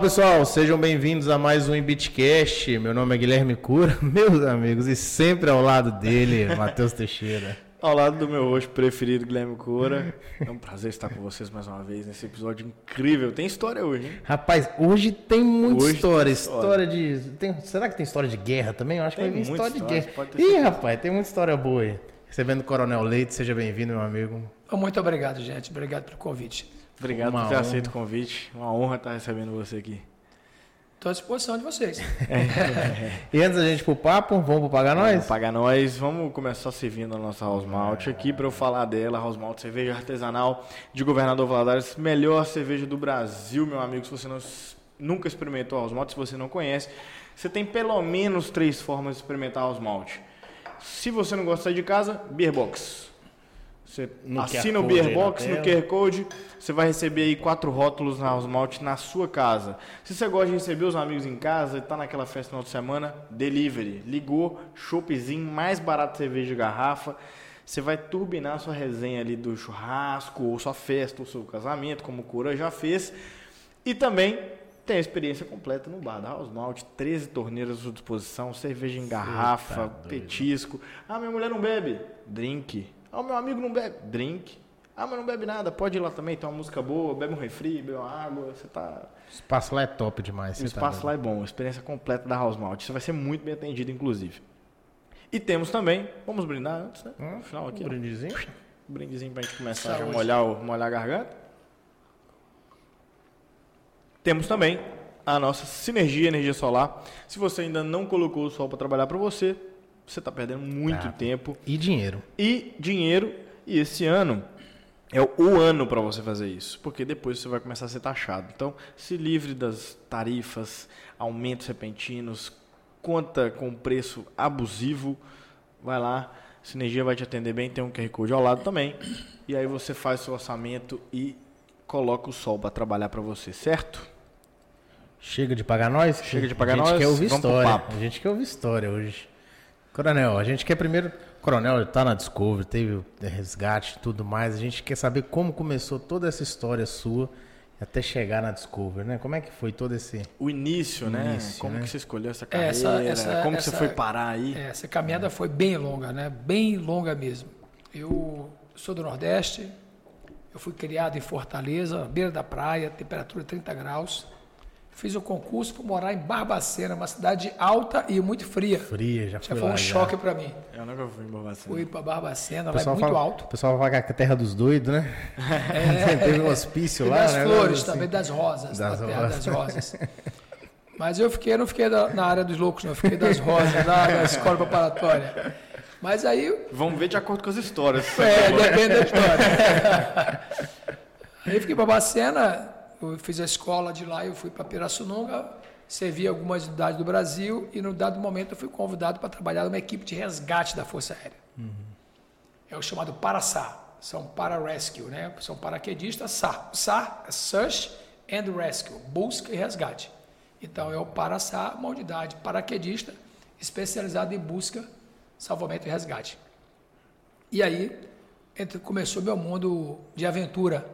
Fala pessoal, sejam bem-vindos a mais um Bitcast. Meu nome é Guilherme Cura, meus amigos, e sempre ao lado dele, Matheus Teixeira. Ao lado do meu host preferido, Guilherme Cura. É um prazer estar com vocês mais uma vez nesse episódio incrível. Tem história hoje, hein? Rapaz, hoje tem muita Hoje história. tem História, história. de. tem- será que tem história de guerra também? Eu acho que Tem vai vir história de guerra. pode ter Ih, certeza. rapaz, tem muita história boa aí. Recebendo o Coronel Leite, seja bem-vindo, meu amigo. Muito obrigado, gente. Obrigado pelo convite. Obrigado Uma por ter honra. aceito o convite. Uma honra estar recebendo você aqui. Estou à disposição de vocês. E antes da gente ir pro papo, vamos pro Pagar Nós? Paga nós. Vamos começar servindo a nossa House Malt aqui para eu falar dela. House Malt, cerveja artesanal de Governador Valadares. Melhor cerveja do Brasil, meu amigo. Se você não, nunca experimentou House Malt, se você não conhece, você tem pelo menos três formas de experimentar House Malt. Se você não gosta de sair de casa, Beer Box. Você assina o Beer Box no. QR Code, você vai receber aí quatro rótulos na House Malt na sua casa. Se você gosta de receber os amigos em casa e tá naquela festa no final de semana, delivery. Ligou, choppzinho, mais barato cerveja de garrafa. Você vai turbinar a sua resenha ali do churrasco, ou sua festa, ou seu casamento, como o Cura já fez. E também tem a experiência completa no bar da House Malt, 13 torneiras à sua disposição, cerveja em garrafa, tá petisco. Ah, minha mulher não bebe? Drink. Ah, o meu amigo não bebe? Drink. Ah, mas não bebe nada, pode ir lá também, tem uma música boa, bebe um refri, bebe uma água, você tá... O espaço lá é top demais. O tá espaço doido. lá é bom, a experiência completa da House Malt. Você vai ser muito bem atendido, inclusive. E temos também, vamos brindar antes, né? Hum, final aqui, um ó. brindezinho. Um brindezinho pra gente começar a Saúde. molhar, o- molhar a garganta. Temos também a nossa Sinergia Energia Solar. Se você ainda não colocou o sol para trabalhar para você, você está perdendo muito Tá. tempo E dinheiro. e dinheiro. E esse ano é o- ano para você fazer isso, porque depois você vai começar a ser taxado. Então, se livre das tarifas, aumentos repentinos, conta com preço abusivo, vai lá, Sinergia vai te atender bem, tem um QR Code ao lado também. E aí você faz seu orçamento e coloca o sol para trabalhar para você, certo? Chega de pagar nós? Chega de pagar a gente nós, quer ouvir história. A gente quer ouvir história hoje. Coronel, a gente quer primeiro. Coronel tá na Discovery, teve o resgate e tudo mais. A gente quer saber como começou toda essa história sua até chegar na Discovery, né? Como é que foi todo esse. O início, né? Início, Como né? que você escolheu essa É, carreira? essa- essa- Como que você essa- foi parar aí? É, essa caminhada foi bem longa, né? Bem longa mesmo. Eu sou do Nordeste, eu fui criado em Fortaleza, beira da praia, temperatura 30 graus. Fiz o concurso para morar em Barbacena, uma cidade alta e muito fria. Fria, já Já foi um já. choque para mim. Eu nunca fui em Barbacena. Fui para Barbacena, é pessoal, muito fala, alto. o pessoal fala que é a terra dos doidos, né? Teve um hospício E lá, das né? flores Assim. também, das rosas, Das da terra rosas. das rosas. Mas eu fiquei, eu não fiquei da- na área dos loucos, não, eu fiquei das rosas, lá da escola preparatória. Mas aí, Vamos ver de acordo com as histórias. é, depende da história. aí eu fiquei para Bacena, eu fiz a escola de lá, eu fui para Pirassununga, servi algumas unidades do Brasil e no dado momento eu fui convidado para trabalhar numa equipe de resgate da Força Aérea. É o chamado Paraçá, são para-rescue, né? São paraquedistas SAR. SAR é Search and Rescue, busca e resgate. Então é o Paraçá, uma unidade paraquedista especializada em busca, salvamento e resgate. E aí entre- começou meu mundo de aventura.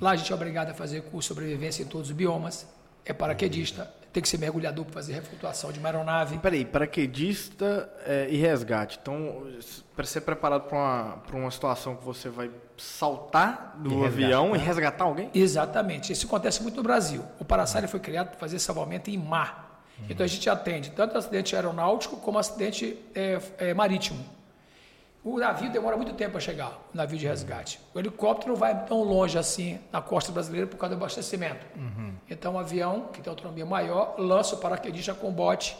Lá a gente é obrigado a fazer curso de sobrevivência em todos os biomas, é paraquedista, tem que ser mergulhador para fazer reflutação de uma aeronave. Peraí, paraquedista é, e resgate. Então, para ser preparado para uma, pra uma situação que você vai saltar do E resgatar. avião e resgatar alguém? Exatamente. Isso acontece muito no Brasil. O Paraçá ele foi criado para fazer salvamento em mar. Então a gente atende tanto acidente aeronáutico como acidente é, é, marítimo. O navio demora muito tempo para chegar, o navio de resgate. O helicóptero não vai tão longe assim na costa brasileira por causa do abastecimento. Então o avião, que tem autonomia maior, lança o paraquedista com bote,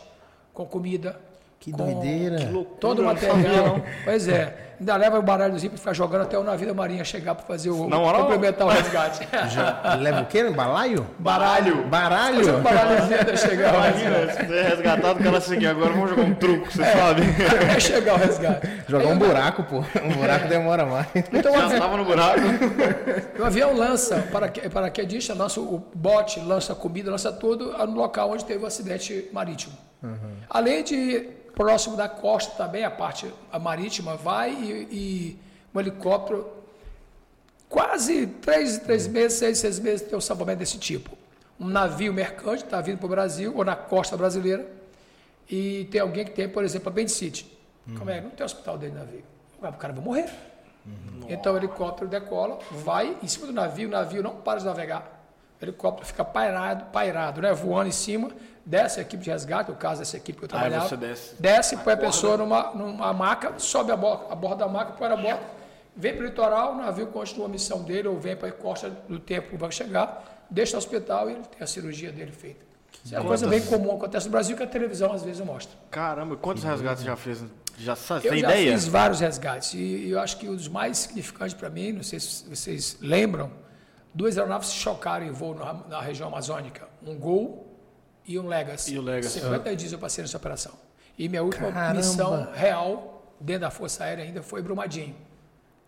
com comida. Que com doideira. Que loucura, Todo o não sabia, material. Pois é. Ainda leva o baralhozinho para ficar jogando até o navio da marinha chegar para fazer o Na moral? complementar o resgate. Já- leva o quê? Balaio? Baralho! Baralho? Um baralhozinho até chegar. Imagina, se você é resgatado, o cara seguir agora, vamos jogar um truco, você sabe? Até chegar o resgate. Jogar um buraco, pô. Um buraco demora mais. Então, Já avião, tava no buraco. o avião lança, paraque- paraquedista, lança o bote, lança a comida, lança tudo no local onde teve o acidente marítimo. Além de próximo da costa também, a parte marítima vai e, e um helicóptero, quase três, três meses, seis, seis meses tem um salvamento desse tipo. um navio mercante está vindo para o Brasil ou na costa brasileira e tem alguém que tem, por exemplo, apendicite. Como é? Não tem hospital dentro do navio. O cara vai morrer. Então o helicóptero decola, vai em cima do navio, o navio não para de navegar. O helicóptero fica pairado, pairado, né? voando em cima, desce a equipe de resgate, o caso dessa equipe que eu Aí trabalhava. você desce. Desce, põe a pessoa numa, numa maca, sobe a borda, a borda da maca, põe na borda, vem para o litoral, o navio continua a missão dele, ou vem para a costa do tempo que vai chegar, deixa no hospital e ele tem a cirurgia dele feita. Isso é uma coisa bem comum, acontece no Brasil, que a televisão às vezes mostra. Caramba, quantos resgates você já fez? Já sabe, Eu tem já ideia? fiz vários resgates e eu acho que um dos mais significantes para mim, não sei se vocês lembram, duas aeronaves se chocaram em voo na, na região amazônica, um Gol e um Legacy. E o Legacy. 50 dias eu passei nessa operação. E minha última Caramba. missão real dentro da Força Aérea ainda foi Brumadinho,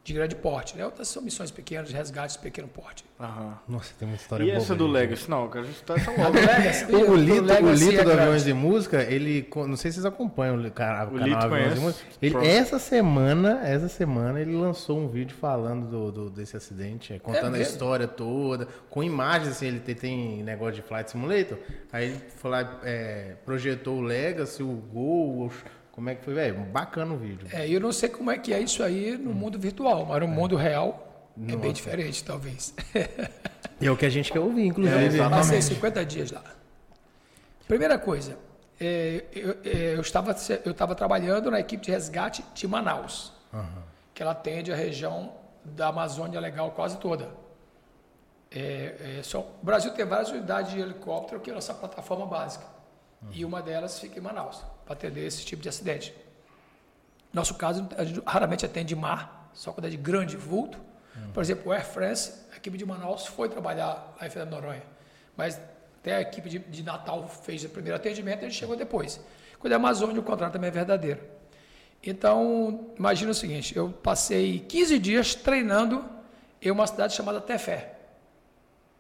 de grande porte. Né? Outras são missões pequenas, de resgate de pequeno porte. Aham. Nossa, tem uma história E boa. essa do gente. Legacy? Não, eu quero escutar essa A logo. Legacy, O, o Lito, o Legacy Lito é do. Aviões de Música, ele. Não sei se vocês acompanham o, cara, o O canal Aviões conhece. de Música. Ele, essa semana, essa semana, ele lançou um vídeo falando do, do- desse acidente, é, contando a mesmo? história toda, com imagens, assim, ele tem, tem negócio de Flight Simulator. Aí ele foi lá, é, projetou o Legacy, o Gol, o- como é que foi, velho? Bacana o vídeo. É, eu não sei como é que é isso aí no mundo virtual, mas no mundo real é bem diferente, talvez. E é o que a gente quer ouvir, inclusive. É, exatamente. Passei 50 dias lá. Primeira coisa, é, eu, é, eu estava, eu estava trabalhando na equipe de resgate de Manaus, que ela atende a região da Amazônia Legal quase toda. É, é, só- o Brasil tem várias unidades de helicóptero que é a nossa plataforma básica. E uma delas fica em Manaus, para atender esse tipo de acidente. Nosso caso, a gente raramente atende mar, só quando é de grande vulto. Por exemplo, o Air France, a equipe de Manaus foi trabalhar lá em Fernando Noronha. Mas até a equipe de, de Natal fez o primeiro atendimento, a gente chegou depois. Quando é Amazônia, o contrato também é verdadeiro. Então, imagina o seguinte, eu passei 15 dias treinando em uma cidade chamada Tefé,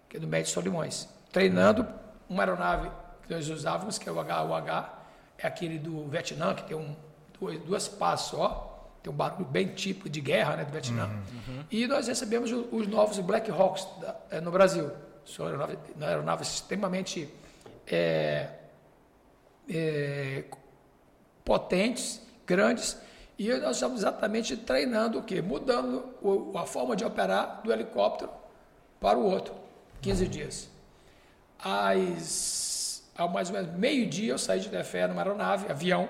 que é do Médio Solimões, treinando uma aeronave que nós usávamos, que é o HUH, é aquele do Vietnã, que tem um, duas, duas pás só, tem um barulho bem típico de guerra né, do Vietnã. E nós recebemos os novos Black Hawks da- eh, no Brasil. São aeronaves, aeronaves extremamente eh, eh, potentes, grandes, e nós estamos exatamente treinando o quê? Mudando o- a forma de operar do helicóptero para o outro, 15 dias. Às, ao mais ou menos meio-dia eu saí de Tefé numa aeronave, avião,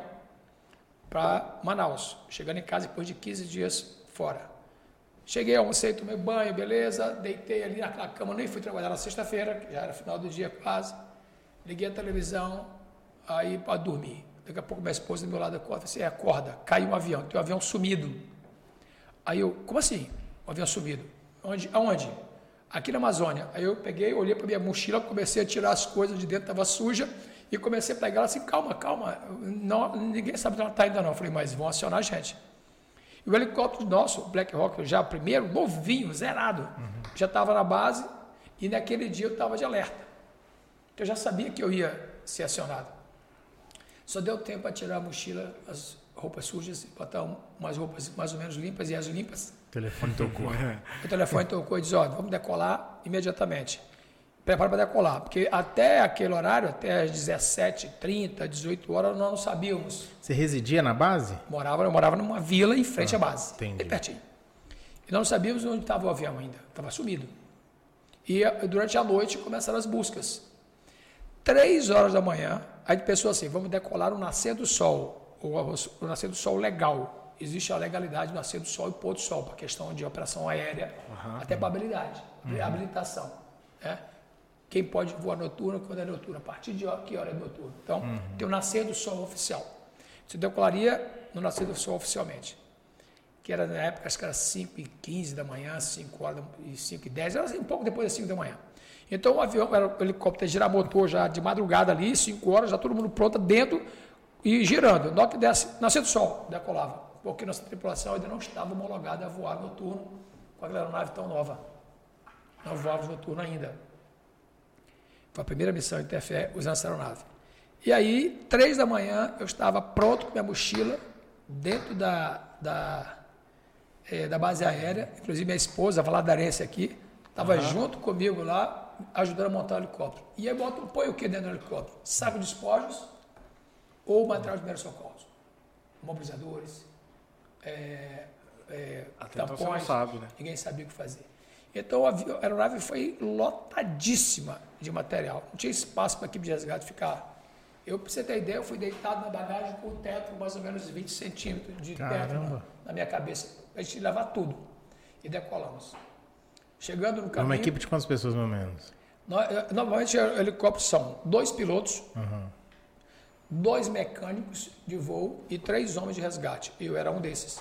para Manaus, chegando em casa depois de 15 dias fora. Cheguei, almocei, tomei banho, beleza, deitei ali naquela cama, nem fui trabalhar na sexta-feira, já era final do dia quase. Liguei a televisão, aí para dormir. Daqui a pouco minha esposa do meu lado acorda, assim, é, acorda, caiu um avião, tem um avião sumido. Aí eu, como assim? Um avião sumido? Onde? Aonde? Aqui na Amazônia. Aí eu peguei, olhei para minha mochila, comecei a tirar as coisas de dentro, estava suja, e comecei a pegar ela assim, calma, calma, não, ninguém sabe onde ela está ainda não. Eu falei, mas vão acionar a gente. E o helicóptero nosso, Black Hawk, já primeiro, novinho, zerado, já estava na base, e naquele dia eu estava de alerta. Eu já sabia que eu ia ser acionado. Só deu tempo para tirar a mochila, as roupas sujas, botar um- umas roupas mais ou menos limpas, e as limpas O telefone tocou. o telefone tocou e disse, ó, vamos decolar imediatamente. Prepara para decolar, porque até aquele horário, até as 17h30, 18 horas, nós não sabíamos. Você residia na base? Morava, eu morava numa vila em frente à base, entendi. bem pertinho. E nós não sabíamos onde estava o avião ainda, estava sumido. E eh, durante a noite começaram as buscas. Três horas da manhã, a gente pensou assim, vamos decolar o nascer do sol, o, o nascer do sol legal. Existe a legalidade do nascer do sol e pôr do sol, para questão de operação aérea, até para habilidade, habilitação. Né? Quem pode voar noturno, quando é noturno, a partir de que hora é noturno. Então, tem o nascer do sol oficial. Você decolaria no nascer do sol oficialmente que era na época, acho que era 5 e 15 da manhã, 5 horas e 5 e 10, era assim, um pouco depois das 5 da manhã. Então o avião, era o helicóptero girar motor já de madrugada ali, 5 horas, já todo mundo pronto dentro e girando. Na hora que desce, nascer do sol, decolava. Porque nossa tripulação ainda não estava homologada a voar noturno com aquela aeronave tão nova. Não voávamos noturno ainda. Foi a primeira missão TFE usando essa aeronave. E aí, três da manhã, eu estava pronto com minha mochila dentro da, da, eh, da base aérea. Inclusive, minha esposa, a valadarense aqui, estava junto comigo lá. ajudando a montar o helicóptero. E aí bota, põe o que dentro do helicóptero? Saco de espojos ou material de primeiros socorros. Mobilizadores, é, é, Até então tampões. não sabe, né? Ninguém sabia o que fazer. Então a aeronave foi lotadíssima de material. Não tinha espaço para a equipe de resgate ficar. Eu, para você ter ideia, eu fui deitado na bagagem com o teto mais ou menos 20 centímetros de teto na, Caramba. na minha cabeça. A gente levar tudo. E decolamos. Chegando no É uma caminho... equipe de quantas pessoas, mais ou menos? No- eh, Normalmente, o helicóptero são dois pilotos, dois mecânicos de voo e três homens de resgate. Eu era um desses.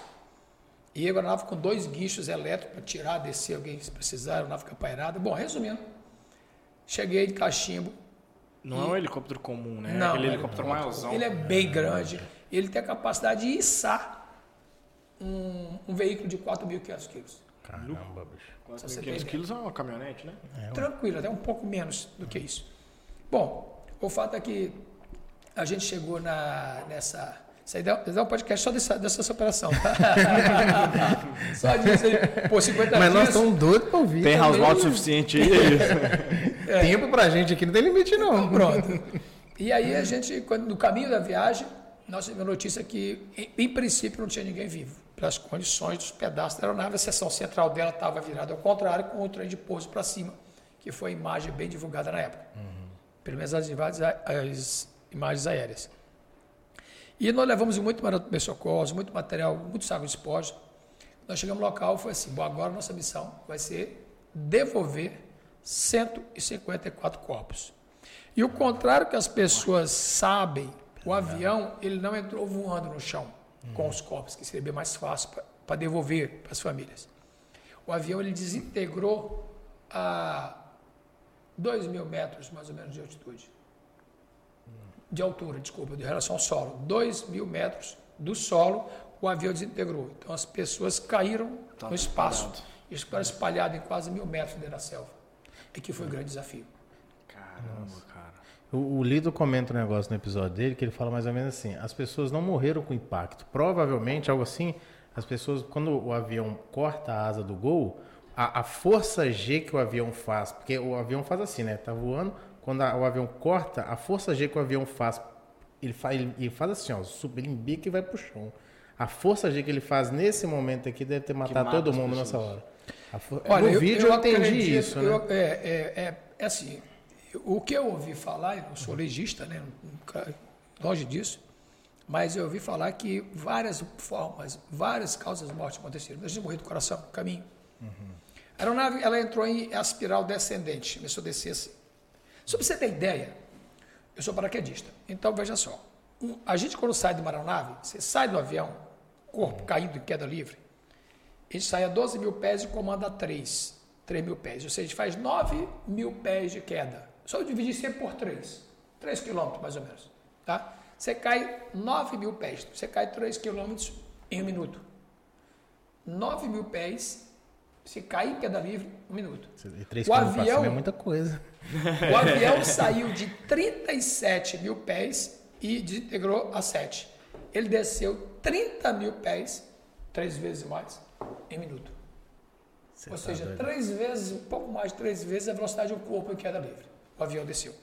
E eu aeronave com dois guinchos elétricos para tirar, descer alguém se precisar, a aeronave fica pairada. Bom, resumindo, cheguei de cachimbo. Não é um helicóptero comum, né? Não, é aquele ele- helicóptero maiorzão. Ele é bem grande. Ele tem a capacidade de içar um, um veículo de 4.500 quilos. Caramba, bicho. Quase Pra você 1.500 ter quilos é uma caminhonete, né? Tranquilo, até um pouco menos do que isso. Bom, o fato é que a gente chegou na, nessa. Isso aí dá, dá um podcast só dessa, dessa operação. só disso aí. Pô, 50 Mas nós dias. estamos doidos pra ouvir. Tem house mount suficiente aí? é Tempo pra gente aqui não tem limite, não. Pronto. E aí a gente, quando, no caminho da viagem, nós tivemos a notícia que, em, em princípio, não tinha ninguém vivo. Pelas condições dos pedaços da aeronave, a seção central dela estava virada ao contrário, com o trem de pouso para cima, que foi a imagem bem divulgada na época. Pelo menos as, a- as imagens aéreas. E nós levamos muito socorros, muito material, muito saco de esporte. Nós chegamos no local foi assim, bom, agora nossa missão vai ser devolver 154 corpos. E o contrário que as pessoas sabem, o avião ele não entrou voando no chão com os corpos, que seria bem mais fácil para devolver para as famílias. O avião ele desintegrou a 2 mil metros mais ou menos de altitude. De altura, desculpa, de relação ao solo. 2 mil metros do solo, o avião desintegrou. Então as pessoas caíram no espaço. espalhado. Isso ficaram espalhado em quase mil metros dentro da selva. E que foi o grande desafio. Caramba, cara. O, o Lido comenta um negócio no episódio dele que ele fala mais ou menos assim: as pessoas não morreram com impacto. Provavelmente, algo assim, as pessoas, quando o avião corta a asa do gol, a, a força G que o avião faz, porque o avião faz assim, né? Tá voando, quando a- o avião corta, a força G que o avião faz, ele faz, ele, ele faz assim, ó, sub- ele embica e vai pro chão. A força G que ele faz nesse momento aqui deve ter matado mata todo mundo nessa hora. A for- Olha, no vídeo eu, entendi acredito- isso, né? eu- é, é, é, é assim, o que eu ouvi falar, eu não sou legista, né, nunca- longe disso, mas eu ouvi falar que várias formas, várias causas de morte aconteceram. Deixa eu morrer do coração, caminho. A aeronave ela entrou em espiral descendente, começou a descer assim. Só para você ter ideia, eu sou paraquedista, então veja só. um- a gente quando sai de uma aeronave, você sai do avião, corpo caindo em queda livre, a gente sai a 12 mil pés e comanda 3. 3 mil pés. Ou seja, a gente faz 9 mil pés de queda. Só dividir sempre por 3. 3 quilômetros, mais ou menos. Tá? Você cai 9 mil pés. Você cai 3 quilômetros em um minuto. 9 mil pés, se cai em queda livre, um minuto. E três O quilômetros pra avião- é muita coisa. O avião saiu de 37 mil pés e desintegrou a 7. Ele desceu 30 mil pés, três vezes mais, em minuto. Você Ou tá seja, doido. três vezes, um pouco mais de três vezes a velocidade do corpo em queda livre. O avião desceu.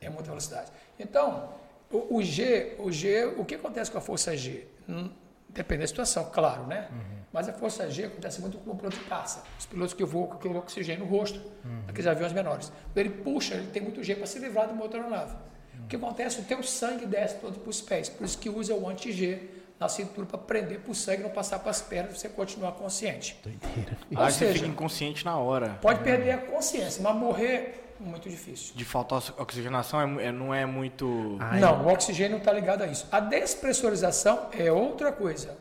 É muita velocidade. Então, o, o G, o G, o que acontece com a força G? Hum, depende da situação, claro, né? Mas a força G acontece muito com o piloto de caça. Os pilotos que voam com aquele oxigênio no rosto, aqueles aviões menores. Quando ele puxa, ele tem muito G para se livrar do motor da aeronave. O que acontece? O teu sangue desce todo para os pés. Por isso que usa o anti-G na cintura para prender para o sangue não passar para as pernas para você continuar consciente. Doideira. Ou você seja, fica inconsciente na hora. pode perder a consciência, mas morrer muito difícil. De faltar oxigenação é é- não é muito. Ai, não, o oxigênio não está ligado a isso. A despressurização é outra coisa.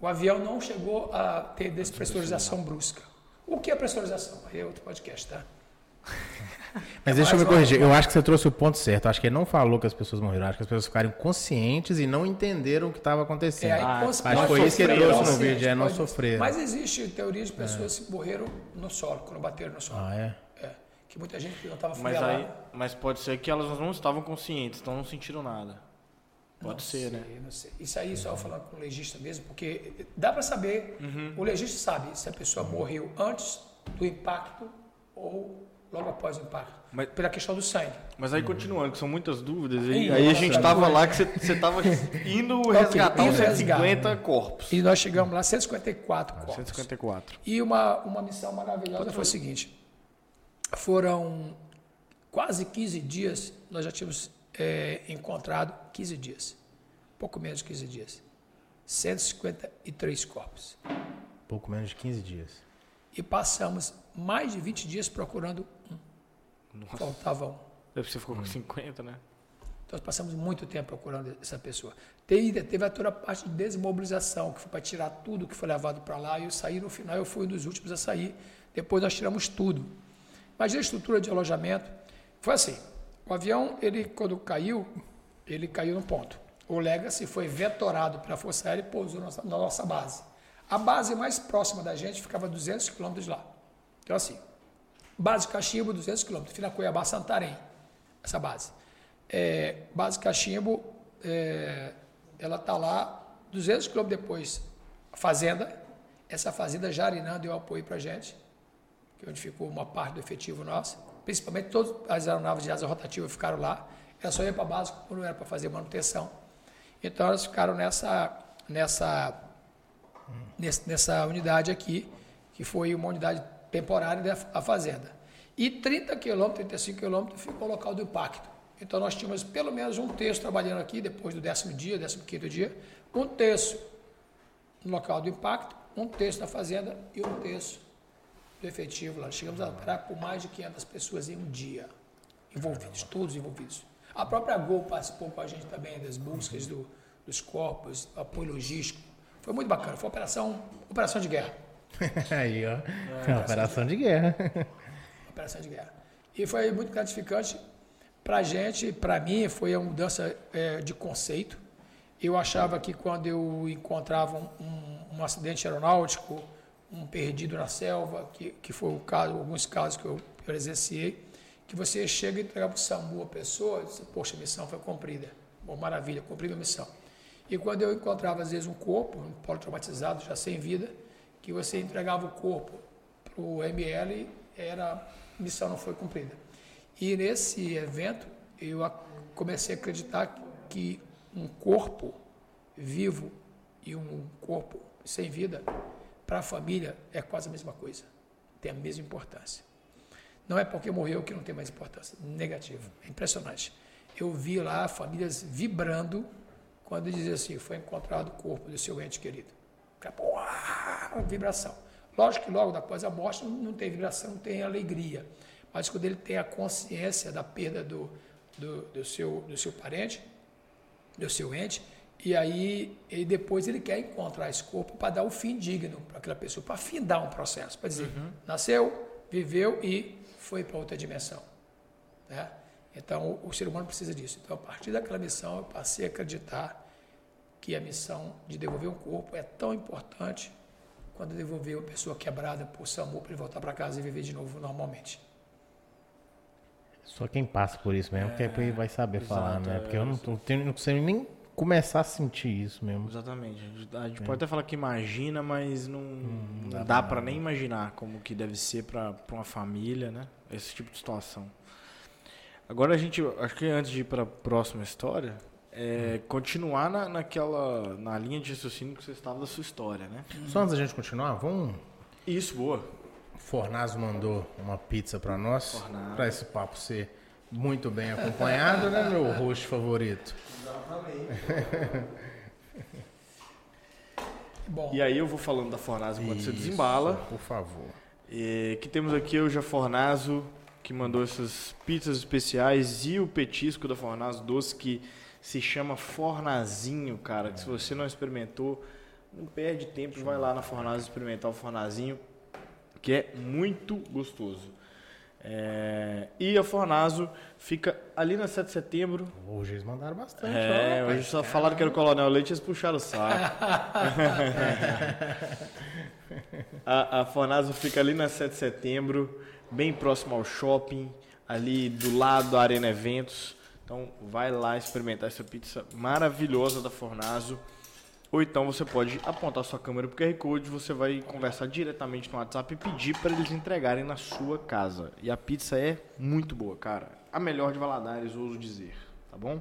O avião não chegou a ter despressurização brusca. O que é pressurização? Aí é outro podcast, tá? Mas deixa eu me uma- corrigir. Eu acho que você trouxe o ponto certo. Eu acho que ele não falou que as pessoas morreram. Eu acho que as pessoas ficaram conscientes e não entenderam o que estava acontecendo. É, Ah, acho que foi isso que ele trouxe no vídeo, é, não pode- sofreram. Mas existe teoria de pessoas que morreram no solo, quando bateram no solo. Ah, é? É, que muita gente não estava Mas aí, mas pode ser que elas não estavam conscientes, então não sentiram nada. Pode ser, né? Não sei. Isso aí só falando com o legista mesmo, porque dá para saber, Uhum. o legista sabe se a pessoa morreu antes do impacto ou logo após o impacto. Mas- Pela questão do sangue. Mas aí continuando, que são muitas dúvidas, aí, aí a gente tava agora- lá que você, você tava indo resgatar indo os 150 resgatar. corpos. E nós chegamos lá, 154 corpos. 154. E uma, uma missão maravilhosa foi o seguinte: foram quase 15 dias, nós já tínhamos é, encontrado 15 dias, pouco menos de 15 dias, 153 corpos. Pouco menos de 15 dias. E passamos mais de 20 dias procurando um. Nossa. Faltava um. Deve ser ficou com 50, né? Então, nós passamos muito tempo procurando essa pessoa. Teve, teve toda a parte de desmobilização, que foi para tirar tudo que foi levado para lá. E eu saí no final, eu fui um dos últimos a sair. Depois nós tiramos tudo. Mas a estrutura de alojamento foi assim. O avião, ele quando caiu, ele caiu no ponto. O Legacy foi vetorado pela Força Aérea e pousou na nossa, base. A base mais próxima da gente ficava a 200 quilômetros lá. Então, assim, base Cachimbo, 200 quilômetros. Fina Cuiabá, Santarém, essa base. É, base Cachimbo, é, ela está lá 200 quilômetros depois. Fazenda, essa fazenda Jarinã deu apoio para a gente, que é onde ficou uma parte do efetivo nosso. Principalmente todas as aeronaves de asa rotativa ficaram lá. Era só ir para a base quando era para fazer manutenção. Então elas ficaram nessa, nessa, nessa unidade aqui, que foi uma unidade temporária da fazenda. E 30 quilômetros, 35 quilômetros ficou o local do impacto. Então nós tínhamos pelo menos um terço trabalhando aqui, depois do décimo dia, décimo quinto dia, um terço no local do impacto, um terço na fazenda e um terço do efetivo lá. Chegamos a operar por mais de 500 pessoas em um dia, envolvidos, todos envolvidos. A própria Gol participou com a gente também das buscas do- dos corpos, apoio logístico. Foi muito bacana, foi uma operação, operação de guerra. Aí, ó. É uma operação de guerra. operação de guerra. E foi muito gratificante para a gente, para mim, foi a mudança eh, de conceito. Eu achava que quando eu encontrava um, um- um acidente aeronáutico, um perdido na selva, que, que foi o caso, alguns casos que eu presenciei, que você chega e entrega para o SAMU a pessoa e diz, poxa, a missão foi cumprida. Bom, maravilha, cumpri a missão. E quando eu encontrava, às vezes, um corpo, um polo traumatizado, já sem vida, que você entregava o corpo para o ML, era, a missão não foi cumprida. E nesse evento, eu comecei a acreditar que um corpo vivo e um corpo sem vida, para a família, é quase a mesma coisa. Tem a mesma importância. Não é porque morreu que não tem mais importância. Negativo. É impressionante. Eu vi lá famílias vibrando quando dizia assim, foi encontrado o corpo do seu ente querido. Uau, vibração. Lógico que logo após a morte não- não tem vibração, não tem alegria. Mas quando ele tem a consciência da perda do, do, do seu, do seu parente, do seu ente, e aí e depois ele quer encontrar esse corpo para dar o fim digno para aquela pessoa, para findar um processo, para dizer, nasceu, viveu e foi para outra dimensão. Né? Então o, o ser humano precisa disso. Então a partir daquela missão eu passei a acreditar que a missão de devolver um corpo é tão importante quanto devolver uma pessoa quebrada por SAMU para ele voltar para casa e viver de novo normalmente. Só quem passa por isso mesmo, que aí vai saber falar, exato, né? é, Porque eu não, não, tenho, não consigo nem começar a sentir isso mesmo. Exatamente. A gente, a gente pode até falar que imagina, mas não, não dá pra nem imaginar como que deve ser pra uma família, né? Esse tipo de situação. Agora a gente, acho que antes de ir pra próxima história, é continuar na, naquela, na linha de raciocínio que você estava da sua história, né? Só antes da gente continuar, vamos. Isso, boa. O Fornazo mandou uma pizza pra nós. Pra esse papo ser muito bem acompanhado, né, meu host favorito? Bom, E aí eu vou falando da Fornazo enquanto você desembala. Por favor. E que temos aqui o Fornazo, que mandou essas pizzas especiais e o petisco da Fornazo doce que se chama Fornazinho, cara. Que se você não experimentou, não perde tempo, vai lá na Fornazo experimentar o Fornazinho, que é muito gostoso. É, E a Fornazo fica ali na 7 de setembro. Hoje eles mandaram bastante. É, ó, hoje só falaram que era o Coronel Leite e eles puxaram o saco. a, a Fornazo fica ali na 7 de setembro, bem próximo ao shopping, ali do lado da Arena Eventos. Então vai lá experimentar essa pizza maravilhosa da Fornazo. Ou então você pode apontar sua câmera pro QR Code, você vai conversar diretamente no WhatsApp e pedir para eles entregarem na sua casa. E a pizza é muito boa, cara. A melhor de Valadares, ouso dizer, tá bom?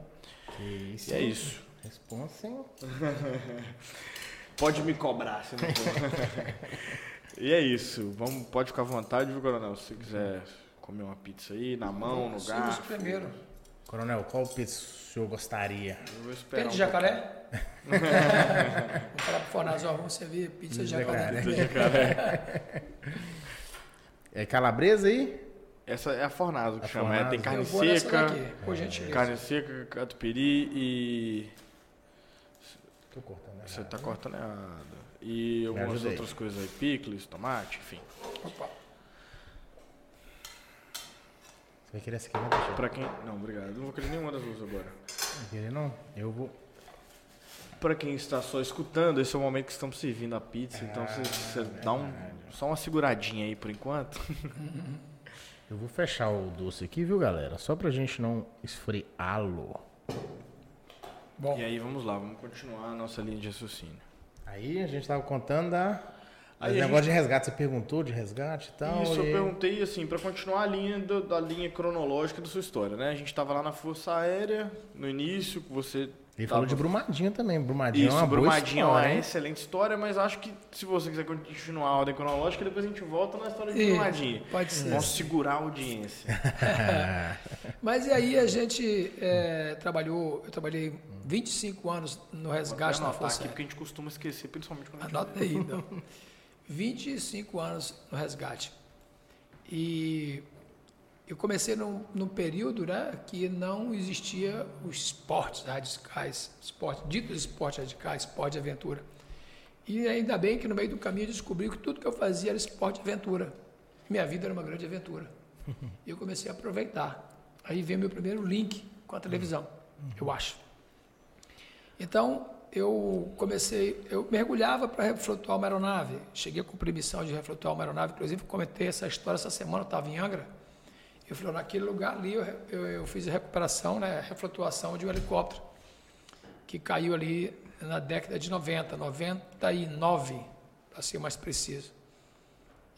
Isso. E é isso. Responsa, hein? Pode me cobrar, se não for. e é isso. Vamos, pode ficar à vontade, viu, Coronel? Se quiser comer uma pizza aí, na mão, no garfo. primeiro. Coronel, qual pizza o senhor gostaria? Eu vou esperar Tem de jacaré? Vou falar pro Fornaz, ó, vamos servir pizza de jacaré. pouquinho de jacaré. É calabresa aí? Essa é a fornado que A chama. É, tem carne seca, daqui, carne seca, catupiry e... Tô cortando. Você tá cortando errado. E algumas outras coisas aí, picles, tomate, enfim. Opa. Você vai querer essa aqui, né, Teixeira? Pra quem... Não, obrigado. Não vou querer nenhuma das duas agora. Não querer não? Eu vou... Pra quem está só escutando, esse é o momento que estamos servindo a pizza, então você, você dá um, só uma seguradinha aí por enquanto. Eu vou fechar o doce aqui, viu, galera? Só pra gente não esfriá-lo. Bom, E aí vamos lá, vamos continuar a nossa linha de raciocínio. Aí a gente tava contando da... Aí a negócio de resgate, você perguntou de resgate e tal. Isso, eu e- perguntei assim, pra continuar a linha do- da linha cronológica da sua história, né? A gente tava lá na Força Aérea, no início, que você. Ele falou de Brumadinho também. Brumadinho Isso, é uma boa Brumadinho é uma história, excelente história, mas acho que se você quiser continuar a ordem cronológica, depois a gente volta na história de Isso, Brumadinho. pode ser. Vamos segurar a audiência. mas e aí a gente é, trabalhou, eu trabalhei 25 anos no resgate na Força aqui, Aérea. porque a gente costuma esquecer, principalmente quando a gente... Anota aí, então. 25 anos no resgate. E eu comecei num, num período né, que não existia os esportes radicais, esporte, ditos esportes radicais, esporte de aventura. E ainda bem que no meio do caminho eu descobri que tudo que eu fazia era esporte de aventura. Minha vida era uma grande aventura. E eu comecei a aproveitar. Aí veio meu primeiro link com a televisão, eu acho. Então, eu comecei, eu mergulhava para reflutuar uma aeronave. Cheguei com permissão de reflutuar uma aeronave, inclusive comentei essa história essa semana, eu estava em Angra. Eu falei, naquele lugar ali eu, eu, eu fiz a recuperação, né, a reflutuação de um helicóptero que caiu ali na década de 90, 99, para ser mais preciso.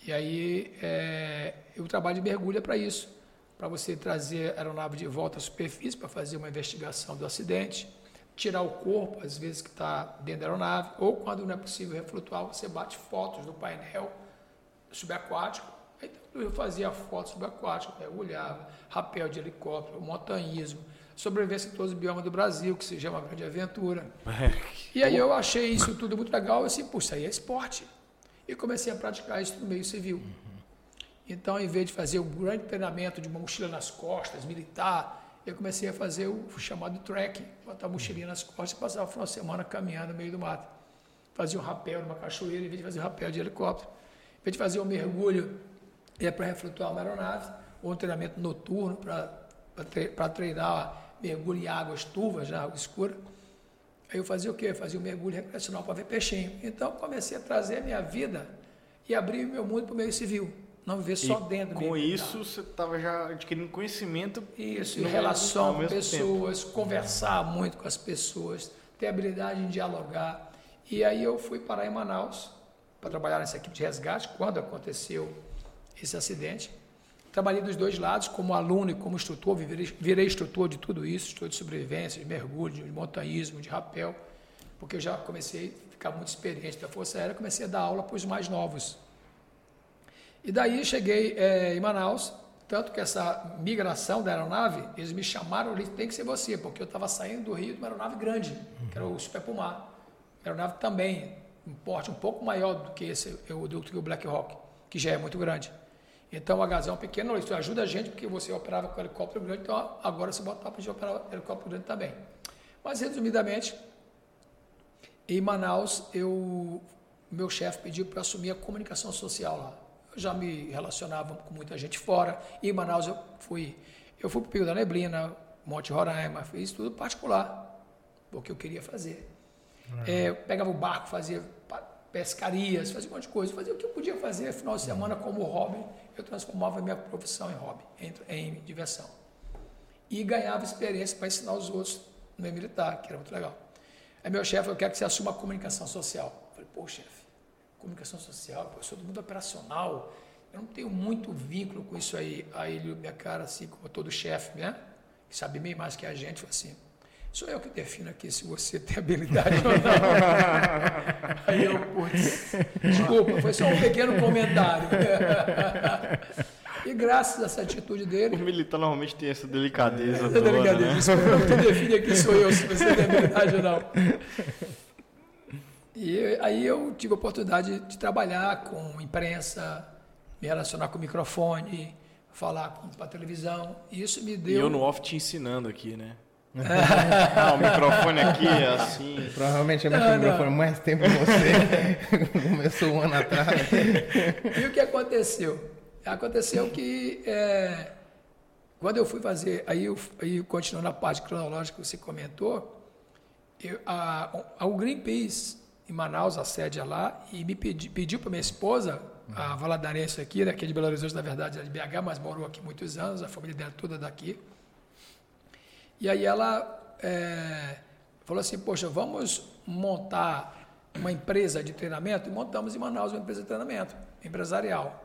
E aí é, o trabalho de mergulho é para isso, para você trazer a aeronave de volta à superfície para fazer uma investigação do acidente, tirar o corpo, às vezes que está dentro da aeronave, ou quando não é possível reflutuar, você bate fotos do painel subaquático. Então eu fazia fotos subaquáticas, mergulhava, rapel de helicóptero, montanhismo, sobrevivência em todos os biomas do Brasil, que se chama Grande Aventura. E aí eu achei isso tudo muito legal, eu disse, puxa, aí é esporte. E comecei a praticar isso no meio civil. Então, em vez de fazer um grande treinamento de uma mochila nas costas, militar, eu comecei a fazer o chamado trek, botar a mochilinha nas costas e passar o final de semana caminhando no meio do mato. Fazia um rapel numa cachoeira, em vez de fazer um rapel de helicóptero. Em vez de fazer um mergulho, ia para reflutuar uma aeronave, ou um treinamento noturno para treinar mergulho em águas turvas, na água escura. Aí eu fazia o quê? Eu fazia um mergulho recreacional para ver peixinho. Então, comecei a trazer a minha vida e abrir o meu mundo para o meio civil. Não viver só dentro do com meio isso, você estava já adquirindo conhecimento. isso, em relação com pessoas, conversar muito com as pessoas, ter habilidade em dialogar. E aí eu fui parar em Manaus para trabalhar nessa equipe de resgate quando aconteceu esse acidente. Trabalhei dos dois lados, como aluno e como instrutor, virei, virei instrutor de tudo isso, instrutor de sobrevivência, de mergulho, de montanhismo, de rapel, porque eu já comecei a ficar muito experiente da Força Aérea, comecei a dar aula para os mais novos. E daí cheguei eh, em Manaus, tanto que essa migração da aeronave, eles me chamaram tem que ser você, porque eu estava saindo do Rio de uma aeronave grande, que era o Super Puma. Aeronave também, um porte um pouco maior do que esse, eu, do que o Black Hawk, que já é muito grande. Então, o H pequeno, isso ajuda a gente, porque você operava com helicóptero grande, então agora você botar para operar helicóptero grande também. Mas, resumidamente, em Manaus, eu, meu chefe pediu para assumir a comunicação social lá. Já me relacionava com muita gente fora. E em Manaus eu fui, eu fui para o Pico da Neblina, Monte Roraima, fiz tudo particular, porque eu queria fazer. É, eu pegava o barco, fazia pescarias, fazia um monte de coisa, fazia o que eu podia fazer final de semana como hobby. Eu transformava a minha profissão em hobby, em, em diversão. E ganhava experiência para ensinar os outros no meio militar, que era muito legal. Aí meu chefe, eu quero que você assuma a comunicação social. Eu falei, pô, chefe, comunicação social, eu sou do mundo operacional, eu não tenho muito vínculo com isso aí. Aí ele, minha cara, assim, como todo chefe, né? Que sabe bem mais que a gente, falou assim, sou eu que defino aqui se você tem habilidade ou não. aí eu, putz, desculpa, foi só um pequeno comentário. E graças a essa atitude dele. O militar normalmente tem essa delicadeza. Essa toda, delicadeza. né? Isso que define aqui sou eu, se você tem habilidade ou não. E aí eu tive a oportunidade de trabalhar com imprensa, me relacionar com microfone, falar para a televisão. E isso me E deu. eu no off te ensinando aqui, né? ah, o microfone aqui é assim. Provavelmente é mais Não, que o microfone mais tempo que você. Começou um ano atrás. E o que aconteceu? Aconteceu que é, quando eu fui fazer, aí, eu, aí continuando a parte cronológica que você comentou, eu, a, a, o Greenpeace em Manaus, a sede é lá, e me pedi, pediu para minha esposa, a valadarense aqui, daqui de Belo Horizonte, na verdade, é de BH, mas morou aqui muitos anos, a família dela toda daqui. E aí ela é, falou assim, poxa, vamos montar uma empresa de treinamento, e montamos em Manaus uma empresa de treinamento empresarial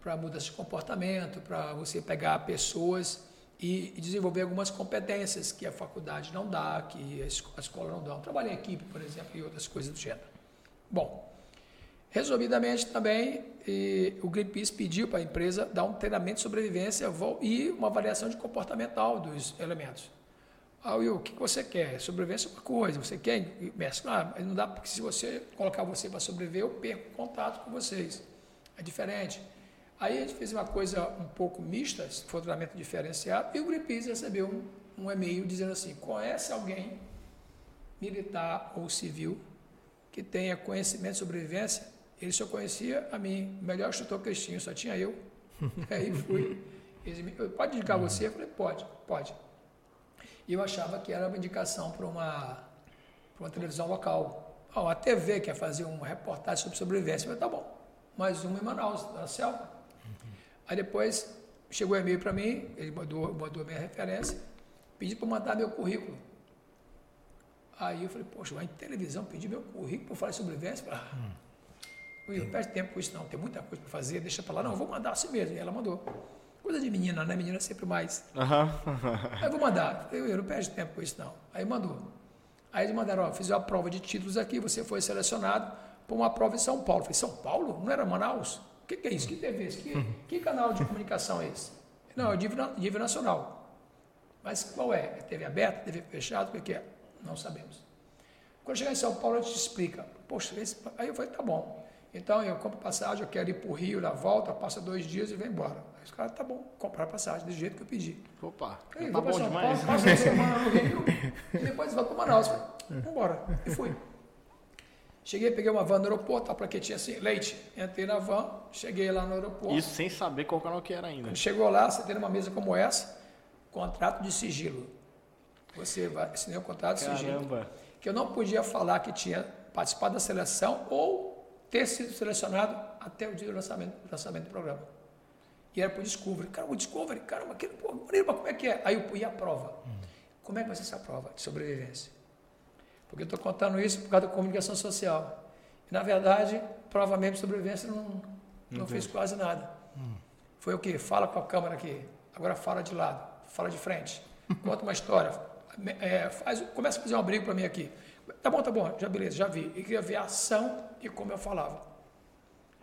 para mudança de comportamento, para você pegar pessoas e, desenvolver algumas competências que a faculdade não dá, que a escola não dá. Eu trabalho em equipe, por exemplo, e outras coisas do gênero. Bom, resumidamente também, o Greenpeace pediu para a empresa dar um treinamento de sobrevivência e uma avaliação de comportamental dos elementos. Ah, Will, o que você quer? Sobrevivência é uma coisa, você quer mesclar? Mas não dá, porque se você colocar você para sobreviver, eu perco contato com vocês. É diferente. Aí a gente fez uma coisa um pouco mista, foi um tratamento diferenciado, e o Greenpeace recebeu um, um e-mail dizendo assim, conhece alguém, militar ou civil, que tenha conhecimento de sobrevivência? Ele só conhecia a mim, o melhor instrutor tinham, só tinha eu. Aí fui, eles, pode indicar você? Eu falei, pode, pode. E eu achava que era uma indicação para uma, uma televisão local. Oh, a TV quer fazer uma reportagem sobre sobrevivência. Eu falei, tá bom, mais uma em Manaus, na selva. Aí depois chegou um e-mail para mim, ele mandou, mandou a minha referência, pediu para mandar meu currículo. Aí eu falei, poxa, vai em televisão pedir meu currículo para falar sobre sobrevivência? Ah, hum. Eu não perde tempo com isso não, tem muita coisa para fazer, deixa para lá. Não, eu vou mandar assim mesmo. E ela mandou. Coisa de menina, né? Menina sempre mais. Uhum. Aí eu vou mandar. Eu, eu não perde tempo com isso não. Aí mandou. Aí eles mandaram, ó, fiz uma prova de títulos aqui, você foi selecionado para uma prova em São Paulo. Eu falei, São Paulo? Não era Manaus? O que, que é isso? Que TV é? Que, que canal de comunicação é esse? Não, é Diva Nacional. Mas qual é? É TV aberta, TV fechada? O que é? Não sabemos. Quando chegar em São Paulo, a gente explica. Poxa, esse... aí eu falei, tá bom. Então eu compro passagem, eu quero ir para o Rio, na volta, passa dois dias e vem embora. Aí os caras, tá bom, comprar passagem, do jeito que eu pedi. Opa, aí, tá bom São demais. Paulo, passa uma semana no Rio, e depois vai para Manaus. Falei, vamos embora. E fui. Cheguei, peguei uma van no aeroporto, a plaquetinha assim, leite. Entrei na van, cheguei lá no aeroporto. Isso sem saber qual canal que era ainda. Quando chegou lá, você tem uma mesa como essa, contrato de sigilo. Você vai assinei o contrato de sigilo. Caramba. Que eu não podia falar que tinha participado da seleção ou ter sido selecionado até o dia do lançamento, do, lançamento do programa. E era para o Discovery. Caramba, o Discovery, caramba, que, pô, como é que é? Aí eu ia a prova. Como é que vai ser essa prova de sobrevivência? Porque eu estou contando isso por causa da comunicação social. E, na verdade, prova mesmo de sobrevivência não, não fez quase nada. Foi o quê? Fala com a câmera aqui. Agora fala de lado, fala de frente. Conta uma história. É, faz, começa a fazer um abrigo para mim aqui. Tá bom, tá bom, já beleza, já vi. E queria ver a ação e como eu falava.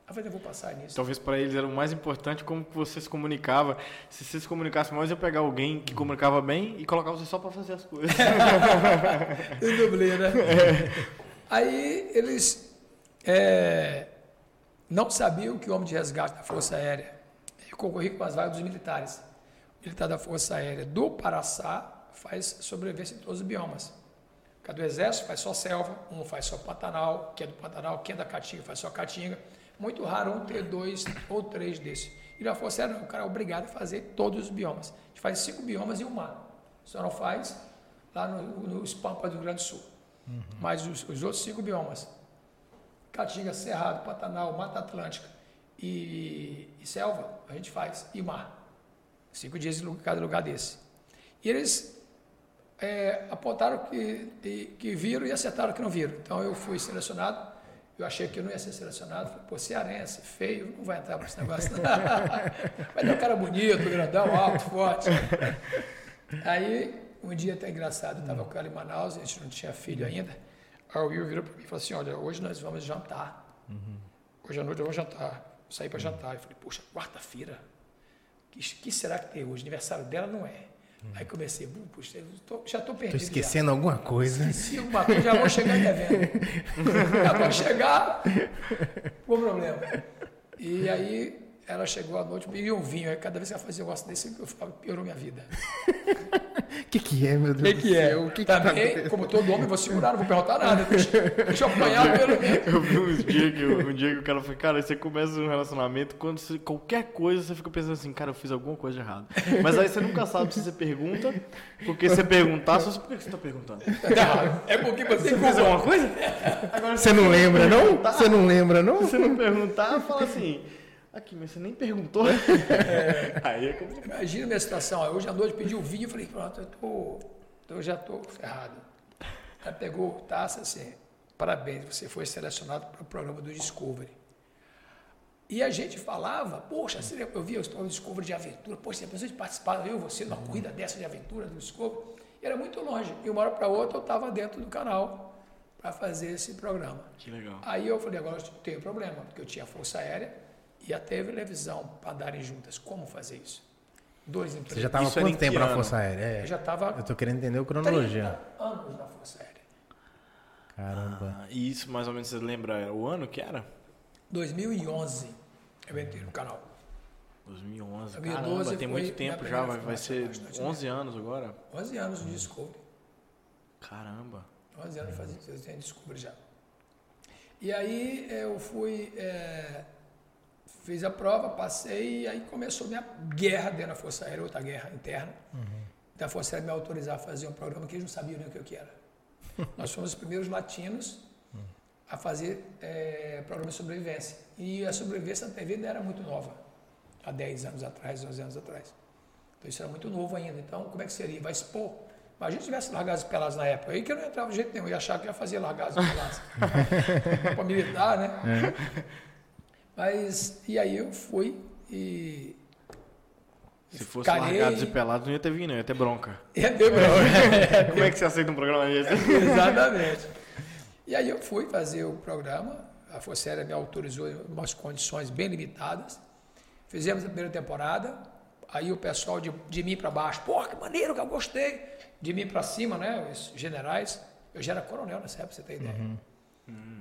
Eu falei, eu vou passar nisso. Talvez para eles era o mais importante como que você se comunicava. Se você se comunicasse mais, eu pegar alguém que comunicava bem e colocar você só para fazer as coisas. Eu dublê, né? Aí eles é, não sabiam que o homem de resgate da Força Aérea eu concorri com as vagas dos militares. O militar da Força Aérea do Paraçá faz sobrevivência em todos os biomas. Que é do Exército faz só selva, um faz só Pantanal, que é do Pantanal, quem é da Caatinga faz só Caatinga. Muito raro um ter dois ou três desses. E na Força Aérea, não, o cara é obrigado a fazer todos os biomas. A gente faz cinco biomas e um mar. Só não faz lá no, nos Pampas do Rio Grande do Sul. Uhum. Mas os, os, outros cinco biomas, Caatinga, Cerrado, Pantanal, Mata Atlântica e, e, selva, a gente faz. E mar. Cinco dias em cada lugar desse. E eles é, apontaram que, que viram e acertaram que não viram. Então eu fui selecionado. Eu achei que eu não ia ser selecionado. Falei, pô, cearense, feio, não vai entrar para esse negócio. Vai ter um cara bonito, grandão, alto, forte. Aí, um dia até engraçado, eu estava com ela em Manaus, a gente não tinha filho ainda. Aí o Will virou para mim e falou assim: Olha, hoje nós vamos jantar. Hoje à noite eu vou jantar. Saí para jantar. Eu falei: Poxa, quarta-feira? O que, que será que tem hoje? Aniversário dela não é. Aí comecei: "Bum, Puxa, tô- já estou Tô perdido. já. esquecendo alguma coisa. Esqueci alguma coisa, já vou chegar devendo. já vou chegar com problema. E aí ela chegou à noite, me um vinho. Aí cada vez que ela fazia um negócio desse, eu piorou minha vida. O que, que é, meu O Deus que, do que é? céu? O que, que tá Também, como todo homem, vou segurar, não vou perguntar nada. Deixa, deixa eu apanhar pelo. Eu vi uns dias que, o- um dia que o cara falou, cara, você começa um relacionamento, quando você- qualquer coisa você fica pensando assim, cara, eu fiz alguma coisa de errado. Mas aí você nunca sabe se você pergunta, porque se você perguntar, só por que você tá perguntando? É porque você Você fez alguma coisa? Você não lembra, não? Você não lembra, não? Se você não perguntar, fala assim, aqui, mas você nem perguntou. Aí é complicado. Imagina a minha situação. Hoje à noite pedi o vinho e falei, pronto, eu, tô, eu já estou ferrado. Ela pegou taça assim, parabéns, você foi selecionado para o programa do Discovery. E a gente falava, poxa, eu via do Discovery de aventura, poxa, se a pessoa participar, eu e você, numa corrida dessa de aventura do Discovery, e era muito longe. E uma hora para outra eu estava dentro do canal para fazer esse programa. Que legal. Aí eu falei, agora eu tenho problema, porque eu tinha a Força Aérea e a televisão para andarem juntas. Como fazer isso? Dois Você empregos. já tava há Isso era em quanto tempo que na? Força Aérea? É. Eu já estava Eu tô querendo entender a cronologia. anos na Força Aérea. Caramba. Ah, e isso mais ou menos você lembra o ano que era? 2011 eu entrei no canal. 2011. 2012 Caramba, tem muito tempo já, vai, vai ser bastante 11 anos agora. 11 anos de Discovery. Caramba. 11 anos fazendo Discovery já. E aí eu fui, é, fiz a prova, passei, e aí começou minha guerra dentro da Força Aérea, outra guerra interna. Da Força Aérea me autorizar a fazer um programa que eles não sabiam nem o que eu era. Nós fomos os primeiros latinos a fazer é, programa de sobrevivência. E a sobrevivência na TV ainda era muito nova, há 10 anos atrás, 11 anos atrás. Então isso era muito novo ainda. Então, como é que seria? Vai expor? Imagina se tivesse largados pelados na época. Aí que eu não entrava de jeito nenhum. Eu ia achar que ia fazer largados pelados. Para militar, né? Mas, e aí eu fui e. Se fosse Calhei- largados e pelados, não ia ter vindo, ia ter bronca. Ia ter bronca. Como é que você aceita um programa desse? Exatamente. E aí eu fui fazer o programa, a Força Aérea me autorizou em umas condições bem limitadas. Fizemos a primeira temporada, aí o pessoal de, de mim para baixo, porra, que maneiro, que eu gostei. De mim para cima, né, os generais, eu já era coronel nessa época, pra você ter ideia.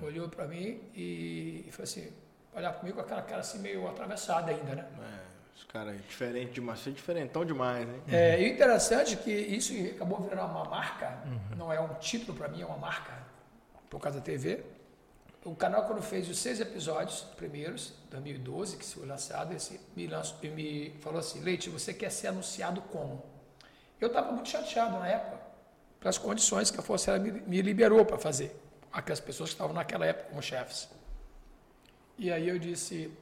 Olhou para mim e, e falou assim, olhava comigo com aquela cara assim meio atravessada ainda, né? É, os caras diferente demais, você é diferentão demais, hein? É, e interessante é que isso acabou virando uma marca, não é um título para mim, é uma marca por causa da TV. O canal, quando fez os seis episódios primeiros, 2012, que foi lançado, esse me, lançou, me falou assim: Leite, você quer ser anunciado como? Eu estava muito chateado na época, pelas condições que a Força Aérea me, me liberou para fazer, aquelas pessoas que estavam naquela época como chefes. E aí eu disse: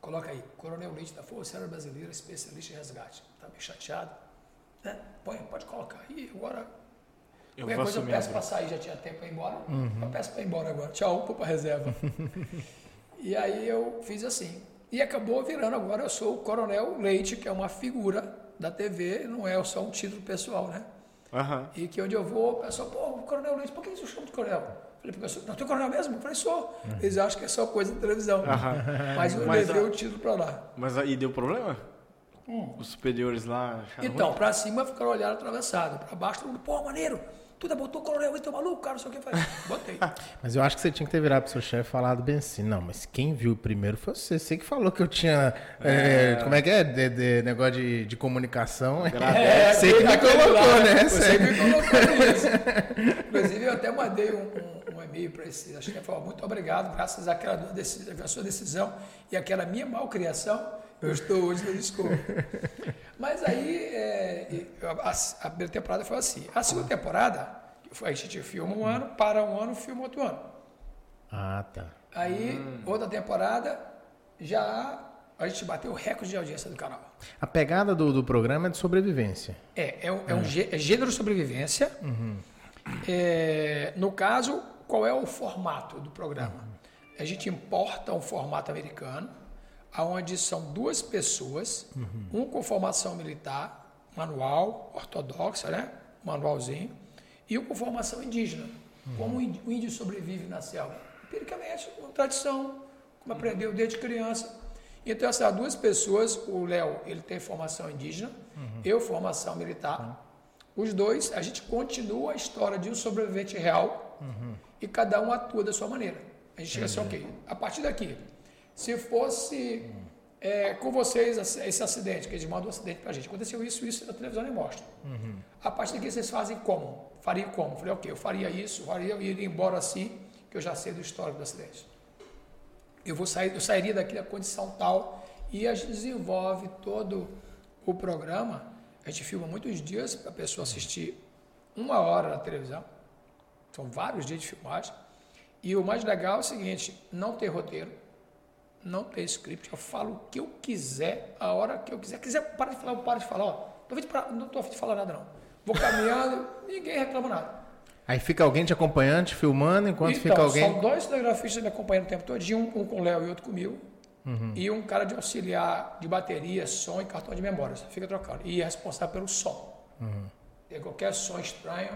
Coloca aí, Coronel Leite da Força Aérea Brasileira, especialista em resgate. Tá meio chateado? Né? Põe, pode colocar. E agora, Eu qualquer coisa eu peço para sair, já tinha tempo para ir embora. Eu peço para ir embora agora. Tchau, vou para reserva. e aí eu fiz assim. E acabou virando agora, eu sou o Coronel Leite, que é uma figura da TV, não é só um título pessoal, né? Aham. E que onde eu vou, o pessoal, pô, Coronel Leite, por que você chama de Coronel? Falei, sou, não, tu é Coronel mesmo? Eu falei, sou. Eles acham que é só coisa de televisão. Mas eu Mas levei a- o título para lá. Mas aí deu problema? Os superiores lá acharam Então, para cima ficaram olhando atravessado, para baixo todo mundo, pô, maneiro, tu ainda botou o coronel, esse teu maluco, cara, não sei o que faz. Botei. Mas eu acho que você tinha que ter virado pro seu chefe e falado bem assim, não, mas quem viu primeiro foi você. Você que falou que eu tinha. é, como é que é? De, de- negócio de, de comunicação. É, você que me colocou, lá, né? Você me colocou. Inclusive, eu até mandei um, um- um e-mail para esse chefe, falou, muito obrigado, graças àquela, deci- à sua decisão e àquela minha malcriação, eu estou hoje no Discovery. Mas aí, é, a, a primeira temporada foi assim. A segunda temporada, a gente filma um ano, para um ano, filma outro ano. Ah, tá. Aí, outra temporada, já a gente bateu o recorde de audiência do canal. A pegada do, do programa é de sobrevivência. É, é, um, é um gê- é gênero sobrevivência. É, no caso, qual é o formato do programa? A gente importa um formato americano, onde são duas pessoas, um com formação militar, manual, ortodoxa, né? manualzinho, e um com formação indígena. Como o índio- sobrevive na selva? Empiricamente, com tradição, como aprendeu desde criança. Então, essas duas pessoas, o Léo, ele tem formação indígena, eu formação militar. Os dois, a gente continua a história de um sobrevivente real e cada um atua da sua maneira. A gente chega assim, ok, a partir daqui, se fosse é, com vocês esse acidente, que eles mandam um acidente pra gente, aconteceu isso, isso, na televisão nem mostra. A partir daqui vocês fazem como? Faria como? Eu Falei, ok, eu faria isso, faria, eu iria embora assim, que eu já sei do histórico do acidente. Eu, vou sair, eu sairia daqui da condição tal e a gente desenvolve todo o programa. A gente filma muitos dias para a pessoa assistir uma hora na televisão. São vários dias de filmagem. E o mais legal é o seguinte: não tem roteiro, não tem script. Eu falo o que eu quiser, a hora que eu quiser. Quiser parar de falar, eu paro de falar. Ó, não estou afim de falar nada, não. Vou caminhando, ninguém reclama nada. Aí fica alguém te acompanhando, te filmando, enquanto Então, fica alguém. São dois cinegrafistas me acompanhando o tempo todo, um, um com o Léo e outro comigo. E um cara de auxiliar de bateria, som e cartão de memória. Você fica trocando. E é responsável pelo som. E qualquer som estranho,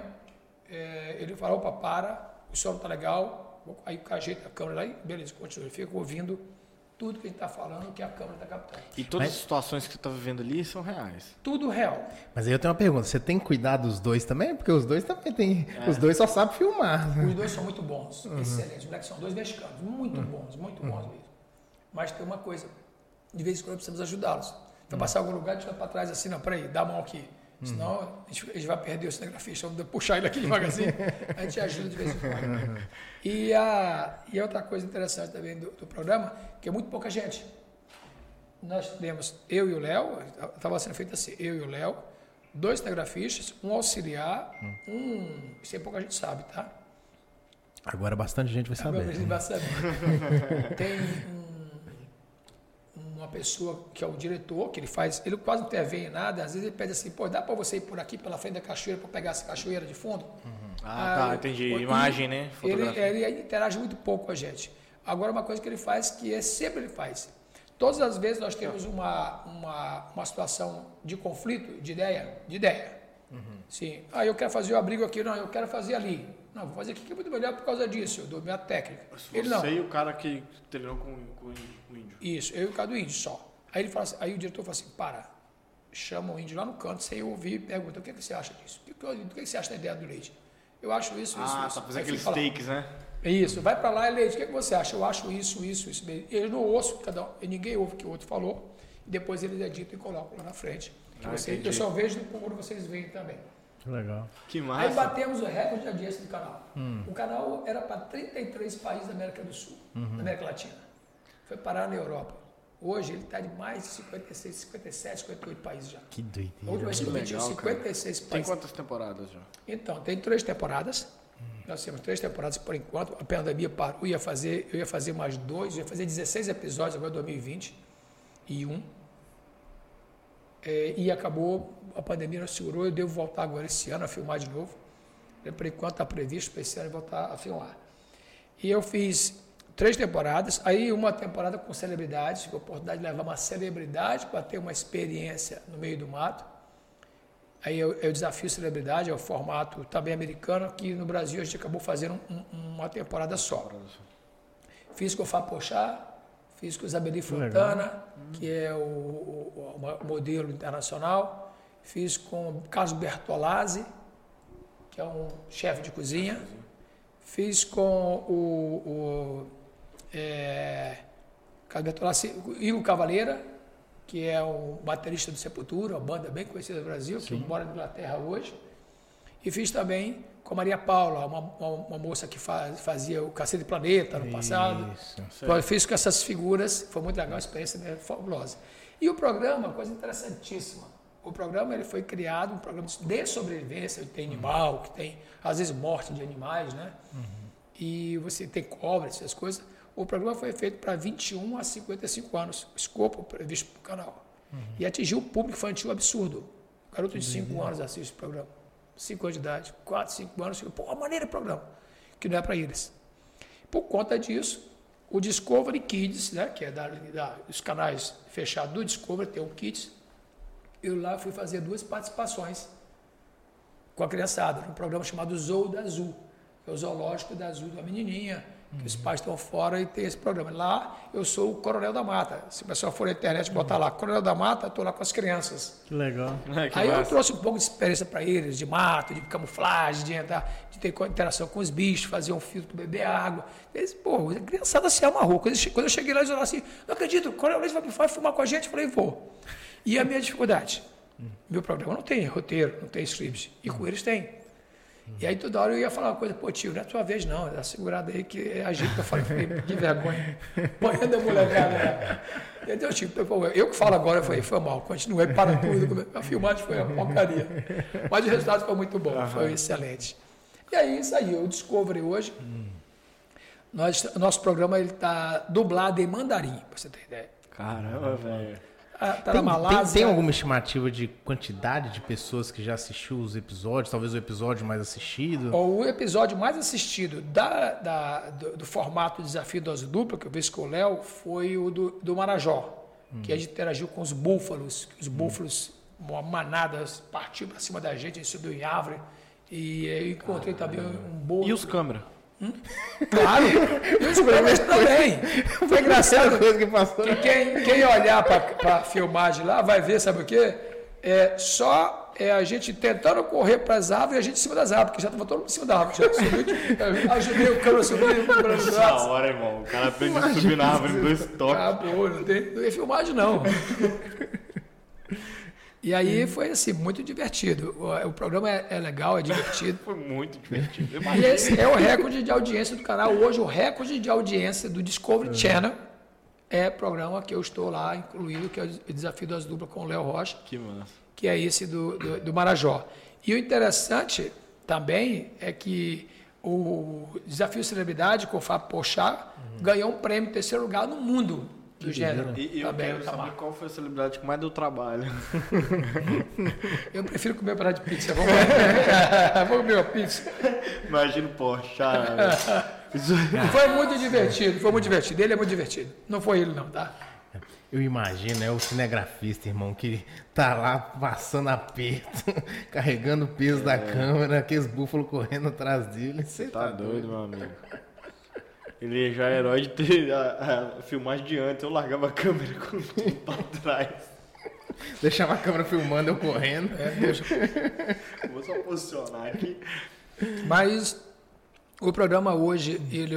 é, ele fala, opa, para, o som não tá legal. Aí ajeita a câmera lá e beleza, continua. Ele fica ouvindo tudo que a gente está falando, que a câmera está captando. E todas Mas- as situações que você tá vivendo ali são reais. Tudo real. Mas aí eu tenho uma pergunta: você tem que cuidar dos dois também? Porque os dois também tem. Os dois só sabem filmar. Os dois são muito bons, excelentes. Os moleques são dois mexicanos, muito bons, muito bons mesmo. Mas tem uma coisa, de vez em quando precisamos ajudá-los. Vai passar em algum lugar, deixa para trás assim, não, peraí, dá a mão aqui. Senão a gente, a gente vai perder o cinegrafista, vamos puxar ele aqui devagarzinho. A gente ajuda de vez em quando. E, a, e outra coisa interessante também do, do programa, que é muito pouca gente. Nós temos eu e o Léo, estava sendo feito assim, eu e o Léo, dois cinegrafistas, um auxiliar, um. Isso aí pouca gente sabe, tá? Agora bastante gente vai Agora saber. ele vai saber. Tem um- uma pessoa que é o diretor, que ele faz, ele quase não intervém em nada, às vezes ele pede assim, pô, dá para você ir por aqui pela frente da cachoeira para pegar essa cachoeira de fundo? Ah, tá, eu- entendi. Imagem, né? Ele, Fotografia. ele interage muito pouco com a gente. Agora, uma coisa que ele faz, que é sempre ele faz. Todas as vezes nós temos uma, uma, uma situação de conflito, de ideia, de ideia. Sim. Ah, eu quero fazer o abrigo aqui, não, eu quero fazer ali. Não, vou fazer aqui que é muito melhor por causa disso, eu dou minha técnica. Ele não. E o cara que treinou com, com o índio. Isso, eu e o cara do índio só. Aí ele fala assim, aí o diretor fala assim, para, chama o índio lá no canto, sem ouvir, e pergunta, o que, é que você acha disso? O que, que, o que você acha da ideia do leite? Eu acho isso, isso, Ah, isso. tá fazendo Aí aqueles takes, né? Isso, vai para lá e leite, o que, é que você acha? Eu acho isso, isso, isso. mesmo. Eu não ouço, cada um, e ninguém ouve o que o outro falou, e depois eles editam e colocam lá na frente. Que Ah, você- eu só vejo quando vocês veem também. Que legal. Que Aí massa. batemos o recorde de audiência do canal. O canal era para 33 países da América do Sul, da América Latina. Foi parar na Europa. Hoje ele está de mais de 56, 57, 58 países já. Que A última doideira. vez que Que competiu legal, cara. 56 Tem países. quantas temporadas já? Então, tem três temporadas. Nós temos três temporadas por enquanto. A pandemia parou, ia fazer, eu ia fazer mais dois, eu ia fazer 16 episódios agora em 2020 e um. É, e acabou, a pandemia não segurou, eu devo voltar agora esse ano a filmar de novo. É, Por enquanto está previsto para esse ano voltar a filmar. E eu fiz três temporadas, aí uma temporada com celebridades, tive a oportunidade de levar uma celebridade para ter uma experiência no meio do mato. Aí eu, eu desafio celebridade, é o formato também americano, que no Brasil a gente acabou fazendo um- um- uma temporada só. Fiz com o Fábio Pochá, fiz com o Isabeli Fontana, que é o, o- o modelo internacional. Fiz com o Carlos Bertolazzi, que é um chefe de cozinha. Fiz com o, o é, Igor Cavaleira, que é o baterista do Sepultura, uma banda bem conhecida do Brasil, que mora na Inglaterra hoje. E fiz também com a Maria Paula, uma, uma, uma moça que faz, fazia o Cacete Planeta no passado. Isso. Eu fiz com essas figuras, foi muito legal, uma experiência né, fabulosa. E o programa, coisa interessantíssima. O programa ele foi criado, um programa de sobrevivência, que tem animal, que tem, às vezes, morte de animais, né? E você tem cobra, essas coisas. O programa foi feito para 21 a 55 anos, o escopo previsto para o canal. Uhum. E atingiu um público infantil absurdo. O garoto de 5 anos assiste o programa. 5 anos de idade, 4, 5 anos, pô, a maneira programa, que não é para eles. Por conta disso, o Discovery Kids, né, que é da, da, dos canais fechados do Discovery, tem o Kids, eu lá fui fazer duas participações com a criançada, num programa chamado Zoo da Azul, que é o zoológico da Azul da menininha, uhum. os pais estão fora e tem esse programa. Lá eu sou o Coronel da Mata. Se o pessoal for na internet botar lá, Coronel da Mata, estou lá com as crianças. Que legal. É, que Aí massa. eu trouxe um pouco de experiência para eles, de mato, de camuflagem, de, entrar, de ter interação com os bichos, fazer um filtro, beber água. Eles, pô, a criançada se amarrou. Quando eu cheguei lá, eles falaram assim, não acredito, o Coronel Leite vai filmar com a gente? Eu falei, vou. E a minha dificuldade? Meu programa não tem roteiro, não tem script. E com eles tem. E aí toda hora eu ia falar uma coisa, pô tio, não é a tua vez não, dá segurada aí que é a gente que eu falei, que vergonha. Apanhando a molecada. Né? Entendeu, tio? Eu que falo agora, eu falei, foi mal, continuei, para tudo. A filmagem foi uma porcaria. Mas o resultado foi muito bom, foi excelente. E aí saiu o Discovery hoje. Nós, nosso programa está dublado em mandarim, para você ter ideia. Caramba, velho. Ah, tá tem, tem, tem, alguma estimativa de quantidade de pessoas que já assistiu os episódios? Talvez o episódio mais assistido? O episódio mais assistido da, da do, do, formato Desafio Dose Dupla, que eu vi com o Léo, foi o do, do Marajó, hum. que a gente interagiu com os búfalos. Os hum. búfalos, uma manada, partiu para cima da gente, a gente subiu em árvore. E eu encontrei também um bolo. E os câmeras? Hum? Claro, e os câmeras também. Foi engraçado. coisa que passou. Que quem, quem olhar para a filmagem lá vai ver, sabe o quê? É só é a gente tentando correr para as árvores e a gente em cima das árvores, porque já estava todo mundo em cima da árvore. Já subiu, ajudei o câmera a subir. Na hora, irmão. O cara aprende a subir na árvore em dois toques. Acabou, não tem, não tem filmagem não. E aí foi assim, muito divertido. O, o programa é, é, legal, é divertido. foi muito divertido. E esse é o recorde de audiência do canal. Hoje, o recorde de audiência do Discovery uhum. Channel é programa que eu estou lá incluído, que é o Desafio das Duplas com o Léo Rocha. Que massa. Que é esse do, do, do Marajó. E o interessante também é que o Desafio Celebridade com o Fábio Pochá uhum. ganhou um prêmio terceiro lugar no mundo do gênero. E, e eu quero tá saber qual foi a celebridade que mais deu trabalho. eu prefiro comer para de pizza. Vamos, Vamos comer uma pizza. Imagina o Porsche. foi muito divertido, foi muito divertido. Ele é muito divertido. Não foi ele não, tá? Eu imagino, é o cinegrafista, irmão, que tá lá passando aperto, carregando o peso é. da câmera, aqueles búfalos correndo atrás dele. Você tá, tá doido, doido, meu amigo. Ele já é herói de ter a, a filmagem de antes. Eu largava a câmera com tudo pra trás. Deixava a câmera filmando, eu correndo. É, deixa. Vou só posicionar aqui. Mas o programa hoje, ele,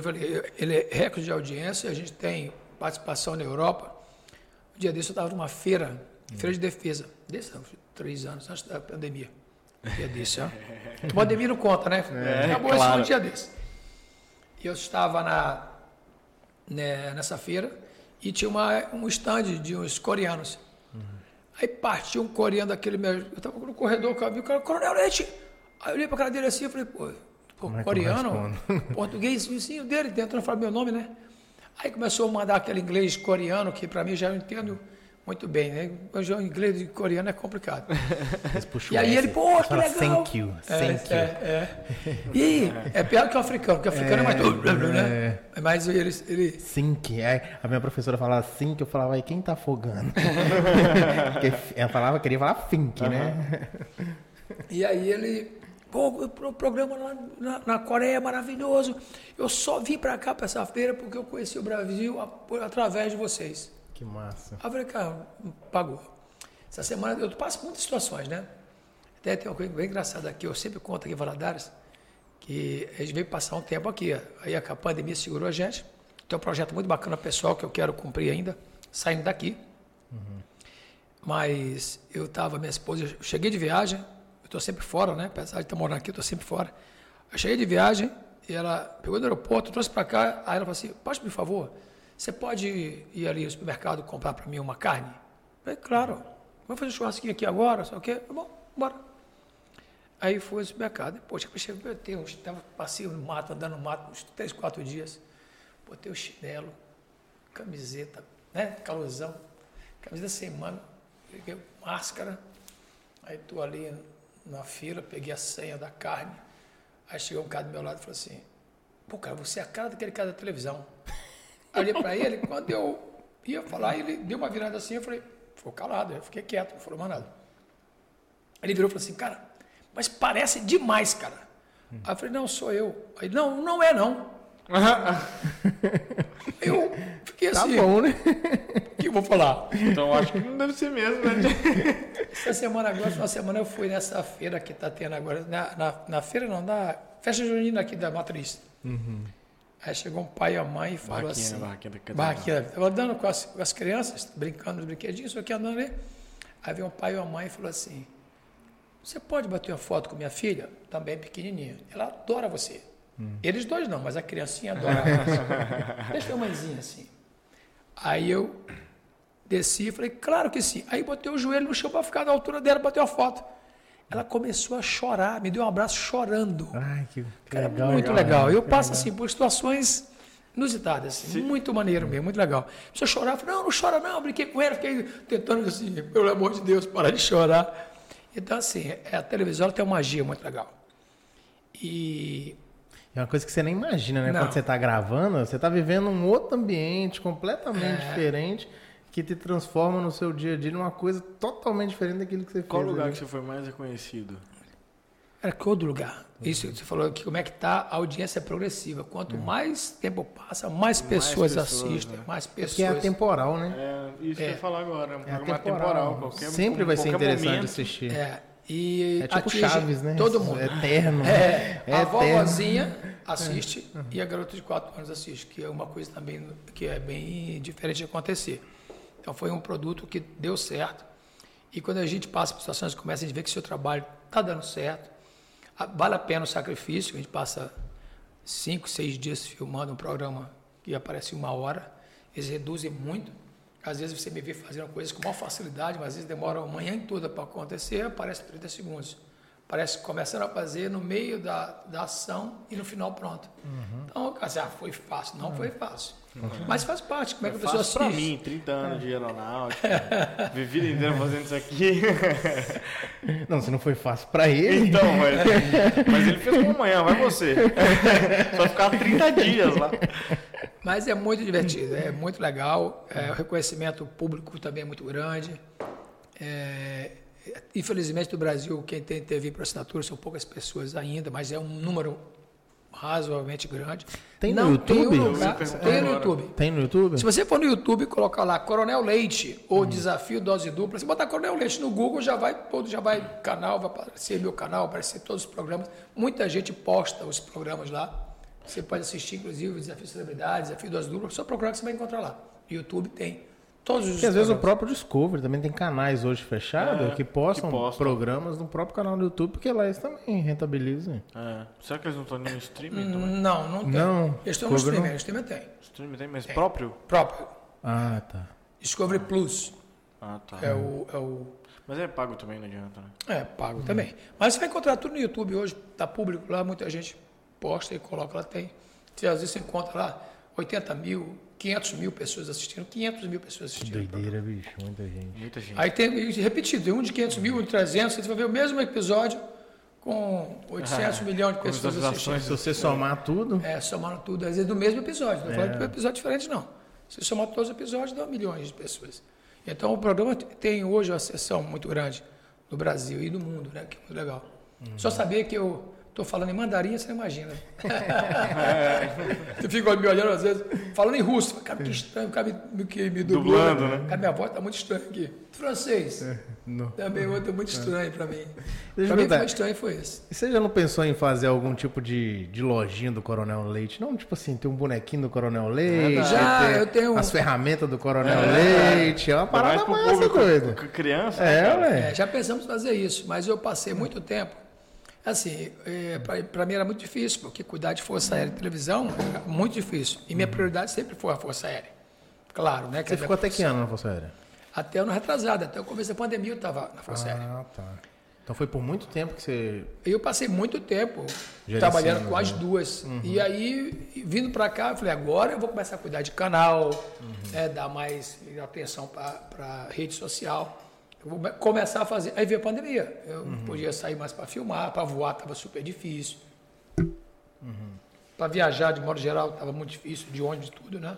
ele é recorde de audiência. A gente tem participação na Europa. Um dia desse eu estava numa feira, feira de defesa. Desse, três anos, antes da pandemia. Um dia desse, ó. A pandemia não conta, né? É, Acabou claro. esse um dia desse eu estava na, né, nessa feira e tinha uma, um stand de uns coreanos. Uhum. Aí partiu um coreano daquele meu. Eu estava no corredor, eu vi o cara, Coronel Leite! Aí eu olhei para cara dele assim e falei, pô, pô é coreano, português, vizinho dele, tentando falar meu nome, né? Aí começou a mandar aquele inglês coreano, que para mim já eu entendo muito bem, né? Hoje o inglês de coreano é complicado. e aí ele, pô, que legal. Thank you, thank é, you. É, é. E é pior que o africano, porque o africano é, é mais... Né? É mais ele... ele... Think. É, a minha professora falava think, eu falava, aí quem tá afogando? ela falava, queria falar think, né? E aí ele... Pô, o programa lá na, na, Coreia é maravilhoso. Eu só vim para cá, para essa feira, porque eu conheci o Brasil através de vocês. Que massa. Aí eu falei, cara, pagou. Essa semana eu passo muitas situações, né? Até tem uma coisa bem engraçada aqui, eu sempre conto aqui em Valadares, que a gente veio passar um tempo aqui. Aí a pandemia segurou a gente. Tem um projeto muito bacana pessoal que eu quero cumprir ainda, saindo daqui. Uhum. Mas eu estava, minha esposa, eu cheguei de viagem, eu estou sempre fora, né? Apesar de estar morando aqui, eu estou sempre fora. Eu cheguei de viagem e ela pegou no aeroporto, trouxe para cá, aí ela falou assim, pode, por favor, você pode ir ali no supermercado comprar para mim uma carne? Falei, claro. Vamos fazer um churrasquinho aqui agora, só o quê? Tá bom, bora. Aí fui ao supermercado. Poxa, eu cheguei, meu Deus, estava passeio no mato, andando no mato uns três, quatro dias. botei o chinelo, camiseta, né? Calorzão, camiseta sem manga, peguei máscara, aí tô ali na fila, peguei a senha da carne, aí chegou um cara do meu lado e falou assim, pô, cara, você é a cara daquele cara da televisão. Olhei pra ele, quando eu ia falar, ele deu uma virada assim, eu falei, ficou calado, eu fiquei quieto, não falou mais nada. Ele virou e falou assim, cara, mas parece demais, cara. Aí eu falei, não, sou eu. Aí, não, não é não. eu fiquei Tá assim, bom, né? o que eu vou falar? Então acho que não deve ser mesmo, né? Essa semana agora, essa semana eu fui nessa feira que está tendo agora, na, na, na feira não, na festa junina aqui da Matriz. Aí chegou um pai e a mãe e falou Barraquinha, assim, barraquinha da catedral. barraquinha, tava andando com as, com as crianças, brincando nos brinquedinhos, isso aqui andando ali. Aí veio um pai e uma mãe e falou assim, você pode bater uma foto com minha filha? Também pequenininha. Ela adora você. Eles dois não, mas a criancinha adora. Deixa a mãezinha assim. Aí eu desci e falei, claro que sim. Aí botei o joelho no chão para ficar na altura dela, bateu a foto. Ela começou a chorar, me deu um abraço chorando. Ai, que, que Cara, legal. muito cara. legal. Eu passo assim por situações inusitadas, assim, muito maneiro mesmo, muito legal. A pessoa eu falei, não, não chora não, eu brinquei com ela, fiquei tentando assim, pelo amor de Deus, parar de chorar. Então, assim, é, a televisão ela tem uma magia muito legal. E É uma coisa que você nem imagina, né? Não. Quando você tá gravando, você tá vivendo um outro ambiente completamente É. diferente que te transforma no seu dia a dia numa coisa totalmente diferente daquilo que você Qual fez. lugar ali. que você foi mais reconhecido? Era que outro lugar. Isso, você falou que como é que tá a audiência é progressiva. Quanto Hum. mais tempo passa, mais pessoas, pessoas, assistem, né? mais Porque pessoas. é atemporal, né? É, isso que eu ia falar agora. É um É programa atemporal. temporal. Qualquer, Sempre vai ser interessante momento. assistir. É, e É tipo Chaves, né? Todo mundo. É eterno. É, É a vovozinha assiste e a garota de 4 anos assiste, que é uma coisa também que é bem diferente de acontecer. Então foi um produto que deu certo. E quando a gente passa por situações como essa, a gente vê que seu trabalho está dando certo. Ah, Vale a pena o sacrifício, a gente passa cinco, seis dias filmando um programa que aparece uma hora. Eles reduzem muito. Às vezes você me vê fazendo coisas com maior facilidade, mas às vezes demora uma manhã toda para acontecer, aparece 30 segundos. Parece que começando a fazer no meio da, da ação e no final pronto. Então, assim, ah, foi fácil. Não foi fácil. Mas faz parte. Como é que a pessoa Fácil pra assiste? mim, 30 anos de aeronáutica. Vivi vida inteira fazendo isso aqui. Não, se não foi fácil pra ele. Então, mas, mas ele fez como amanhã, vai você. Só ficar 30 dias lá. Mas é muito divertido, é muito legal. É, o reconhecimento público também é muito grande. É, infelizmente, no Brasil, quem tem TV por assinatura são poucas pessoas ainda, mas é um número razoavelmente grande. Tem no Não YouTube? Tem, um lugar, tem no. YouTube. Tem no YouTube? Se você for no YouTube e colocar lá Coronel Leite ou Hum. Desafio Dose Dupla, se botar Coronel Leite no Google, já vai todo, já vai canal, vai aparecer meu canal, vai aparecer todos os programas. Muita gente posta os programas lá. Você pode assistir, inclusive, o Desafio Celebridade, Desafio Dose Dupla, só procurar que você vai encontrar lá. YouTube tem todos os Porque às vezes o próprio Discovery também tem canais hoje fechados É, que, postam que postam. programas no próprio canal do YouTube, porque lá eles também rentabilizam. É. Será que eles não estão no streaming também? Não, não tem. Não, Eles estão no streaming, não. eles também tem. Streaming tem, mas próprio? Próprio. Ah, tá. Discovery Plus Ah, tá. é o, é o Mas é pago também, não adianta, né? É, pago também. Mas você vai encontrar tudo no YouTube hoje, tá público lá, muita gente posta e coloca lá, tem. Você, às vezes você encontra lá 80 mil, 500 mil pessoas assistindo, 500 mil pessoas assistindo. doideira, bicho. Muita gente. Muita gente. Aí tem, repetido, um de 500 mil, um de 300, você vai ver o mesmo episódio com 800 milhões de pessoas assistindo. Se você somar tudo, É, somando tudo, às vezes do mesmo episódio, não É. falando de episódio diferente, não. Se somar todos os episódios, dá milhões de pessoas. Então o programa tem hoje uma sessão muito grande no Brasil e no mundo, né? Que é muito legal. Só saber que eu estou falando em mandarim, você não imagina. Você fica me olhando às vezes, falando em russo. Fala, Cara, que estranho, o cara me, me, que me dublou. Dublando, né? Cara, minha voz está muito estranha aqui. Francês. não. Também outro muito estranho para mim. Para mim foi estranho foi esse. E você já não pensou em fazer algum tipo de, de lojinha do Coronel Leite? Não, tipo assim, ter um bonequinho do Coronel Leite, Já, ter eu tenho- as ferramentas do Coronel Leite, é uma parada massa, doido. criança, né, É, ué. É, já pensamos em fazer isso, mas eu passei muito tempo. Assim, para mim era muito difícil, porque cuidar de Força Aérea e televisão era muito difícil. E minha prioridade sempre foi a Força Aérea. Claro, né? que Você é ficou até que ano na Força Aérea? Até ano retrasado, até o começo da pandemia eu estava na Força Aérea. Ah, tá. Então foi por muito tempo que você. Eu passei muito tempo Gerenciando, trabalhando com as né? duas. E aí, vindo para cá, eu falei, agora eu vou começar a cuidar de canal, né, dar mais atenção para rede social. Vou começar a fazer. Aí veio a pandemia. Eu não podia sair mais para filmar, para voar estava super difícil. Para viajar, de modo geral, estava muito difícil, de ônibus e tudo, né?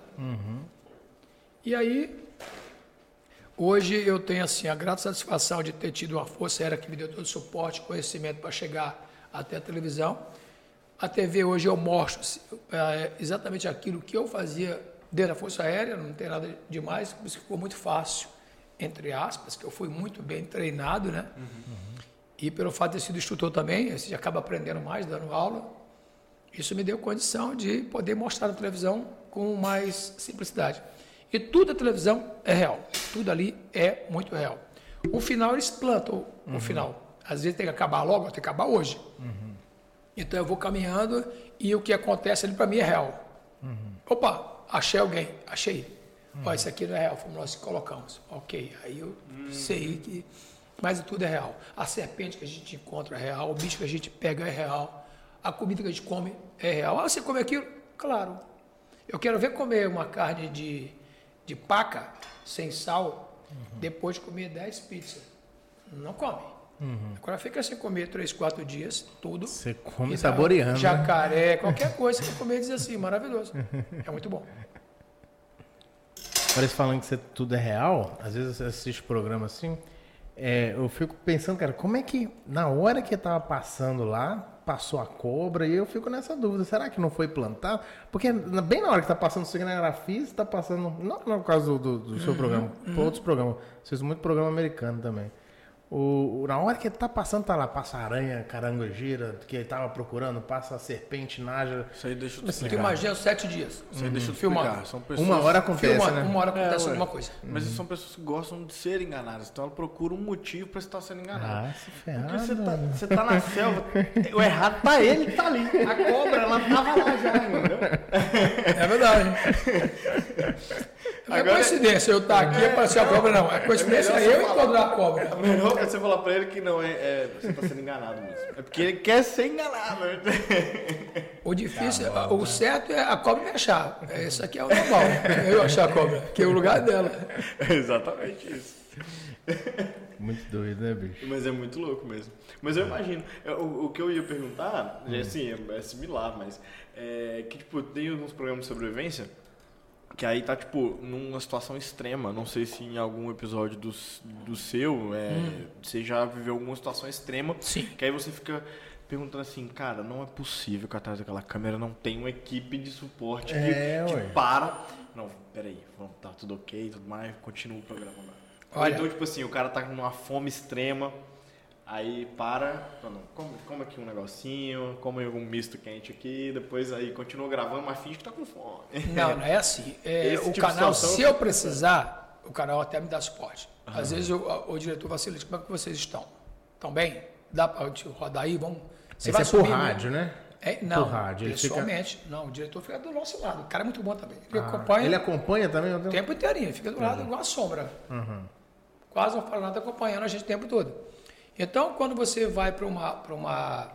E aí, hoje eu tenho assim a grata satisfação de ter tido uma força aérea que me deu todo o suporte, conhecimento para chegar até a televisão. A TV hoje eu mostro é, exatamente aquilo que eu fazia dentro da Força Aérea, não tem nada demais, por isso ficou muito fácil, entre aspas, que eu fui muito bem treinado, né? E pelo fato de ter sido instrutor também, você acaba aprendendo mais, dando aula. Isso me deu condição de poder mostrar na televisão com mais simplicidade. E tudo na televisão é real. Tudo ali é muito real. O final eles plantam o final. Às vezes tem que acabar logo, tem que acabar hoje. Então eu vou caminhando e o que acontece ali para mim é real. Opa, achei alguém, achei. Ó, isso aqui não é real, fomos nós que colocamos. Ok, aí eu sei que. Mas tudo é real. A serpente que a gente encontra é real, o bicho que a gente pega é real, a comida que a gente come é real. Ah, você come aquilo? Claro. Eu quero ver comer uma carne de, de paca, sem sal, depois de comer 10 pizzas. Não come. Agora fica sem comer 3, 4 dias, tudo. Você come saboreando. né? Jacaré, qualquer coisa que você comer e diz assim, maravilhoso. É muito bom. Parece falando que você, tudo é real. Às vezes você assiste programa assim. é, eu fico pensando, cara, como é que na hora que tava passando lá, passou a cobra, e eu fico nessa dúvida, será que não foi plantado? Porque bem na hora que tá passando o cinegrafista, tá passando. Não no caso do, do seu programa, por outros programas. Vocês muito programa americano também. O, o- na hora que tá passando, tá lá, passa aranha, caranguejeira, que ele tava procurando, passa a serpente, naja. Isso aí deixa eu te Tu explicar. imagina sete dias. Isso aí deixa eu te Filmado. explicar. São pessoas... Uma hora acontece, Filma, né? uma hora acontece É, alguma coisa. Mas são pessoas que gostam de ser enganadas. Então ela procura um motivo pra estar sendo enganada. Ah, se ferrar. Porque você tá, você tá na selva, o errado tá ele tá ali. A cobra, ela tava lá já, entendeu? É verdade. Não é Agora- coincidência eu estar aqui e aparecer a cobra, não. É coincidência você eu encontrar a cobra. É melhor você falar pra ele que não é, é, você tá sendo enganado mesmo. É porque ele quer ser enganado. né? O difícil, o certo é a cobra me achar. É, Isso aqui é o normal. Eu achar a cobra, que é o lugar dela. É exatamente isso. Muito doido, né, bicho? Mas é muito louco mesmo. Mas eu imagino. é, O, o que eu ia perguntar, é assim, é, é similar, mas é que, tipo, tem alguns programas de sobrevivência que aí tá, tipo, numa situação extrema. Não sei se em algum episódio do, do seu é, você já viveu alguma situação extrema. Sim. Que aí você fica perguntando assim, cara, não é possível que atrás daquela câmera não tem uma equipe de suporte que, É, que ué. para. Não, peraí, tá tudo ok e tudo mais, continua o programa. Ou Olha. então, tipo assim, o cara tá com uma fome extrema, aí para, come, come aqui um negocinho, come um misto quente aqui, depois aí continua gravando, mas finge que tá com fome. Não, não é assim. É, o tipo canal, situação- se eu precisar, o canal até me dá suporte. Às vezes o, o diretor vacila, como é que vocês estão? Estão bem? Dá para rodar aí? Vamos. Você Esse é por rádio, né? É, não, Por rádio, ele fica- pessoalmente. Não, o diretor fica do nosso lado. O cara é muito bom também. Ele Ah, acompanha Ele acompanha também? o tempo inteirinho, fica do lado igual a sombra. Quase não fala nada acompanhando a gente o tempo todo. Então, quando você vai para uma, para uma,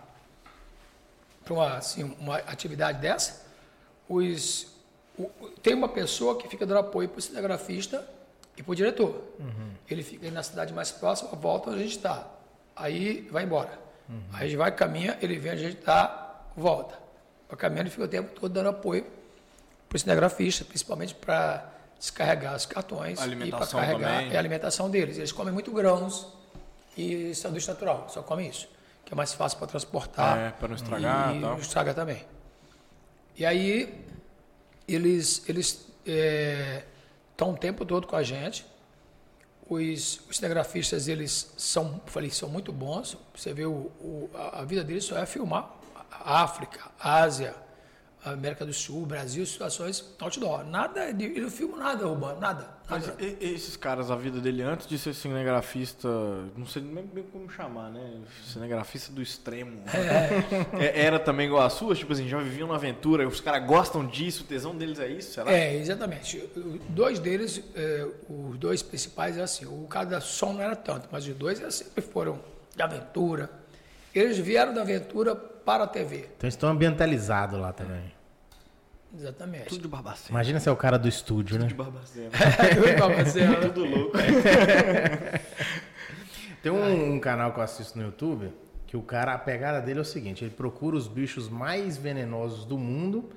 para uma, assim, uma atividade dessa, os, o- tem uma pessoa que fica dando apoio para o cinegrafista e para o diretor. Ele fica na cidade mais próxima, volta onde a gente está. Aí vai embora. Aí a gente vai, caminha, ele vem onde a gente está, volta. Vai caminhando e fica o tempo todo dando apoio para o cinegrafista, principalmente para descarregar os cartões e para carregar também. a alimentação deles. Eles comem muito grãos e sanduíche natural, só comem isso, que é mais fácil para transportar. É, pra não estragar e tal. não estraga também. E aí eles eles estão o tempo todo com a gente. Os, os cinegrafistas eles são, falei, são muito bons. Você vê o, o- a, vida deles só é filmar a África, a Ásia, América do Sul, Brasil, situações outdoor. Nada eu não filmo nada urbano, nada. Mas nada. e esses caras, a vida dele antes de ser cinegrafista, não sei nem como chamar, né? Cinegrafista do extremo. É, Era também igual a sua? Tipo assim, já viviam uma aventura, os caras gostam disso, o tesão deles é isso? Será? É, exatamente. Dois deles, é, os dois principais é assim. O cara da som não era tanto, mas os dois eles sempre foram de aventura. Eles vieram da aventura para a TV. Então eles estão ambientalizados lá também. Exatamente. Tudo de Barbacena. Imagina se é o cara do estúdio, né? de Barbacena. Eu tava dizendo, Tudo louco. Tem um, um canal que eu assisto no YouTube que o cara, a pegada dele é o seguinte: ele procura os bichos mais venenosos do mundo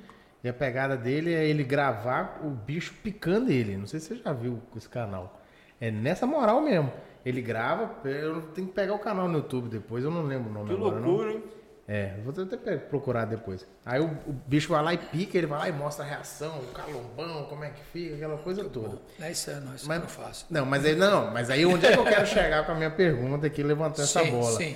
e a pegada dele é ele gravar o bicho picando ele. Não sei se você já viu esse canal. É nessa moral mesmo. Ele grava, eu tenho que pegar o canal no YouTube depois, eu não lembro o nome Que agora. não. loucura, hein? É, vou até procurar depois. Aí o, o bicho vai lá e pica, ele vai lá e mostra a reação, o calombão, como é que fica, aquela coisa toda. não é isso, não, isso Mas- eu não faço. Não, mas aí não, mas aí onde é que eu quero chegar com a minha pergunta aqui, levantando essa Sim, bola? sim.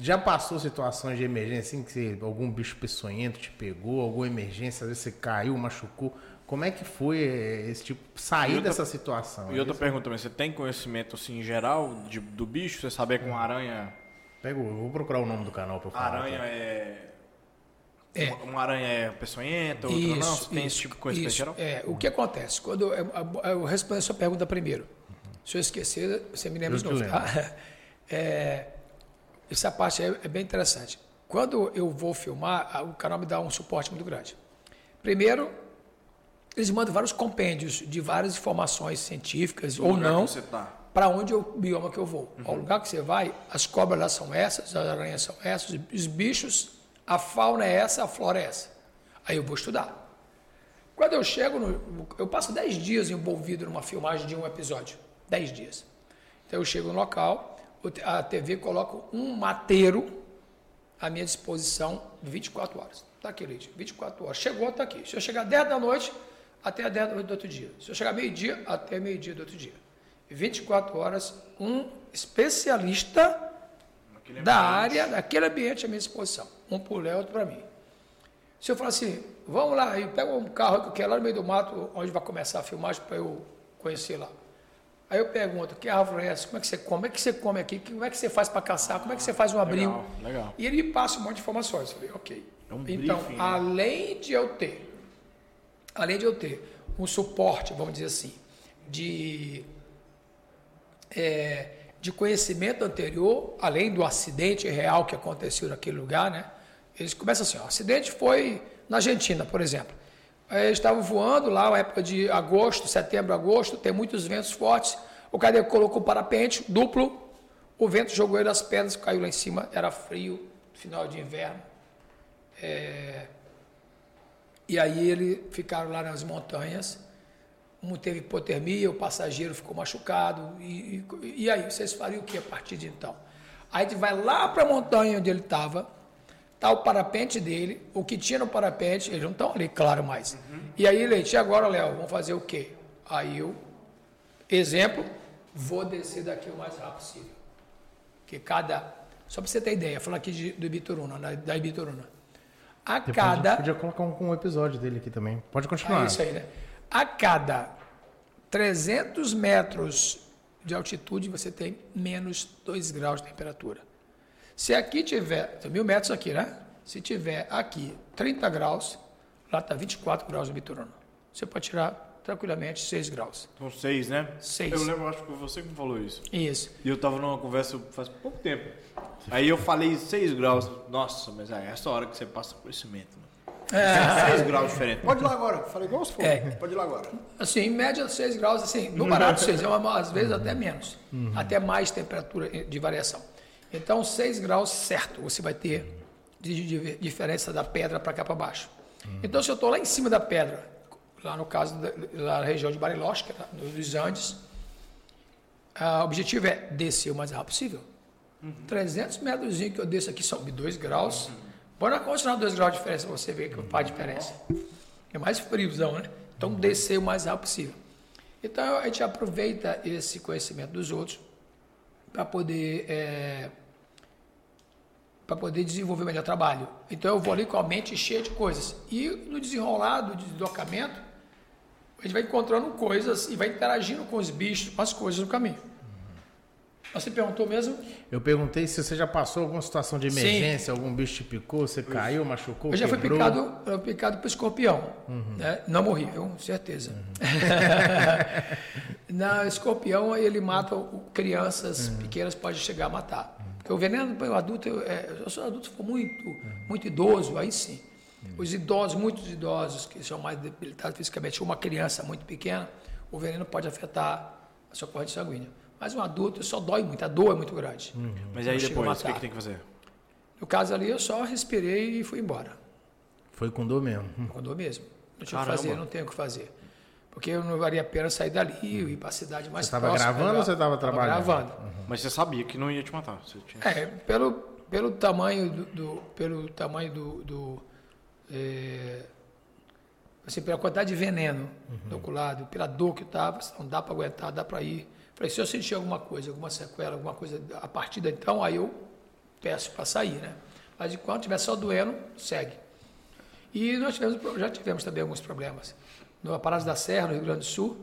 Já passou situações de emergência, assim, que você- algum bicho peçonhento te pegou, alguma emergência, às vezes você caiu, machucou. Como é que foi eh, esse tipo, sair outra- dessa situação? E outra pergunta também, você tem conhecimento assim em geral de- do bicho? Você saber que uma aranha. Pega, o- eu vou procurar o nome do canal pra eu falar. Aranha aqui. é. É. Uma, aranha é peçonhenta, outra não? Você tem esse tipo de coisa isso. geral? É, o que acontece? Quando eu, eu, respondo a sua pergunta primeiro. Se eu esquecer, você me lembra de Eu te novo. tá? É, essa parte é, é bem interessante. Quando eu vou filmar, o canal me dá um suporte muito grande. Primeiro, eles mandam vários compêndios de várias informações científicas ou lugar não que você tá. Para onde o bioma que eu vou. Ao lugar que você vai, as cobras lá são essas, as aranhas são essas, os bichos, a fauna é essa, a flora é essa. Aí eu vou estudar. Quando eu chego, no, eu passo 10 dias envolvido numa filmagem de um episódio. 10 dias. Então eu chego no local, a TV coloca um mateiro à minha disposição 24 horas. Tá aqui, Lídia, 24 horas. Chegou, tá aqui. Se eu chegar 10 da noite, até 10 da noite do outro dia. Se eu chegar meio-dia, até meio-dia do outro dia. 24 horas, um especialista da área, daquele ambiente à minha disposição. Um por lá, outro para mim. Se eu falar assim, vamos lá, eu pego um carro que eu quero lá no meio do mato, onde vai começar a filmagem para eu conhecer lá. Aí eu pergunto, que árvore é essa? Como é que você come? Como é que você come aqui? Como é que você faz para caçar? Como é que você faz um abrigo? Legal, legal. E ele me passa um monte de informações. Eu falei, ok. É um então, briefing, né? além de eu ter, além de eu ter um suporte, vamos dizer assim, de, é, de conhecimento anterior, além do acidente real que aconteceu naquele lugar, né? Eles começam assim, ó, o acidente foi na Argentina, por exemplo. Eles estavam voando lá, na época de agosto, setembro, agosto, tem muitos ventos fortes. O cara colocou o parapente duplo, o vento jogou ele nas pedras, caiu lá em cima, era frio, final de inverno. É, E aí ele ficaram lá nas montanhas, um teve hipotermia, o passageiro ficou machucado. E, e, e aí, vocês fariam o que a partir de então? Aí a gente vai lá para a montanha onde ele estava, tá o parapente dele, o que tinha no parapente, eles não estão ali, claro, mais. E aí, Leite, e agora, Léo, vamos fazer o quê? Aí eu, exemplo, vou descer daqui o mais rápido possível. Que cada. Só para você ter ideia, falando aqui de, do Ibituruna, da, da Ibituruna. A Depois cada. A gente podia colocar um, um episódio dele aqui também. Pode continuar. É isso aí, né? A cada 300 metros de altitude, você tem menos 2 graus de temperatura. Se aqui tiver, tem mil metros aqui, né? Se tiver aqui 30 graus, lá está 24 graus no Bituruna. Você pode tirar tranquilamente 6 graus. São seis, né? Seis. Eu lembro, acho que foi você que me falou isso. Isso. E eu tava numa conversa faz pouco tempo. Aí eu falei 6 graus. Nossa, mas é essa hora que você passa conhecimento. Né? 6 graus diferente. Pode ir lá agora. Falei igual se for. É. Pode ir lá agora. Assim, em média 6 graus, assim, no barato 6, é uma- às vezes até menos, até mais temperatura de variação. Então, 6 graus certo você vai ter de, diferença da pedra para cá para baixo. Então, se eu estou lá em cima da pedra, lá no caso, da, lá na região de Bariloche, que é dos Andes, o objetivo é descer o mais rápido possível. 300 metros que eu desço aqui são de 2 graus. Bora continuar 2 graus de diferença você ver que faz diferença. É mais friozão, né? Então, descer o mais rápido possível. Então, a gente aproveita esse conhecimento dos outros para poder, é, para poder desenvolver melhor trabalho. Então, eu vou ali com a mente cheia de coisas. E no desenrolar do deslocamento, a gente vai encontrando coisas e vai interagindo com os bichos, com as coisas no caminho. Você perguntou mesmo? Eu perguntei se você já passou alguma situação de Sim. emergência, algum bicho te picou, você caiu, machucou, Eu já fui quebrou? picado, eu fui picado por escorpião. né? Não morri, com certeza. Na escorpião, ele mata crianças pequenas, pode chegar a matar. Porque o veneno, o adulto, é, se o adulto for muito, muito idoso, aí sim. Os idosos, muitos idosos que são mais debilitados fisicamente, uma criança muito pequena, o veneno pode afetar a sua corrente sanguínea. Mas um adulto só dói muito, a dor é muito grande. Mas Não aí depois, o que, que tem que fazer? No caso ali, eu só respirei e fui embora. Foi com dor mesmo. Com dor mesmo. Não tinha o que fazer, não tenho o que fazer. Porque não valia a pena sair dali e ir para a cidade mais Você próxima. gravando ou você tava Tava trabalhando? gravando. Mas você sabia que não ia te matar. Você tinha... É, pelo, pelo tamanho do, do- pelo tamanho do, do é, assim, pela quantidade de veneno do oculado, pela dor que estava, não dá para aguentar, dá para ir. Falei, se eu sentir alguma coisa, alguma sequela, alguma coisa a partir de então, aí eu peço para sair, né? Mas enquanto estiver só doendo, segue. E nós tivemos, já tivemos também alguns problemas. No Aparato da Serra, no Rio Grande do Sul,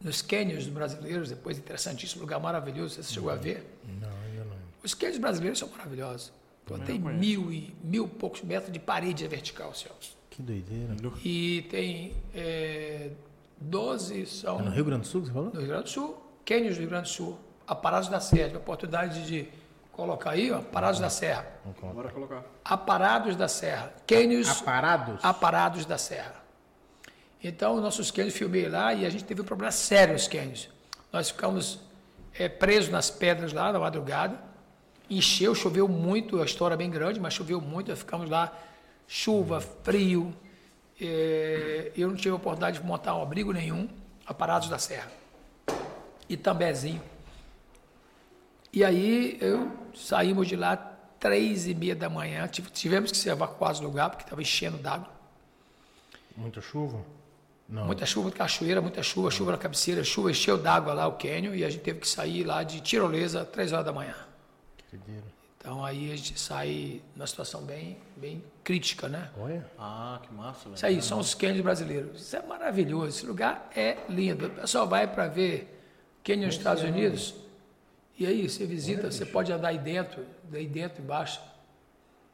nos cânions brasileiros, depois interessantíssimo, lugar maravilhoso, você chegou a ver? Não, ainda não. Os cânions brasileiros são maravilhosos. Pô, tem mil e mil poucos metros de parede vertical, Celso. Que doideira. E tem é, 12 são É no Rio Grande do Sul que você falou? no Rio Grande do Sul, cânions do Rio Grande do Sul, aparados da Serra. Tive a oportunidade de colocar aí, ó, aparados da Serra. Bora colocar. Aparados da Serra. Cânions Aparados? aparados da Serra. Então, nossos cânions filmei lá e a gente teve um problema sério nos cânions. Nós ficamos é, presos nas pedras lá na madrugada. Encheu, choveu muito, a história é bem grande, mas choveu muito, nós ficamos lá, chuva, frio. É, eu não tive a oportunidade de montar um abrigo nenhum, aparados da Serra. E tambezinho. E aí eu saímos de lá três e meia da manhã, tive- tivemos que ser evacuados do lugar, porque estava enchendo d'água. Muita chuva? Não. Muita chuva, muita cachoeira, muita chuva, chuva na cabeceira, chuva encheu d'água lá o cânion e a gente teve que sair lá de tirolesa três horas da manhã. Que doideira. Então aí a gente sai numa situação bem, bem crítica, né? Olha. Ah, que massa, velho. Isso aí, são os cânions brasileiros. Isso é maravilhoso, esse lugar é lindo. O pessoal vai para ver cânion nos Estados Unidos e aí você visita, você pode andar aí dentro, daí dentro, embaixo.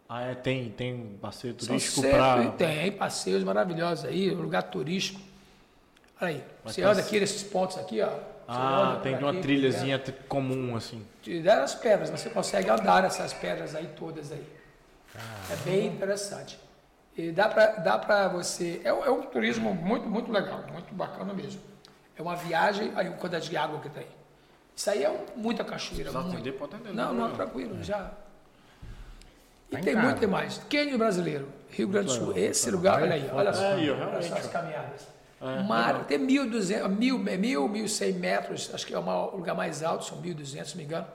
Ah, é, tem, tem passeio turístico pra... Tem passeios maravilhosos aí, um lugar turístico. Olha aí, Mas você anda aqui nesses pontos aqui, ó. Ah, tem uma aqui, trilhazinha comum, assim. né? Deram as pedras, você consegue andar nessas pedras aí todas aí. É bem interessante. E dá para dá pra você. É, um- é um turismo muito, muito legal, muito bacana mesmo. É uma viagem, aí o quantidade de água que tem. Isso aí é um- muita cachoeira. Se precisar muito. atender, pode atender, Não, não não, tem tranquilo, já. E Tá em tem casa. muito mais. Cânion brasileiro, Rio Grande do Sul. Esse lugar, olha aí, olha só. É olha só as ó. Caminhadas. Mar, tem 1.200, 1.000, 1.000, 1.100 metros, acho que é o lugar mais alto, são 1.200, se não me engano,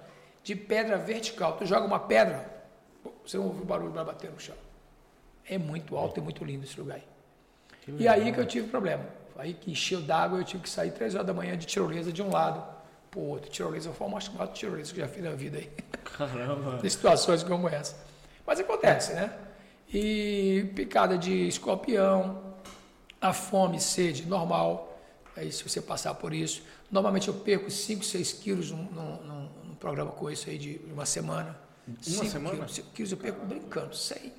de pedra vertical. Tu joga uma pedra, você não ouve o barulho vai bater no chão. É muito alto e muito lindo esse lugar aí. E aí que eu tive problema. Aí que encheu d'água, eu tive que sair três horas da manhã de tirolesa de um lado para o outro. Tirolesa foi o mais chamado tirolesa que eu já fiz na vida aí. Caramba. Em situações como essa. Mas acontece, né? E picada de escorpião, a fome, sede, normal. Aí se você passar por isso. Normalmente eu perco 5, 6 quilos num, num- num- programa com isso aí de uma semana. Cinco semana? Quilos, 5 quilos eu perco brincando, 100.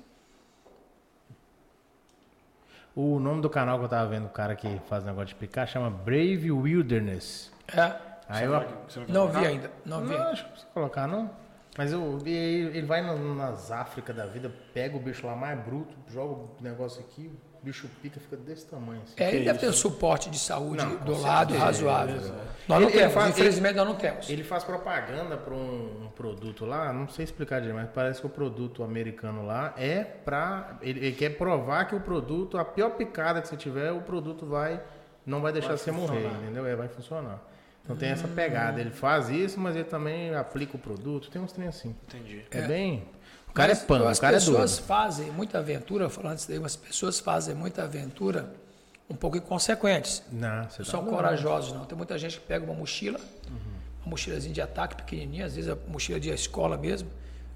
O nome do canal que eu tava vendo, o cara que faz negócio de picar, chama Brave Wilderness. É. Aí eu. Você quer Não vi ainda, não vi Não, acho que não precisa colocar, não. Mas eu, ele vai nas Áfricas da vida, pega o bicho lá mais bruto, joga o negócio aqui, bicho pica, fica desse tamanho. Assim. É, ele deve ter um suporte de saúde Não, do lado certeza. razoável. Nós não Ele- ele temos, faz- infelizmente nós não temos. Ele faz propaganda para um, um produto lá, não sei explicar direito, mas parece que o produto americano lá é pra. Ele, ele quer provar que o produto, a pior picada que você tiver, o produto vai. Não vai deixar você morrer, entendeu? É, vai funcionar. Então tem essa pegada. Ele faz isso, mas ele também aplica o produto. Tem uns trem assim. Entendi. É, bem. O cara Mas é pano, as o cara é pessoas doido. fazem muita aventura, falando isso daí, as pessoas fazem muita aventura um pouco inconsequentes. Não, você Não tá são doido. corajosos, não. Tem muita gente que pega uma mochila, uma mochilazinha de ataque pequenininha, às vezes a mochila de escola mesmo,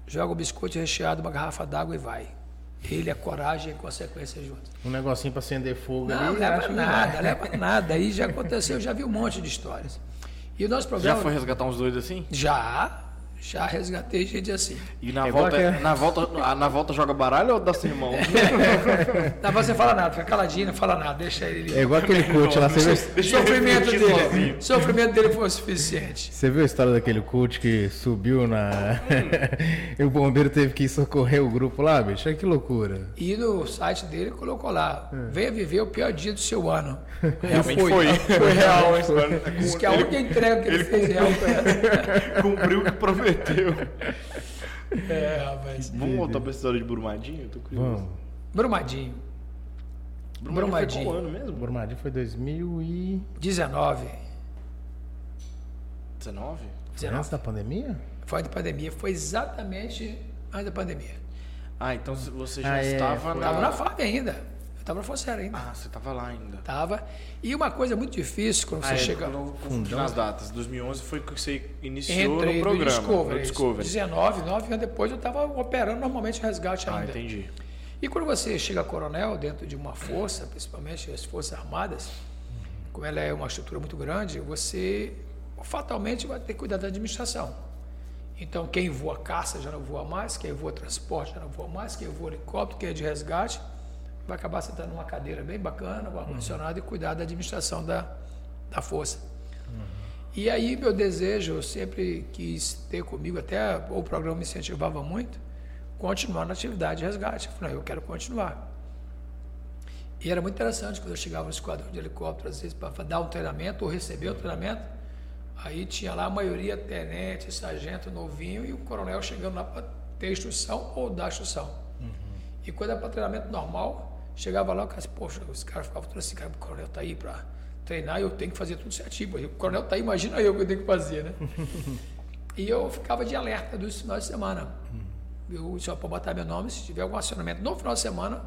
joga o biscoito recheado, uma garrafa d'água e vai. Ele, a coragem e a consequência juntos. Um negocinho para acender fogo Não, ali. leva acho que nada, leva nada. Aí já aconteceu, já vi um monte de histórias. E o nosso Já programa. foi resgatar uns doidos assim? Já, Já resgatei gente assim. E na, É volta, na, volta, ah, na volta joga baralho ou dá sermão? Não, você fala nada, fica caladinho, não fala nada, deixa ele. É igual aquele coach lá, você viu, ele sofrimento dele. sozinho. Sofrimento dele foi o suficiente. você viu a história daquele coach que subiu na. e o bombeiro teve que ir socorrer o grupo lá, bicho? Olha que loucura. E no site dele colocou lá: venha viver o pior dia do seu ano. Realmente E foi. Foi real. Foi. Diz que a única entrega que ele, fez real foi essa. Cumpriu o que prometeu. É, rapaz. Vamos voltar pra história de Brumadinho? Tô curioso. Vamos. Brumadinho, Brumadinho, Brumadinho. foi qual ano mesmo? Brumadinho foi 2000 e... 19. 19? 19. Antes da pandemia? Foi da pandemia, foi exatamente antes da pandemia. Ah, então você já Ah, é, estava. Eu na... tava na FAB ainda. Eu tava na Força ainda. Ah, você tava lá ainda. Tava. E uma coisa muito difícil quando você Ah, é, chega. eu confundi nas datas. 2011 foi que você iniciou Entrei no programa, no Discovery. no Discovery. 19, 9 anos depois eu estava operando normalmente o resgate Ah, ainda. entendi. E quando você chega a coronel dentro de uma força, principalmente as Forças Armadas, como ela é uma estrutura muito grande, você fatalmente vai ter que cuidar da administração. Então, quem voa caça já não voa mais, quem voa transporte já não voa mais, quem voa helicóptero, quem é de resgate, vai acabar sentando numa cadeira bem bacana, com ar-condicionado e cuidar da administração da, da força. E aí, meu desejo, eu sempre quis ter comigo, até o programa me incentivava muito, continuar na atividade de resgate. Eu falei, eu quero continuar. E era muito interessante quando eu chegava no esquadrão de helicóptero, às vezes, para dar um treinamento ou receber um treinamento. Aí tinha lá a maioria tenente, sargento, novinho e o coronel chegando lá para ter instrução ou dar instrução. E quando era para treinamento normal, chegava lá e o cara poxa, os caras ficavam todos assim, cara, o coronel tá aí para treinar eu tenho que fazer tudo certinho. O coronel tá aí, imagina eu que eu tenho que fazer, né? e eu ficava de alerta dos finais de semana. Eu só para botar meu nome, se tiver algum acionamento no final de semana,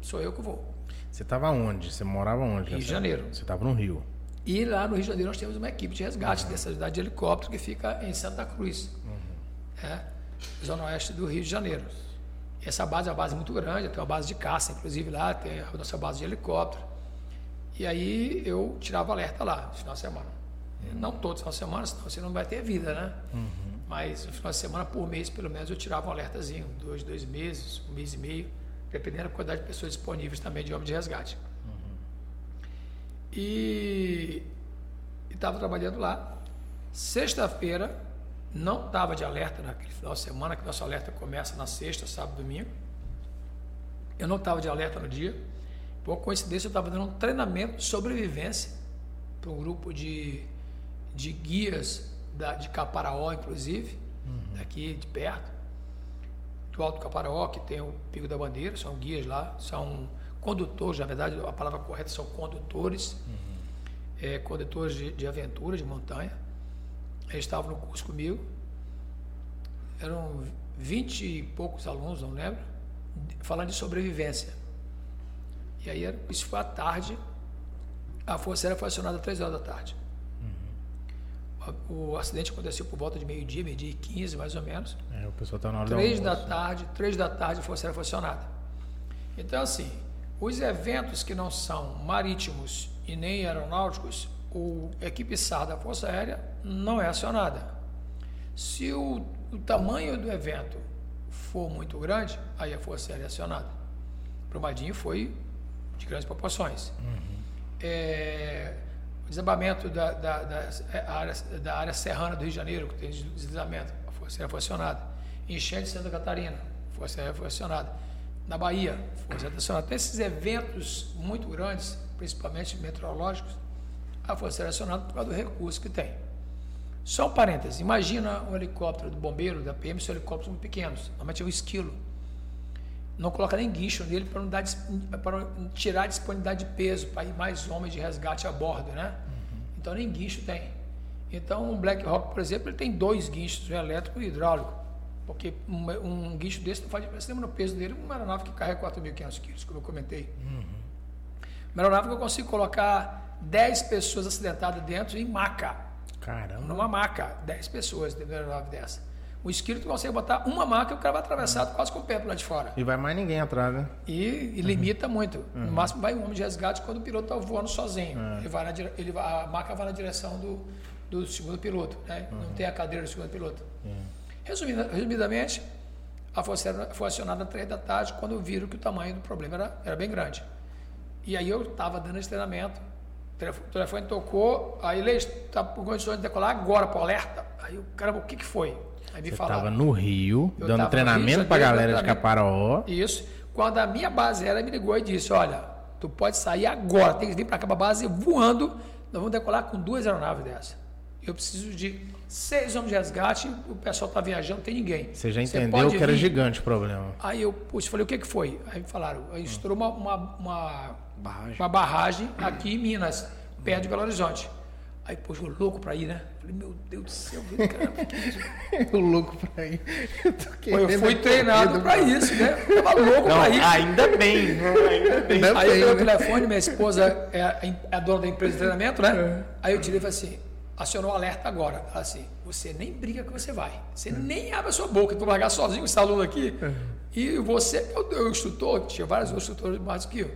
sou eu que vou. Você tava onde? Você morava onde? Rio de Janeiro. Você tava no Rio. E lá no Rio de Janeiro nós temos uma equipe de resgate dessa unidade de helicóptero que fica em Santa Cruz, é, zona oeste do Rio de Janeiro. Essa base é uma base muito grande, tem uma base de caça, inclusive lá, tem a nossa base de helicóptero. E aí eu tirava alerta lá, no final de semana. Não todos final de semana, senão você não vai ter vida, né? Mas no final de semana, por mês, pelo menos, eu tirava um alertazinho, dois, dois meses, um mês e meio, dependendo da quantidade de pessoas disponíveis também de homem de resgate. E estava trabalhando lá. Sexta-feira, não estava de alerta naquele final de semana, que nosso alerta começa na sexta, sábado e domingo. Eu não estava de alerta no dia. Por coincidência, eu estava dando um treinamento de sobrevivência para um grupo de, de guias da, de Caparaó, inclusive, daqui de perto do Alto Caparaó, que tem o Pico da Bandeira, são guias lá, são condutores, na verdade a palavra correta são condutores, é, condutores de, de aventura, de montanha. Eles estavam no curso comigo, eram vinte e poucos alunos, não lembro, falando de sobrevivência. E aí, era- isso foi à tarde, a Força Aérea foi acionada às três horas da tarde. O acidente aconteceu por volta de meio-dia, meio-dia e 15, mais ou menos. É, o pessoal tá na hora Três da tarde, três da tarde, a Força Aérea foi acionada. Então, assim, os eventos que não são marítimos e nem aeronáuticos, o equipe SAR da Força Aérea não é acionada. Se o, o tamanho do evento for muito grande, aí a Força Aérea é acionada. Brumadinho foi de grandes proporções. É, o desabamento da, da, da, é, área, da área serrana do Rio de Janeiro, que tem deslizamento, a Força Aérea foi acionada. Enchente de Santa Catarina, a Força Aérea foi acionada. Na Bahia, a Força Aérea foi acionada. Então, esses eventos muito grandes, principalmente meteorológicos, a Aérea é acionada por causa do recurso que tem. Só um parênteses, imagina um helicóptero do bombeiro, da PM, são helicópteros muito pequenos, normalmente é um esquilo. Não coloca nem guincho nele para não, dar, para tirar a disponibilidade de peso, para ir mais homens de resgate a bordo, né? Então nem guincho tem. Então um Black Hawk, por exemplo, ele tem dois guinchos, um elétrico e um hidráulico. Porque um, um guincho desse não faz diferença nenhuma no peso dele, uma aeronave que carrega 4.500 quilos, como eu comentei. Uma aeronave que eu consigo colocar 10 pessoas acidentadas dentro em maca Caramba. numa maca, 10 pessoas dentro de uma aeronave dessa. O esquilo tu consegue botar uma maca e o cara vai atravessado quase com o pé lado de fora. E vai mais ninguém atrás, né? E, e limita muito. No máximo vai um homem de resgate quando o piloto está voando sozinho. Ele vai na, ele a maca vai na direção do, do segundo piloto. Né? Não tem a cadeira do segundo piloto. Resumida, resumidamente, ela foi, foi acionada às três da tarde quando viram que o tamanho do problema era, era bem grande. E aí eu estava dando esse treinamento, o telefone tocou, aí ele está com condições de decolar agora para o alerta. Aí o caramba, o que, que foi? Aí me Você estava no Rio, eu dando treinamento para a galera de Caparaó. Isso. Quando a minha base era, me ligou e disse, olha, tu pode sair agora, tem que vir para cá, a base voando, nós vamos decolar com duas aeronaves dessa. Eu preciso de seis homens de resgate, o pessoal está viajando, não tem ninguém. Você já entendeu que era gigante o problema. Aí eu puxa, falei, o que, que foi? Aí me falaram, estourou uma, uma, uma, barragem. uma barragem aqui em Minas, perto de Belo Horizonte. Aí, poxa, o louco para ir, né? Falei, meu Deus do céu, cara, o louco para ir. Eu, tô eu fui treinado para isso, né? Eu tava louco para ir. Ainda bem, ainda bem. Aí eu peguei o telefone, minha esposa é a, é a dona da empresa de treinamento, né? É. Aí eu tirei e falei assim, acionou o alerta agora. Assim, você nem briga que você vai. Você uhum. nem abre a sua boca. Tu largar sozinho esse aluno aqui. Uhum. E você, eu, eu instrutor, tinha vários outros instrutores mais do que eu.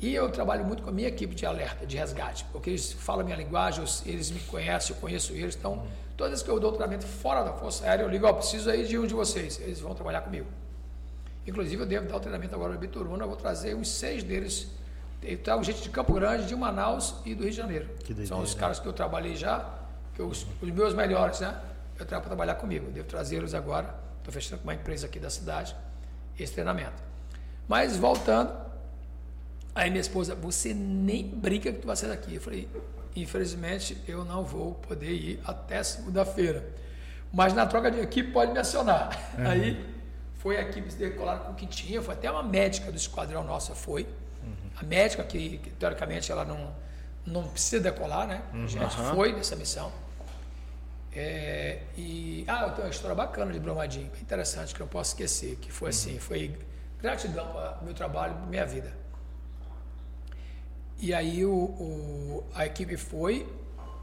E eu trabalho muito com a minha equipe de alerta, de resgate, porque eles falam a minha linguagem, eles me conhecem, eu conheço eles. Então, todas as que eu dou treinamento fora da Força Aérea, eu ligo, ó, preciso aí de um de vocês. Eles vão trabalhar comigo. Inclusive, eu devo dar o treinamento agora no Bituruna, eu vou trazer uns seis deles eu trago gente de Campo Grande, de Manaus e do Rio de Janeiro. São os caras que eu trabalhei já, que eu, os, os, meus melhores, né? Eu trago para trabalhar comigo. Devo trazê-los agora. Estou fechando com uma empresa aqui da cidade esse treinamento. Mas voltando, aí minha esposa, você nem brinca que tu vai sair daqui. Eu falei, infelizmente eu não vou poder ir até segunda-feira. Mas na troca de equipe pode me acionar. Uhum. Aí foi a equipe decolar com o que tinha, foi até uma médica do esquadrão nossa foi a médica, que, que, teoricamente ela não, não precisa decolar, né? A gente uhum. foi nessa missão. É, e, ah, eu tenho uma história bacana de Brumadinho, bem interessante, que eu não posso esquecer, que foi assim, uhum. foi gratidão para o meu trabalho, minha vida. E aí o, o, a equipe foi,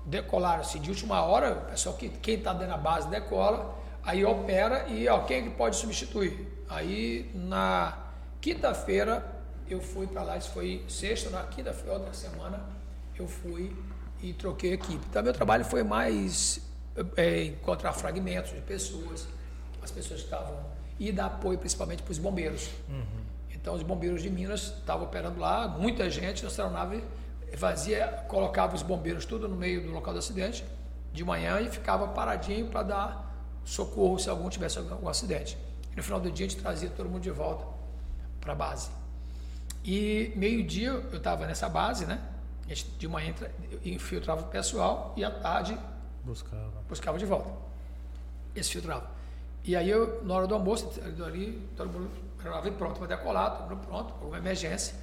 decolaram assim, de última hora, o pessoal que quem está dentro da base decola, aí opera e ó, quem é que pode substituir? Aí na quinta-feira eu fui para lá, isso foi sexta, na quinta-feira, outra semana, eu fui e troquei equipe. Então, meu trabalho foi mais é, encontrar fragmentos de pessoas, as pessoas que estavam. e dar apoio principalmente para os bombeiros. Uhum. Então, os bombeiros de Minas estavam operando lá, muita gente, nossa aeronave fazia, colocava os bombeiros tudo no meio do local do acidente, de manhã, e ficava paradinho para dar socorro se algum tivesse algum acidente. E no final do dia, a gente trazia todo mundo de volta para a base. E meio-dia eu estava nessa base, né? A gente de manhã infiltrava o pessoal e à tarde buscava, buscava de volta. Esse filtrava. E aí eu, na hora do almoço, ali, todo mundo estava pronto para decolar, todo mundo pronto, alguma emergência.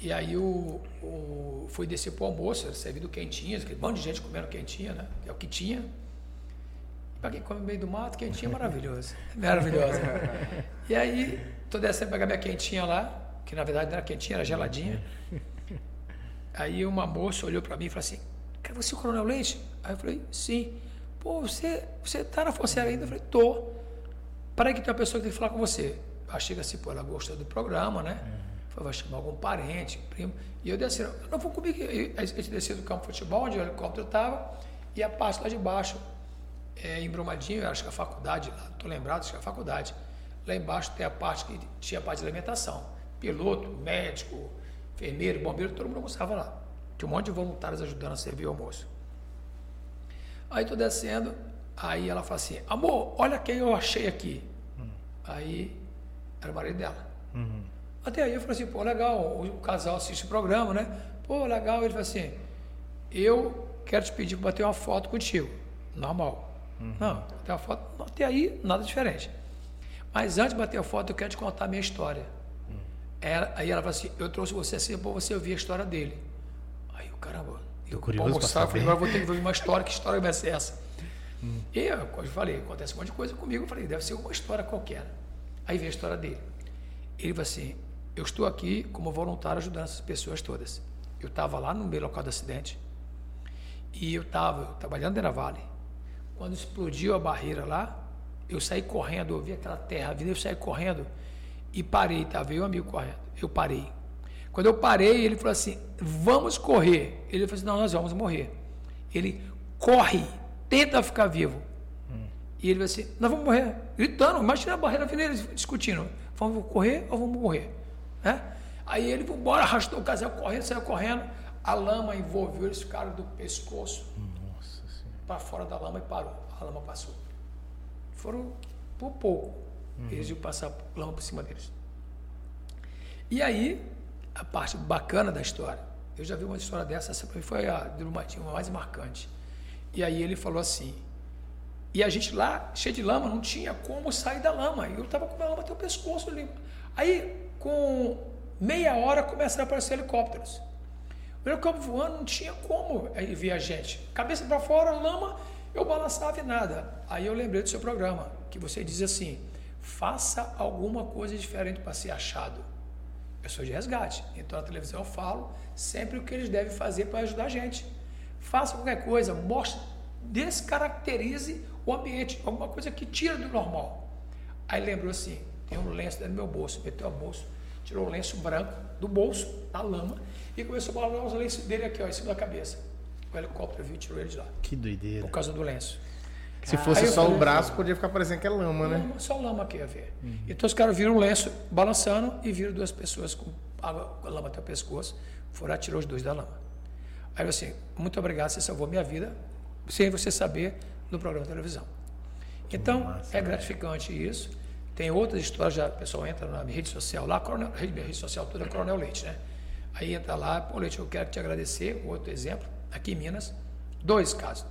E aí o, o fui descer para o almoço, servido quentinha, aquele monte de gente comendo quentinha, né? É o que tinha. Para quem come no meio do mato, quentinha é maravilhoso. Maravilhosa. e aí, estou descendo para pegar minha quentinha lá, que na verdade não era quentinha, era geladinha. Aí uma moça olhou para mim e falou assim: você é o Coronel Leite? Aí eu falei: Sim. Pô, você, você tá na Força ainda? Eu falei: Tô. Para que tem uma pessoa que tem que falar com você. Aí chega assim, pô, ela gostou do programa, né? Falei, vai chamar algum parente, primo. E eu desci, não vou comigo. A gente descia do campo de futebol, onde o helicóptero estava, e a parte lá de baixo, é, em Brumadinho, acho que a faculdade, estou lembrado, acho que a faculdade. Lá embaixo tem a parte que tinha a parte de alimentação piloto, médico, enfermeiro, bombeiro, todo mundo almoçava lá. Tinha um monte de voluntários ajudando a servir o almoço. Aí tô descendo, aí ela fala assim, amor, olha quem eu achei aqui. Hum. Aí era o marido dela. Uhum. Até aí eu falei assim, pô, legal, o casal assiste o programa, né? Pô, legal. Ele falou assim, eu quero te pedir para bater uma foto contigo. Normal. Uhum. Não, bater uma foto, até aí nada diferente. Mas antes de bater a foto, eu quero te contar a minha história. Ela, aí ela falou assim: Eu trouxe você assim para você ouvir a história dele. Aí o caramba, eu curioso mostrar, falei, agora vou ter que ouvir uma história, que história vai ser essa? Hum. E eu, como eu falei, acontece um monte de coisa comigo, eu falei, deve ser uma história qualquer. Aí veio a história dele. Ele falou assim: Eu estou aqui como voluntário ajudando essas pessoas todas. Eu estava lá no meio local do acidente e eu estava trabalhando na Vale. Quando explodiu a barreira lá, eu saí correndo, eu vi aquela terra vindo, eu saí correndo e parei, tá? Veio um amigo correndo. Eu parei. Quando eu parei, ele falou assim: vamos correr. Ele falou assim: não, nós vamos morrer. Ele corre, tenta ficar vivo. E ele vai assim, nós vamos morrer. Gritando, imagina a barreira vindo eles discutindo. Vamos correr ou vamos morrer? Né? Aí ele, embora, arrastou o casal correndo, saiu correndo. A lama envolveu eles, ficaram do pescoço para fora da lama e parou. A lama passou. Foram por pouco. Eles iam passar lama por cima deles. E aí, a parte bacana da história. Eu já vi uma história dessa, essa foi a do a mais marcante. E aí ele falou assim, e a gente lá, cheio de lama, não tinha como sair da lama. Eu estava com a lama até o pescoço ali. Aí, com meia hora, começaram a aparecer helicópteros. O helicóptero voando não tinha como aí ver a gente. Cabeça para fora, lama, eu balançava e nada. Aí eu lembrei do seu programa, que você diz assim: faça alguma coisa diferente para ser achado. Eu sou de resgate, então na televisão eu falo sempre o que eles devem fazer para ajudar a gente. Faça qualquer coisa, mostre, descaracterize o ambiente, alguma coisa que tira do normal. Aí lembrou assim: tem um lenço dentro do meu bolso, meteu a bolso, tirou o lenço branco do bolso, da lama, e começou a balançar os lenços dele aqui, ó, em cima da cabeça. O helicóptero viu e tirou ele de lá, Que doideira. por causa do lenço. Se fosse só o braço, podia ficar parecendo que é lama, né? Lama, só lama aqui ia ver. Então os caras viram o lenço balançando e viram duas pessoas com água, com a lama até o pescoço. Foram atirar os dois da lama. Aí eu assim, muito obrigado, você salvou minha vida, sem você saber, no programa de televisão. Então, massa, é gratificante isso. Tem outras histórias, já o pessoal entra na minha rede social lá, Coronel, rede- minha rede social toda é Coronel Leite, né? Aí entra lá, pô, Leite, eu quero te agradecer. Outro exemplo, aqui em Minas, dois casos.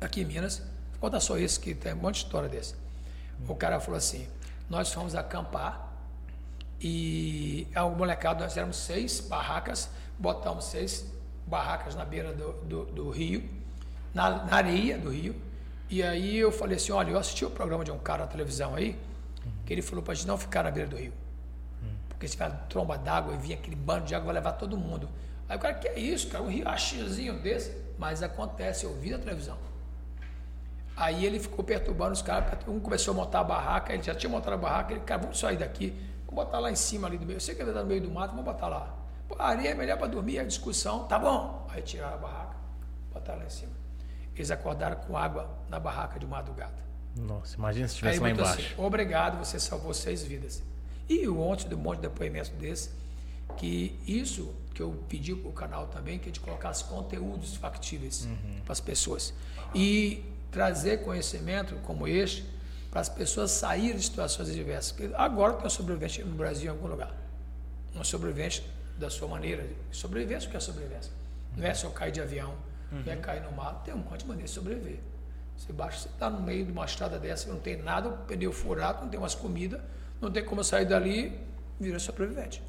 Aqui em Minas, vou contar só esse, que tem um monte de história desse. O cara falou assim: nós fomos acampar e a molecada, nós éramos seis barracas, botamos seis barracas na beira do, do, do rio, na, na areia do rio. E aí eu falei assim: olha, eu assisti o programa de um cara na televisão aí, que ele falou para gente não ficar na beira do rio. Porque se tiver tromba d'água e vinha aquele bando de água, vai levar todo mundo. Aí o cara, que é isso, cara? Um riachinhozinho desse. Mas acontece, eu vi na televisão. Aí ele ficou perturbando os caras, um começou a montar a barraca, ele já tinha montado a barraca, ele, cara, vamos sair daqui, vamos botar lá em cima ali do meio. Eu sei que ele está no meio do mato, vamos botar lá. Pô, a areia é melhor para dormir, a discussão, tá bom. Aí tiraram a barraca, botaram lá em cima. Eles acordaram com água na barraca de madrugada. Nossa, imagina se estivesse lá embaixo. assim, obrigado, você salvou seis vidas. E ontem de um monte de depoimento desse, que isso que eu pedi para o canal também, que a gente colocasse conteúdos factíveis para as pessoas. E trazer conhecimento como este para as pessoas saírem de situações adversas. Porque agora tem um sobrevivente no Brasil em algum lugar. Um sobrevivente da sua maneira. Sobrevivência, o que é sobrevivência? Não é só cair de avião, não é cair no mar, tem um monte de maneira de sobreviver. Você baixa, você está no meio de uma estrada dessa, não tem nada, o pneu furado, não tem mais comida, não tem como sair dali, vira sobrevivente.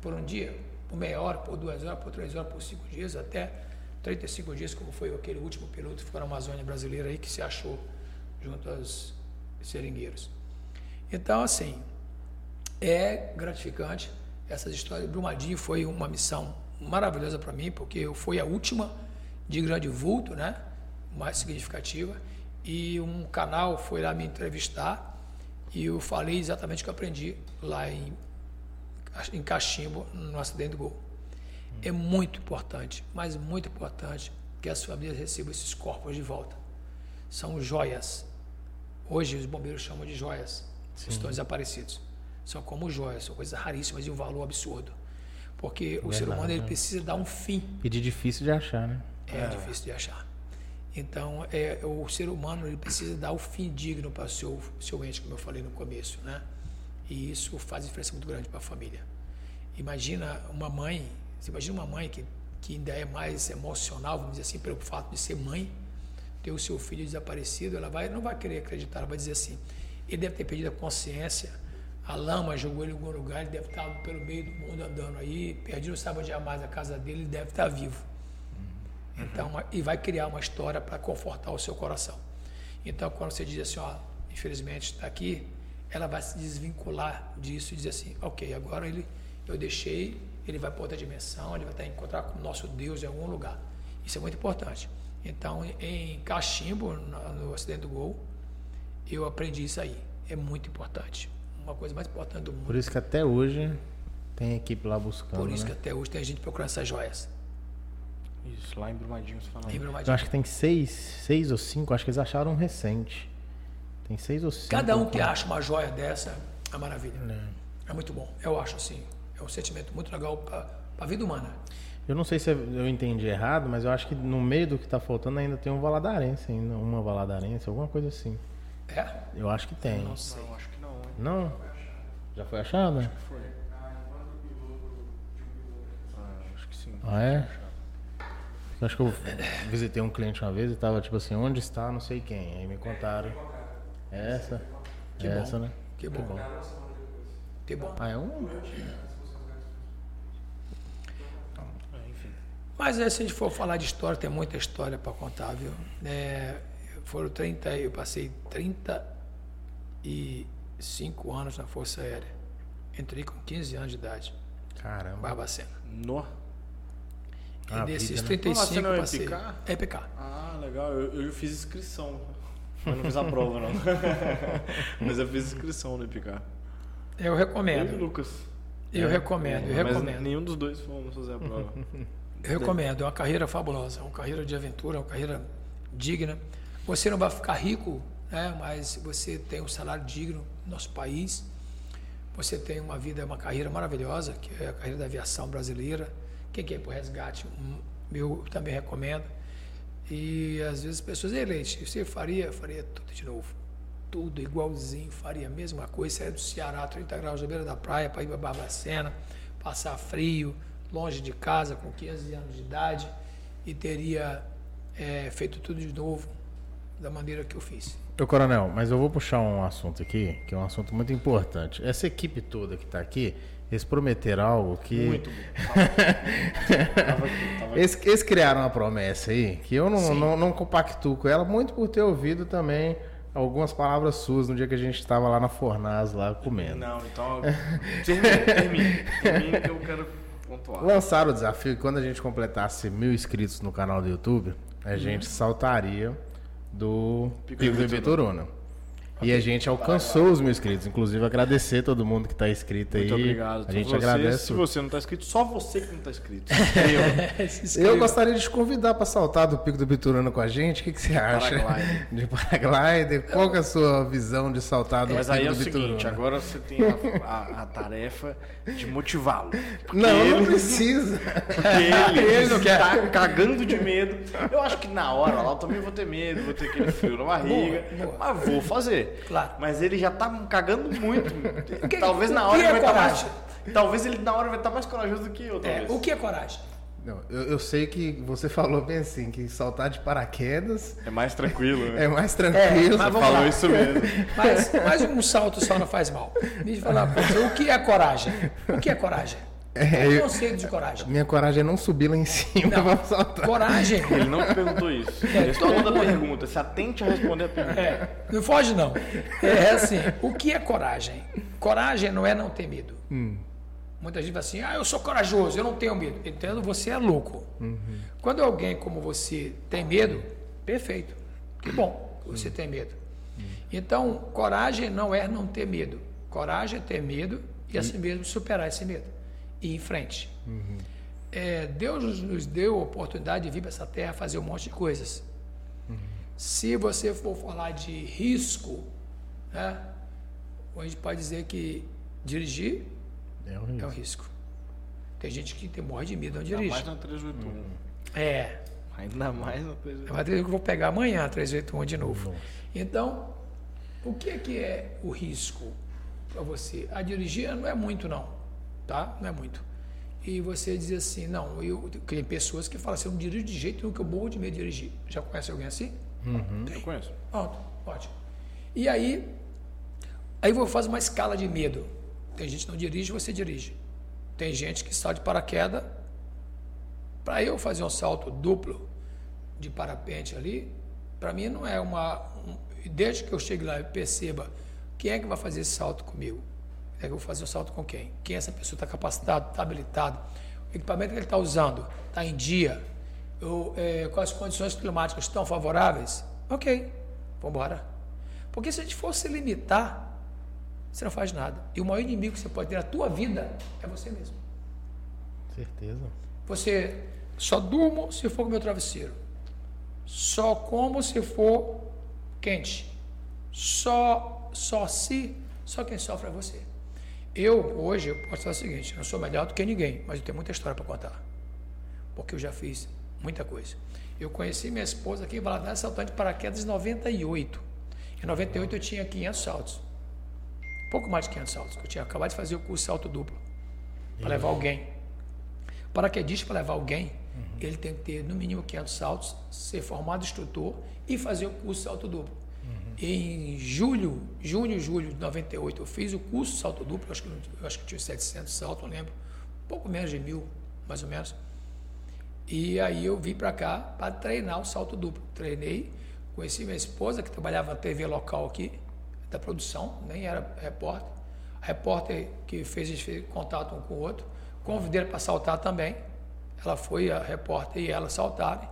Por um dia, por meia hora, por duas horas, por três horas, por cinco dias, até 35 dias, como foi aquele último piloto que ficou na Amazônia brasileira aí, que se achou junto aos seringueiros. Então, assim, é gratificante essas histórias. Brumadinho foi uma missão maravilhosa para mim, porque eu fui a última de grande vulto, né? Mais significativa. E um canal foi lá me entrevistar e eu falei exatamente o que eu aprendi lá em, em Cachimbo, no acidente do gol. É muito importante, mas muito importante que as famílias recebam esses corpos de volta. São joias. Hoje os bombeiros chamam de joias. Os estão desaparecidos. São como joias, são coisas raríssimas e um valor absurdo. Porque o ser Verdade, humano ele né? precisa dar um fim E de difícil de achar, né? É, difícil de achar. Então, é, o ser humano ele precisa dar o fim digno para o seu, seu ente, como eu falei no começo, né? E isso faz diferença muito grande para a família. Imagina uma mãe, você imagina uma mãe que, que ainda é mais emocional, vamos dizer assim, pelo fato de ser mãe, ter o seu filho desaparecido, ela vai, não vai querer acreditar, ela vai dizer assim, ele deve ter perdido a consciência, a lama jogou ele em algum lugar, ele deve estar pelo meio do mundo andando aí, perdido, não sabe onde é mais a casa dele, ele deve estar vivo. Então, uma- e vai criar uma história para confortar o seu coração. Então, quando você diz assim, ó, infelizmente está aqui, ela vai se desvincular disso e dizer assim, ok, agora ele, eu deixei, ele vai para outra dimensão, ele vai estar encontrar com o nosso Deus em algum lugar. Isso é muito importante. Então, em Cachimbo, no acidente do Gol, eu aprendi isso aí. É muito importante. Uma coisa mais importante do mundo. Por isso que até hoje tem equipe lá buscando. Por isso que né? até hoje tem gente procurando essas joias. Isso, lá em Brumadinho você falando. Em Eu Brumadinho. acho que tem seis, seis ou cinco, acho que eles acharam um recente. Tem seis ou cinco. Cada um que acha uma joia dessa é maravilha. É muito bom. Eu acho assim. É um sentimento muito legal para a vida humana. Eu não sei se eu entendi errado, mas eu acho que no meio do que está faltando ainda tem um valadarense, ainda uma valadarense, alguma coisa assim. É? Eu acho que tem. Não sei. Não, acho que não, hein? Não? Já foi achada? Foi. Ah, acho que sim. Ah, é? Eu acho que eu visitei um cliente uma vez e tava tipo assim, onde está não sei quem. Aí me contaram. É essa? Que é bom. essa, né? Que bom. Que bom. Ah, é um. enfim. Mas é, se a gente for falar de história, tem muita história para contar, viu? É, foram 30, eu passei 35 anos na Força Aérea. Entrei com 15 anos de idade, Caramba. Barbacena. No. E Ah, desses vida, né? 35 Barbacena é eu passei. EPK? É EPK. Ah, legal. Eu, eu fiz inscrição. Mas não fiz a prova, não. Mas eu fiz inscrição no IPK. Eu Eu e o recomendo. Lucas. Eu recomendo, eu Mas recomendo. nenhum dos dois fomos fazer a prova. Eu recomendo, é uma carreira fabulosa, é uma carreira de aventura, é uma carreira digna. Você não vai ficar rico, né, mas você tem um salário digno no nosso país. Você tem uma vida, uma carreira maravilhosa, que é a carreira da aviação brasileira. Quer ir para o resgate, eu também recomendo. E às vezes as pessoas, ei, Leite, você faria, faria tudo de novo. Tudo igualzinho, faria a mesma coisa. Sair do Ceará, 30 graus na beira da praia, para ir para Barbacena, passar frio, longe de casa, com 15 anos de idade, e teria eh, feito tudo de novo, da maneira que eu fiz. Ô, Coronel, mas eu vou puxar um assunto aqui, que é um assunto muito importante. Essa equipe toda que está aqui, eles prometeram algo que. Muito bom. Tava aqui, tava aqui. Eles, eles criaram uma promessa aí, que eu não, não, não compactuo com ela, muito por ter ouvido também algumas palavras suas no dia que a gente estava lá na Fornaz, lá comendo. Não, então. Termina, termina. Que eu quero pontuar. Lançaram o desafio que quando a gente completasse mil inscritos no canal do YouTube, a gente saltaria do Pico Pico do Ibituruna. E a gente alcançou os mil inscritos. Inclusive, agradecer todo mundo que está inscrito aí. Muito obrigado. A gente você, agradece. Se você não está inscrito, só você que não está inscrito. Eu. Eu gostaria de te convidar para saltar do Pico do Biturano com a gente. O que, que você acha? Paraglider. De paraglider. Qual que é a sua visão de saltar do Mas Pico aí é do o seguinte, Bituruna? agora você tem a, a- a tarefa de motivá-lo. Não, ele, não precisa. Porque ele, ele está cagando de medo. Eu acho que na hora lá eu também vou ter medo, vou ter aquele frio na barriga. Boa, boa. Mas vou fazer. Claro. Mas ele já tá cagando muito. que- talvez o na que hora é ele vai estar mais. coragem? Talvez ele na hora vai estar mais corajoso do que eu, É, talvez. o que é coragem? Não, eu, eu sei que você falou bem assim, que saltar de paraquedas É mais tranquilo, né? é mais tranquilo. É, mas vamos Falou lá. isso mesmo. Mas, mas um salto só não faz mal. Me fala uma coisa, o que é coragem? O que é coragem? É, Qual o eu- conceito de coragem? Minha coragem é não subir lá em cima Não, pra saltar. coragem Ele não te perguntou isso. É, Responda a pergunta. Se atente a responder a pergunta. É, não foge não. É assim, o que é coragem? Coragem não é não ter medo. Muita gente fala assim, ah, eu sou corajoso, eu não tenho medo. Entendo, você é louco. Quando alguém como você tem medo, perfeito. Que bom que você tem medo. Então, coragem não é não ter medo. Coragem é ter medo e assim mesmo superar esse medo. E ir em frente. É, Deus nos deu a oportunidade de vir para essa terra fazer um monte de coisas. Se você for falar de risco, né, a gente pode dizer que dirigir É é um risco. Tem gente que tem, morre de medo, não Ainda dirige. mais na 381. É, Ainda mais na é 381. uma coisa que eu vou pegar amanhã, a 381 de novo. Então, o que é, que é o risco para você? A dirigir não é muito, não. Tá? Não é muito. E você diz assim, não, eu tem pessoas que falam assim, eu não dirijo de jeito nenhum, que eu morro de medo de dirigir. Já conhece alguém assim? Eu conheço. Pronto, ótimo. E aí, aí eu vou fazer uma escala de medo. Tem gente que não dirige, você dirige. Tem gente que salta de paraquedas. Para eu fazer um salto duplo de parapente ali, para mim não é uma. Um, desde que eu chegue lá e perceba quem é que vai fazer esse salto comigo. É que eu vou fazer o salto com quem? Quem essa pessoa está capacitado, está habilitado? O equipamento que ele está usando está em dia? Eu, é, quais as condições climáticas estão favoráveis? Ok, vamos embora. Porque se a gente for se limitar, você não faz nada. E o maior inimigo que você pode ter na tua vida é você mesmo. Certeza. Você só durmo se for com meu travesseiro. Só como se for quente. Só, só se, só quem sofre é você. Eu, hoje, eu posso falar o seguinte, não sou melhor do que ninguém, mas eu tenho muita história para contar. Porque eu já fiz muita coisa. Eu conheci minha esposa aqui em Valadares saltando de paraquedas em 98. Em 98 eu tinha 500 saltos. Pouco mais de 500 saltos, que eu tinha acabado de fazer o curso salto duplo. Para levar alguém. Paraquedista, para levar alguém, uhum. ele tem que ter no mínimo 500 saltos, ser formado instrutor e fazer o curso salto duplo. Em julho, junho, julho de 98, eu fiz o curso salto duplo, acho que, eu acho que tinha 700 saltos, não lembro. Pouco menos de mil, mais ou menos. E aí eu vim para cá para treinar o salto duplo. Treinei, conheci minha esposa, que trabalhava na TV local aqui, da produção, nem era repórter. A repórter que fez, fez contato um com o outro. Convidei para saltar também. Ela foi, a repórter e ela saltarem.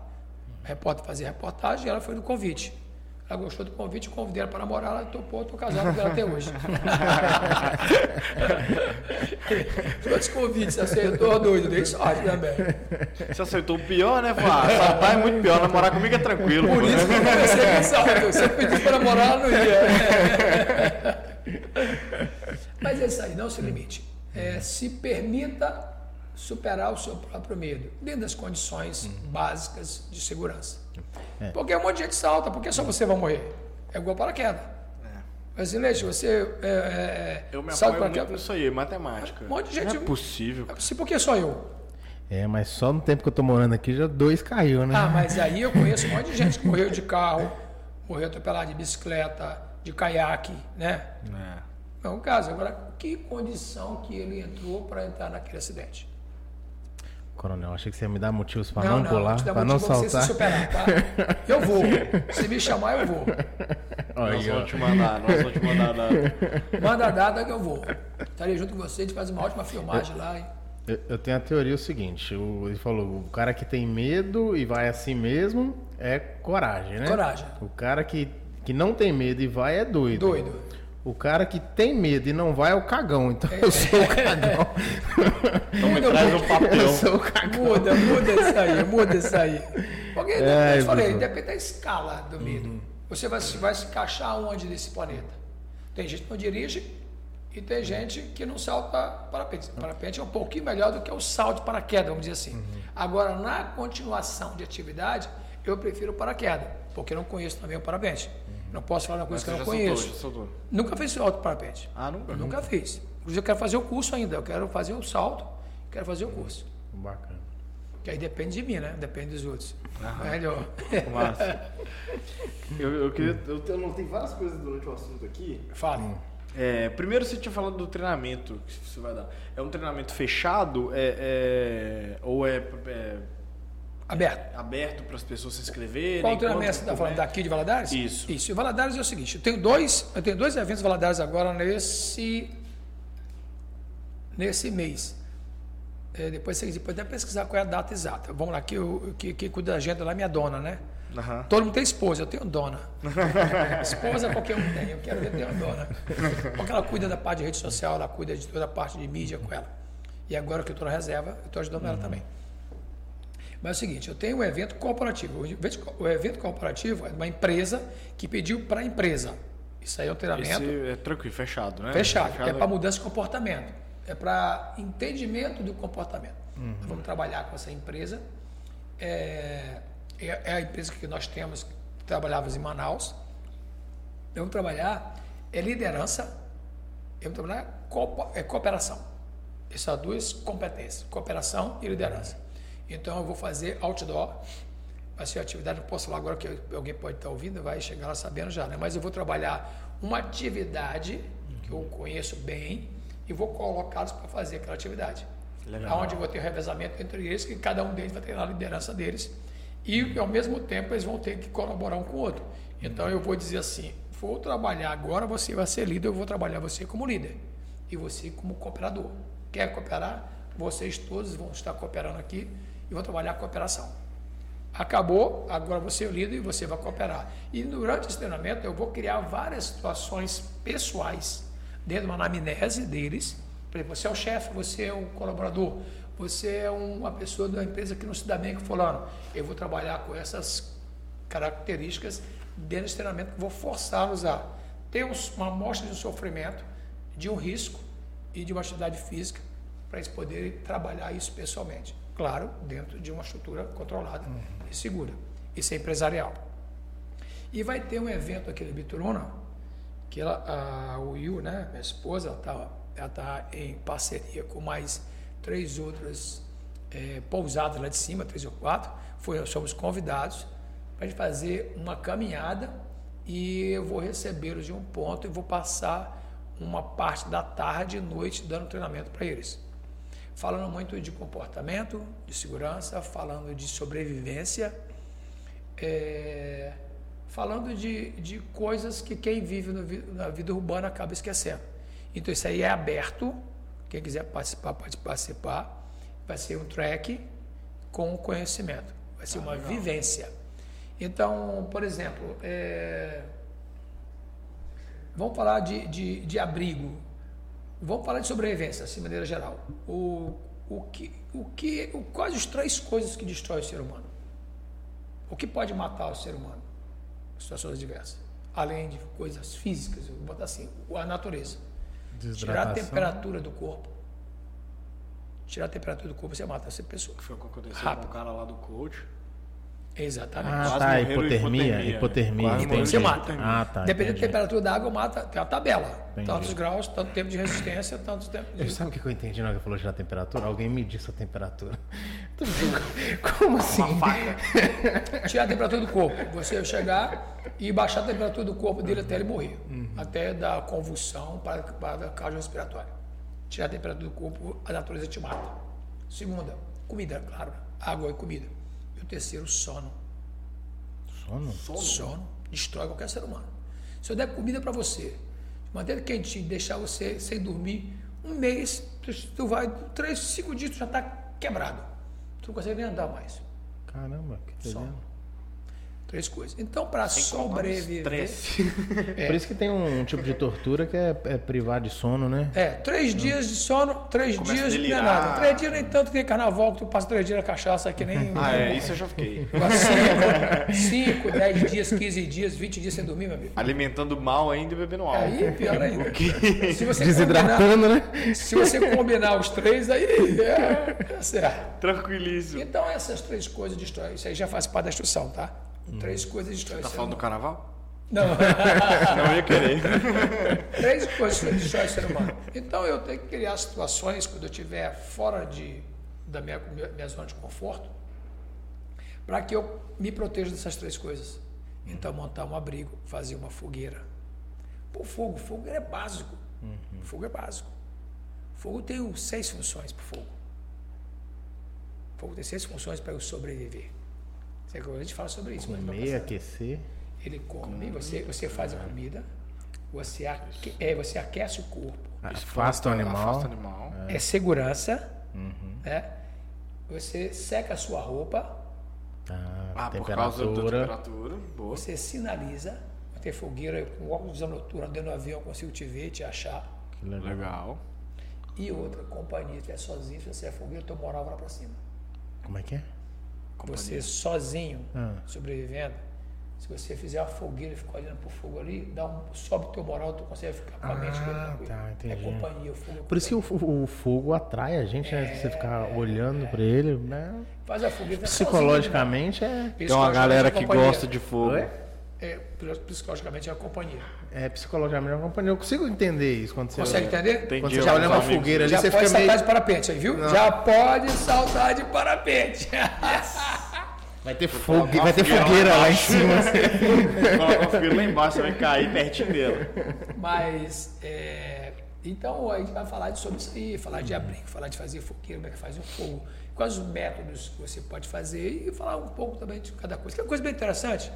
A repórter fazia reportagem e ela foi no convite. Ela gostou do convite, convidei ela para namorar, ela topou, estou casado com ela até hoje. Outros convites, acertou doido, dei sorte também. Você acertou o pior, né? Falar, ah, saltar é muito pior, namorar comigo é tranquilo. Por isso que eu comecei a salto. Se eu pedisse para namorar, ela não ia. Mas é isso aí, não se limite. É, se permita superar o seu próprio medo, dentro das condições uhum. básicas de segurança. É. Porque um monte de gente salta, porque só você vai morrer. É igual paraquedas. É. Mas, Leite, você é, é, eu me salta para muito nisso aí, matemática. Um monte de gente. Não é possível. Se por que só eu? É, mas só no tempo que eu tô morando aqui já dois caiu, né? Ah, mas aí eu conheço um monte de gente que morreu de carro, morreu atropelado de bicicleta, de caiaque, né? É. É um caso. Agora, que condição que ele entrou para entrar naquele acidente? Coronel, achei que você ia me dar motivos para não, não, pular, para não saltar. Você se superar, tá? Eu vou. Se me chamar, eu vou. nós vamos te mandar, nós vamos te mandar a data. Manda a data que eu vou. Estarei junto com você, a gente faz uma ótima filmagem eu, lá. Eu, eu, tenho a teoria o seguinte, o, ele falou, o cara que tem medo e vai assim mesmo é coragem, né? Coragem. O cara que, que não tem medo e vai é doido. Doido. O cara que tem medo e não vai é o cagão, então eu sou o cagão. Então me traz um papel. Eu sou o cagão. Muda, muda isso aí, muda isso aí. Porque, é, eu falei, depende da escala do medo. Uhum. Você vai, vai se encaixar onde nesse planeta? Tem gente que não dirige e tem gente que não salta parapente. Parapente é um pouquinho melhor do que o salto de paraquedas, vamos dizer assim. Uhum. Agora, na continuação de atividade, eu prefiro paraquedas, porque eu não conheço também o parapente. Não posso falar uma coisa Mas que eu não conheço. Soltou, soltou. Nunca fiz alto parapente. Ah, nunca? Eu nunca fiz. Inclusive, eu quero fazer o curso ainda. Eu quero fazer o salto, quero fazer o curso. Bacana. Que aí depende de mim, né? Depende dos outros. Aham. Melhor. Massa. eu, eu, queria. Eu, eu notei várias coisas durante o assunto aqui. Fale. É, primeiro você tinha falado do treinamento que você vai dar. É um treinamento fechado? É, é ou é, é Aberto. Aberto para as pessoas se inscreverem. Qual treinamento você está falando? É? Daqui de Valadares? Isso. Isso. E Valadares é o seguinte: eu tenho dois, eu tenho dois eventos Valadares agora nesse, nesse mês. É, depois você pode até pesquisar qual é a data exata. Vamos lá, que, eu, que, que cuida da agenda lá é minha dona, né? Uhum. Todo mundo tem esposa, eu tenho dona. esposa qualquer um tem, eu quero ver ter uma dona. Porque ela cuida da parte de rede social, ela cuida de toda a parte de mídia com ela. E agora que eu estou na reserva, eu estou ajudando uhum. ela também. Mas é o seguinte, eu tenho um evento corporativo. O evento corporativo é uma empresa que pediu para a empresa. Isso aí é o treinamento. Esse é tranquilo, fechado, né? Fechado. fechado. É para mudança de comportamento. É para entendimento do comportamento. Uhum. vamos trabalhar com essa empresa. É, é, é, a empresa que nós temos, trabalhávamos em Manaus. Vamos trabalhar é liderança, vamos trabalhar é cooperação. Essas duas competências, cooperação e liderança. Então eu vou fazer outdoor. Vai ser atividade, não posso falar agora que alguém pode estar ouvindo, vai chegar lá sabendo já, né? Mas eu vou trabalhar uma atividade que eu conheço bem e vou colocá-los para fazer aquela atividade. Legal. Onde eu vou ter um revezamento entre eles, que cada um deles vai treinar a liderança deles. E ao mesmo tempo eles vão ter que colaborar um com o outro. Então eu vou dizer assim: vou trabalhar agora, você vai ser líder, eu vou trabalhar você como líder. E você como cooperador. Quer cooperar? Vocês todos vão estar cooperando aqui e vou trabalhar a cooperação. Acabou, agora você é o líder e você vai cooperar. E durante esse treinamento eu vou criar várias situações pessoais, dentro de uma anamnese deles. Por exemplo, você é o chefe, você é um colaborador, você é uma pessoa da empresa que não se dá bem com fulano. Eu vou trabalhar com essas características dentro desse treinamento que vou forçá-los a ter uma amostra de um sofrimento, de um risco e de uma atividade física para eles poderem trabalhar isso pessoalmente. Claro, dentro de uma estrutura controlada e segura. Isso é empresarial. E vai ter um evento aqui na Bituruna, que ela, a, Yu, né, minha esposa, está ela tá em parceria com mais três outras eh, pousadas lá de cima, três ou quatro. Foi, somos convidados para fazer uma caminhada e eu vou recebê-los de um ponto e vou passar uma parte da tarde e noite dando treinamento para eles. Falando muito de comportamento, de segurança, falando de sobrevivência, é, falando de, de coisas que quem vive no na vida urbana acaba esquecendo. Então isso aí é aberto, quem quiser participar pode participar. Vai ser um track com conhecimento, vai ser uma vivência. Então, por exemplo, é, vamos falar de, de, de abrigo, vamos falar de sobrevivência, assim, de maneira geral. O, o que, o que, o, quais as três coisas que destroem o ser humano? O que pode matar o ser humano? Situações diversas. Além de coisas físicas, vou botar assim, a natureza. Tirar a temperatura do corpo. Tirar a temperatura do corpo, você mata essa pessoa. Que foi o que aconteceu Rápido. com o cara lá do coach. Exatamente. Ah, Quase tá, hipotermia. hipotermia. Hipotermia, Quase. Você mata. Ah, tá. Dependendo da temperatura da água, mata, tem uma tabela. Entendi. Tantos graus, tanto tempo de resistência, tantos tempos Eu de... sabe o que eu entendi na hora que falou de temperatura? Alguém mediu essa temperatura. Como assim? Tirar a temperatura do corpo. Você chegar e baixar a temperatura do corpo dele até ele morrer. Até dar convulsão para, para cardiorrespiratória. Tirar a temperatura do corpo, a natureza te mata. Segunda, comida, claro. Água e comida. O terceiro, sono. Sono? Sono destrói qualquer ser humano. Se eu der comida para você, manter quentinho, deixar você sem dormir um mês, tu, tu vai, três, cinco dias, tu já está quebrado. Tu não consegue nem andar mais. Caramba, que Sono. Três coisas. Então, para sobreviver. Estresse. Por isso que tem um tipo de tortura que é, é privar de sono, né? É, três dias de sono, três Começa dias não é delirar. nada. Três dias nem tanto que tem carnaval que tu passa três dias na cachaça que nem. Ah, é, isso eu já fiquei. Cinco, cinco, dez dias, quinze dias, vinte dias sem dormir, meu amigo. Alimentando mal ainda e bebendo álcool. Aí, pior ainda. Se você combinar, Desidratando, né? se você combinar os três, aí é, é certo. Tranquilíssimo. Então, essas três coisas destroem. Isso aí já faz parte da instrução, tá? Três coisas destroem. Tá o ser falando do carnaval? Não. Não ia querer. Três coisas que destroem o ser humano. Então eu tenho que criar situações quando eu estiver fora de, da minha, minha zona de conforto para que eu me proteja dessas três coisas. Então montar um abrigo, fazer uma fogueira. Pô, fogo, fogo é básico. Fogo é básico. Fogo tem seis funções para fogo. Fogo tem seis funções para eu sobreviver. Que A gente fala sobre isso. Comer, aquecer. Ele come, você, você faz a comida, você, aque, é, você aquece o corpo. Afasta o animal. Afasta o animal. É, segurança, né? Você seca a sua roupa, Ah, Ah, por causa da temperatura. Boa. você sinaliza. Vai ter fogueira com óculos de visão noturna dentro do avião, eu consigo te ver, te achar. Que legal. Legal. E outra, companhia, se estiver sozinho, se você é fogueiro, teu moral vai lá pra cima. Como é que é? Você sozinho, Ah. sobrevivendo, se você fizer uma fogueira e ficar olhando pro fogo ali, dá um, sobe teu moral, tu consegue ficar com a mente Ah, tá, É entendi. companhia, o fogo é Por isso que o, o- fogo atrai a gente, né? Você ficar olhando pra ele, né? Faz a fogueira. Psicologicamente é, sozinho, né? Tem uma galera que é gosta de fogo. É, psicologicamente é a companhia. É psicologicamente é uma companhia. Eu consigo entender isso quando você. Consegue entender? Entendi. Quando você já olha uma Amigos. fogueira ali, Já você pode fica saltar meio. de parapente aí, viu? Já pode saltar de parapente. Vai ter fogo, vai ter fogueira lá em cima. Coloca a fogueira lá embaixo, você vai cair pertinho dela. Mas, é, então a gente vai falar de- sobre isso aí, falar de abrigo, falar de fazer fogueira, como é que faz o fogo, quais os métodos que você pode fazer e falar um pouco também de cada coisa. Que é uma coisa bem interessante.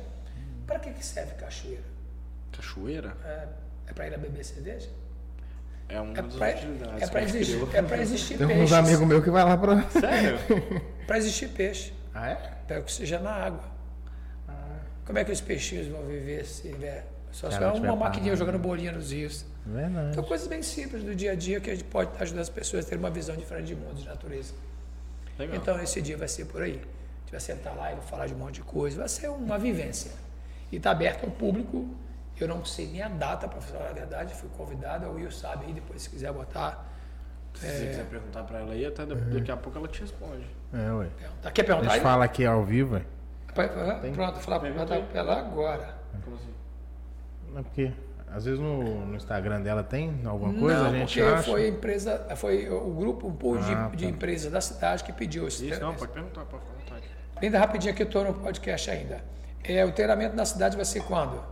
Para que, que serve cachoeira? Cachoeira? É, é para ir a beber cerveja? É uma É das para utilidades. é pra existir, criou. é pra existir Tem uns peixes. amigos meus que vai lá pra. Sério? Para existir peixe. Ah, é? Pega oxigênio na água. Como é que os peixinhos vão viver se tiver só se tiver uma maquininha jogando bolinha nos rios? Verdade. Então, coisas bem simples do dia a dia que a gente pode ajudar as pessoas a terem uma visão diferente de mundo, de natureza. Legal. Então, esse dia vai ser por aí. A gente vai sentar lá e vai falar de um monte de coisa. Vai ser uma vivência. E está aberto ao público. Eu não sei nem a data, para falar a verdade. Fui convidado, o Will sabe aí, depois se quiser botar. Se você quiser perguntar pra ela aí, até da- daqui a pouco ela te responde. É, ué. Perguntar. Quer A perguntar gente aí? fala aqui ao vivo, vai- Pronto, vou falar aí. ela agora. Como assim? Não é porque às vezes no, no Instagram dela tem alguma coisa, não, a gente porque acha. foi a empresa, foi o grupo, um pool de, Ah, de tá. empresas da cidade que pediu esse Isso, não, pode perguntar, pode vontade. Ainda rapidinho aqui, eu estou no podcast ainda. É, o treinamento na cidade vai ser quando?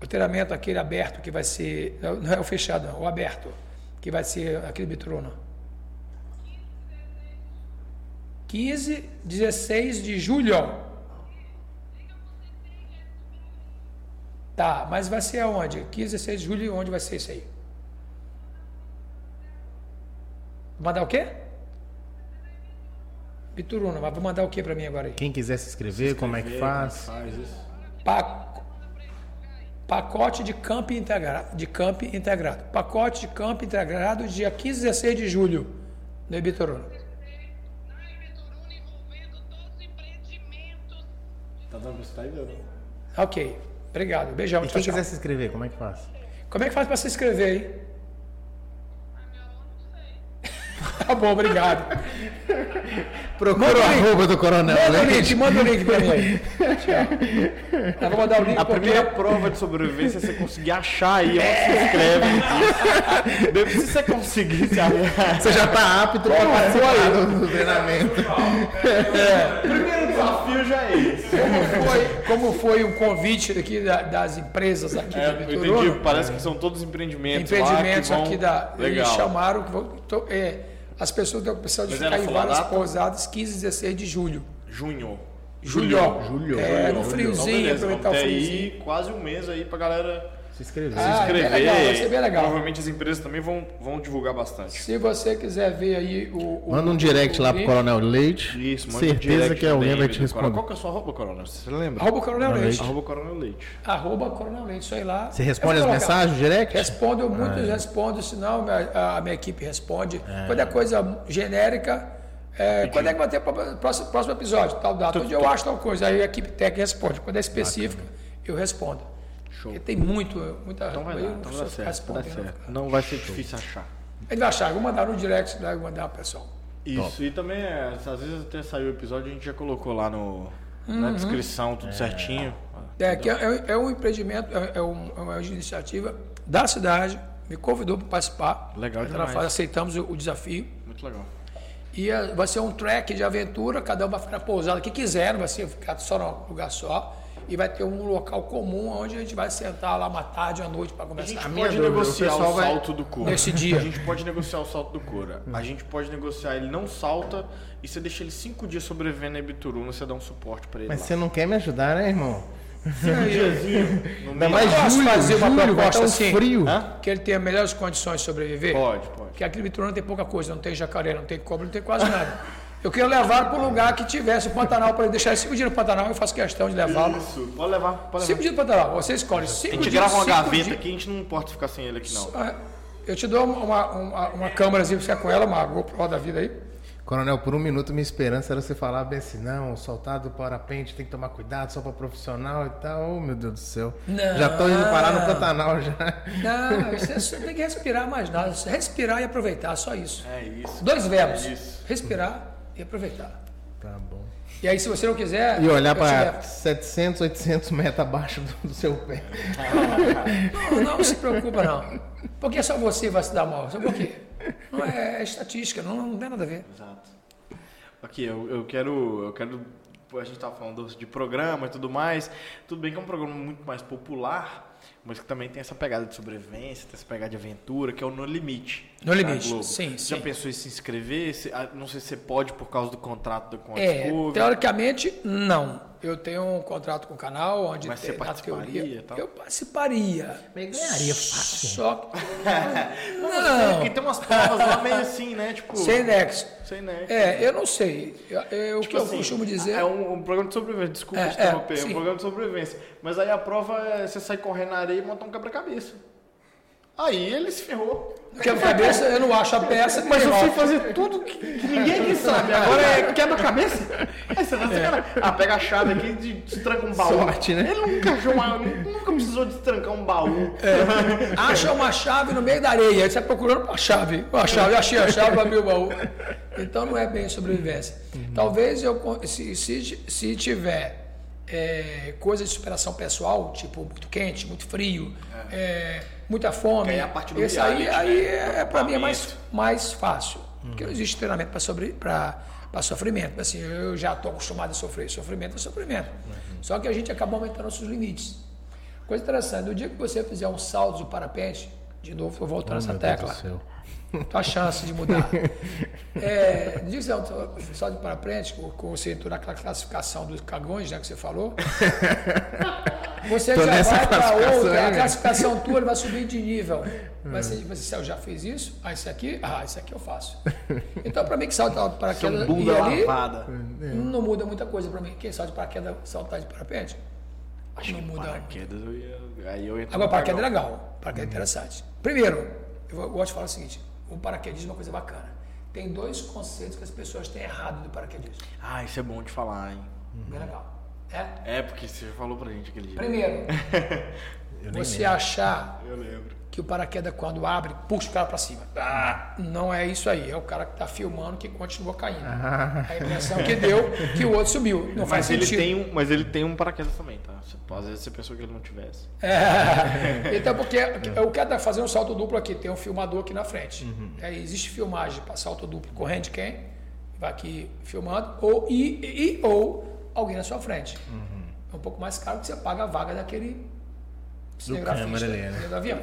O aberto, o aberto. O treinamento aquele aberto que vai ser. não, é o fechado, não, o aberto, que vai ser aquele Bitruno. 15, 16 de julho. Tá, mas vai ser aonde? 15, 16 de julho, onde vai ser isso aí? Mandar o quê? Bituruna, mas vou mandar o que para mim agora aí? Quem quiser se inscrever, como é que faz? Faz isso. Pa- Pacote de campo integrado, de campo integrado. Pacote de campo integrado dia 15 e 16 de julho no Ibituruna. na Ibeturuna envolvendo todos os empreendimentos. Tá dando tá aí, Deus? Ok, obrigado. Beijão. E Tchau, quem tchau. quiser se inscrever, como é que faz? Como é que faz para se inscrever aí? Ah, meu, eu não sei. Tá bom, obrigado. Procura Manda o link. arroba do Coronel Manda o Leite. link, manda o link para mim aí. Tchau. Vou mandar o link A porque primeira prova de sobrevivência é você conseguir achar aí onde se inscreve. Depois, se você conseguir. Você já tá apto para participar do, do treinamento. Primeiro desafio já é esse. como foi, como foi o convite aqui da- das empresas aqui É, do entendi, parece que são todos empreendimentos. empreendimentos lá que vão... aqui da. Legal. Eles chamaram to- é, as pessoas estão precisando de Mas ficar em várias pousadas 15 e 16 de julho. Junho. Julho. Julho. É, Julho. no Então, friozinho, beleza, aproveitar o vamos ter friozinho. aí quase um mês aí pra galera Se inscrever. Ah, se é inscrever. legal, vai ser bem legal. Provavelmente as empresas também vão, vão divulgar bastante. Se você quiser ver aí o. o Manda um direct o lá pro link, Coronel Leite. Isso, manda um Certeza direct que alguém também, vai te responder. Qual que é a sua roupa, Coronel? Você lembra? Arroba Coronel Coronel Leite. Arroba Coronel Leite. Arroba Coronel Leite, isso aí lá. Você responde as mensagens direct? Respondo, muitos Ah, é. respondo, senão a, a minha equipe responde. Quando é coisa genérica, é, quando é que vai ter pro- próximo, próximo episódio? Tal data. Onde eu acho tal coisa, aí a equipe técnica responde. Quando é específica, eu respondo. Show. Porque tem muito, muita Então vai dar, não então certo. Certo. Não vai ser difícil achar. A gente vai achar, eu vou mandar no direct, vou mandar pro pessoal. Isso, e também, é, às vezes até saiu o episódio, a gente já colocou lá no, Uhum. na descrição, tudo certinho. É, que é, é um empreendimento, é, é um- é uma iniciativa da cidade, me convidou para participar. Legal demais. faz- aceitamos o, o desafio. Muito legal. E é, vai ser um track de aventura, cada um vai ficar na pousada que quiser, não vai ser ficar só num lugar só. E vai ter um local comum onde a gente vai sentar lá uma tarde, uma noite para A conversar. gente minha pode dúvida, o negociar o, vai- salto do couro. Nesse dia. A gente pode negociar o salto do couro. A gente pode negociar, ele não salta e você deixa ele cinco dias sobrevivendo na Ibituruna, você dá um suporte pra ele Mas lá. você não quer me ajudar, né, irmão? Ainda meio- mais Posso julho, fazer uma julho, proposta tá assim? frio. Hã? Que ele tenha melhores condições de sobreviver. Pode, pode. Porque aqui no Bituruna tem pouca coisa, não tem jacaré, não tem cobra, não tem quase nada. Eu queria levar para um lugar que tivesse o Pantanal, para ele deixar ele cinco dias no Pantanal, eu faço questão de levá-lo. Isso, pode levar, pode Cinco levar. dias no Pantanal, você escolhe. A Cinco gente dias, grava uma cinco gaveta dias. aqui, a gente não importa ficar sem ele aqui não. Ah, Eu te dou uma, uma, uma câmerazinha pra você com ela, uma GoPro da vida aí. Coronel, por um minuto minha esperança era você falar bem assim, não, soltar do parapente tem que tomar cuidado, só para profissional e tal. Oh, meu Deus do céu. Não. Já tô indo parar no Pantanal já. Não, você só tem que respirar mais nada. Respirar e aproveitar, só isso. É isso. Dois verbos. É isso. Respirar e aproveitar. Tá bom. E aí, se você não quiser. E olhar para levo. 700, 800 metros abaixo do, do seu pé. Não, não se preocupa, não. Porque só você vai se dar mal. Sabe por quê? Não é, é estatística, não, não tem nada a ver. Exato. Aqui, eu, eu quero. Eu quero. A gente tava falando de programa e tudo mais. Tudo bem que é um programa muito mais popular, mas que também tem essa pegada de sobrevivência, tem essa pegada de aventura, que é o No Limite. No Limite, sim, Já sim. pensou em se inscrever? Ah, não sei se você pode por causa do contrato com a É, Discovery. teoricamente, não. Eu tenho um contrato com o canal onde Mas tem, você participaria teoria, e tal? Eu participaria. Mas ganharia fácil. Só que. Não, porque Não, tem umas provas lá meio assim, né? Tipo. sem nexo. Sem nexo. É, eu não sei. Eu, eu- o Tipo que eu assim, costumo dizer. É um, um programa de sobrevivência, desculpa É, te interromper, é, é, um programa de sobrevivência. Mas aí a prova é você sair correndo na areia e montar um quebra-cabeça. Aí ele se ferrou. Quebra-cabeça, eu não acho a peça. Mas eu sei fazer tudo que, que ninguém aqui sabe. Agora é quebra-cabeça. Aí você vai cara. Ah, pega a chave aqui e destranca um baú. Sorte, né? Ele nunca achou uma, nunca precisou destrancar um baú. Acha uma chave no meio da areia. Aí você está procurando uma chave. Uma chave, achei a chave, abri o baú. Então não é bem sobrevivência. Talvez eu, se, se, se tiver é, coisa de superação pessoal, tipo muito quente, muito frio, é, muita fome, aí é a parte do esse aí, reality, aí né? é, para mim é mais, mais fácil. Porque não existe treinamento para sobre, para sofrimento. Assim, eu já estou acostumado a sofrer. Sofrimento é sofrimento. Só que a gente acaba aumentando nossos limites. Coisa interessante, no dia que você fizer um salto de parapente, de novo, estou voltando Oh, essa meu Deus tecla. tua chance de mudar. É, você um salto de parapente, com, com você entrou naquela classificação dos cagões, né, que você falou, você Tô já nessa vai para outra, aí, a né? classificação tua vai subir de nível. Ser, vai ser, eu já fiz isso? Ah, isso aqui? Ah, isso aqui eu faço. Então, para mim que salta de paraquedas e ali, lavada. não muda muita coisa para mim. Quem salta de paraquedas, saltar de parapente, não muda. Paraquedas, eu ia, aí eu Agora, paraquedas é legal, paraquedas é interessante. Primeiro, eu gosto de falar o seguinte: o paraquedismo é uma coisa bacana. Tem dois conceitos que as pessoas têm errado do paraquedismo. Ah, isso é bom de falar, hein? Bem legal. É? É, porque você falou pra gente aquele dia. Primeiro, você lembro. achar Eu lembro. que o paraquedas, quando abre, puxa o cara pra cima. Ah, não é isso aí. É o cara que tá filmando que continua caindo. A impressão que deu que o outro subiu. Não faz Mas ele, sentido. tem um, mas ele tem um paraquedas também, tá? Às vezes você pensou que ele não tivesse. É. Então, porque o cara tá fazendo um salto duplo aqui, tem um filmador aqui na frente. É, existe filmagem para salto duplo com handcam, vai aqui filmando, ou, e, e- ou alguém na sua frente. É um pouco mais caro que você paga a vaga daquele cinegrafista câmera ali, né? dentro do avião.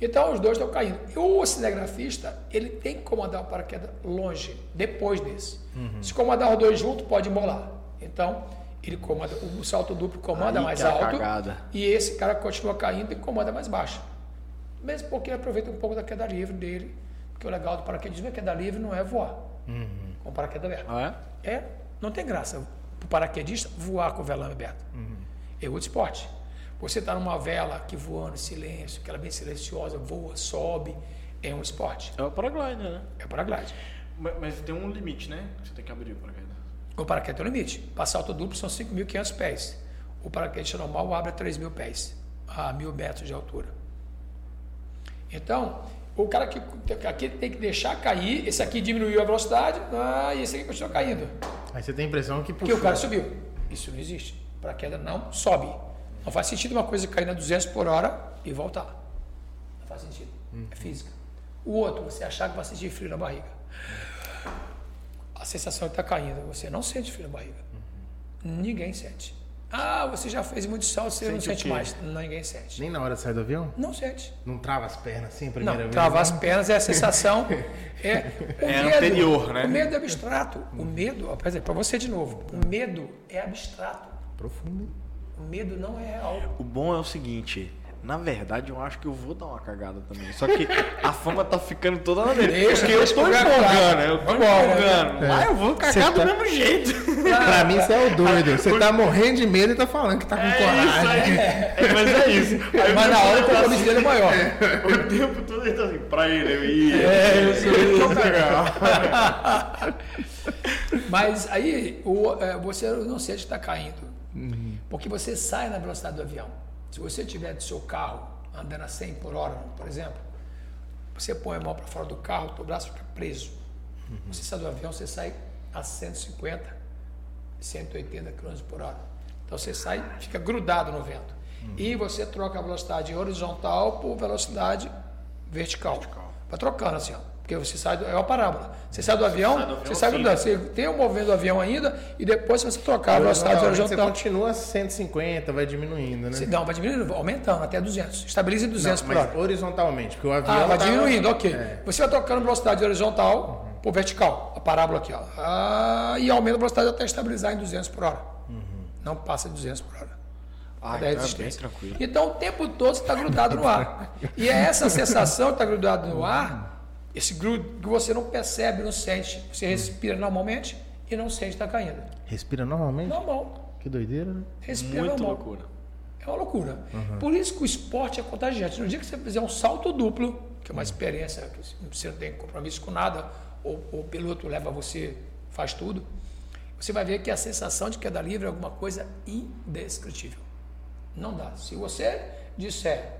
Então, os dois estão caindo. E o cinegrafista, ele tem que comandar o paraquedas longe, depois desse. Se comandar os dois juntos, pode embolar. Então, ele comanda, o salto duplo comanda Aí mais é alto cagada. e esse cara continua caindo e comanda mais baixo. Mesmo porque ele aproveita um pouco da queda livre dele, porque o legal do paraquedismo é que queda livre não é voar com o paraquedas aberto. Ah, é? É, não tem graça o paraquedista voar com o velame aberto. É outro esporte. Você está numa vela aqui voando em silêncio, aquela bem silenciosa, voa, sobe, é um esporte. É o paraglider, né? É paraglide. Mas, mas tem um limite, né? Que você tem que abrir o paraquedas. O paraquedas tem um limite. Para salto duplo são 5.500 pés. O paraquedista normal abre a 3.000 pés, a 1.000 metros de altura. Então, o cara que aqui tem que deixar cair, esse aqui diminuiu a velocidade, ah, e esse aqui continua caindo. Aí você tem a impressão que Porque puxou. o cara subiu. Isso não existe. Paraquedas não sobe. Não faz sentido uma coisa cair a 200 por hora e voltar. Não faz sentido. É física. O outro, você achar que vai sentir frio na barriga. A sensação de estar caindo, você não sente frio na barriga. Ninguém sente. Ah, você já fez muito salto, você não Sente o sente mais. Ninguém sente. Nem na hora de sair do avião? Não sente. Não trava as pernas assim a primeira Não, vez? travar as né? pernas é a sensação. É, o É anterior, né? O medo é abstrato. O medo, por exemplo, para você de novo, o medo é abstrato. Profundo. O medo não é real. O bom é o seguinte. Na verdade, eu acho que eu vou dar uma cagada também. Só que a fama tá ficando toda na dele. Porque eu tô pro empolgando, eu tô empolgando. Lá eu vou cagar do tá- mesmo jeito. pra mim, você é o doido. Você tá morrendo de medo e tá falando que tá com É isso coragem. aí. É, mas é isso. Aí Mas na hora o compromisso dele é maior. O tempo todo ele tá assim, pra ele, eu ia. É, eu sei Eu isso. Mas aí o, é, você não sente que está caindo. Porque você sai na velocidade do avião. Se você tiver do seu carro andando a 100 por hora, por exemplo, você põe a mão para fora do carro, o braço fica preso. Você sai do avião, você sai a 150, 180 km por hora. Então você sai, fica grudado no vento. E você troca a velocidade horizontal por velocidade vertical. Vai trocando assim, ó. Porque você sai do, é uma parábola. Você sai do avião, sai do avião, você sai grudando. Você tem o movimento do avião ainda e depois você trocar a velocidade Horizontalmente, Você horizontal. continua 150, vai diminuindo, né? Se- Não, vai diminuindo, aumentando até 200. Estabiliza em 200 Não, por mas hora. horizontalmente, porque o avião Ah, vai tá- diminuindo, ok. É. Você vai trocando velocidade horizontal por vertical, a parábola aqui, ó. Ah, e aumenta a velocidade até estabilizar em 200 por hora. Não passa de 200 por hora. Ah, da então é bem resistência. tranquilo. Então o tempo todo você está grudado no ar. E é essa sensação de estar grudado no ar, esse grudo que você não percebe, não sente. Você respira normalmente e não sente estar caindo. Respira normalmente? Normal. Que doideira, né? Respira Muito normal. loucura. É uma loucura. Por isso que o esporte é contagiante. No dia que você fizer um salto duplo, que é uma experiência que você não tem compromisso com nada, ou ou o piloto leva você, faz tudo, você vai ver que a sensação de queda livre é alguma coisa indescritível. Não dá. Se você disser,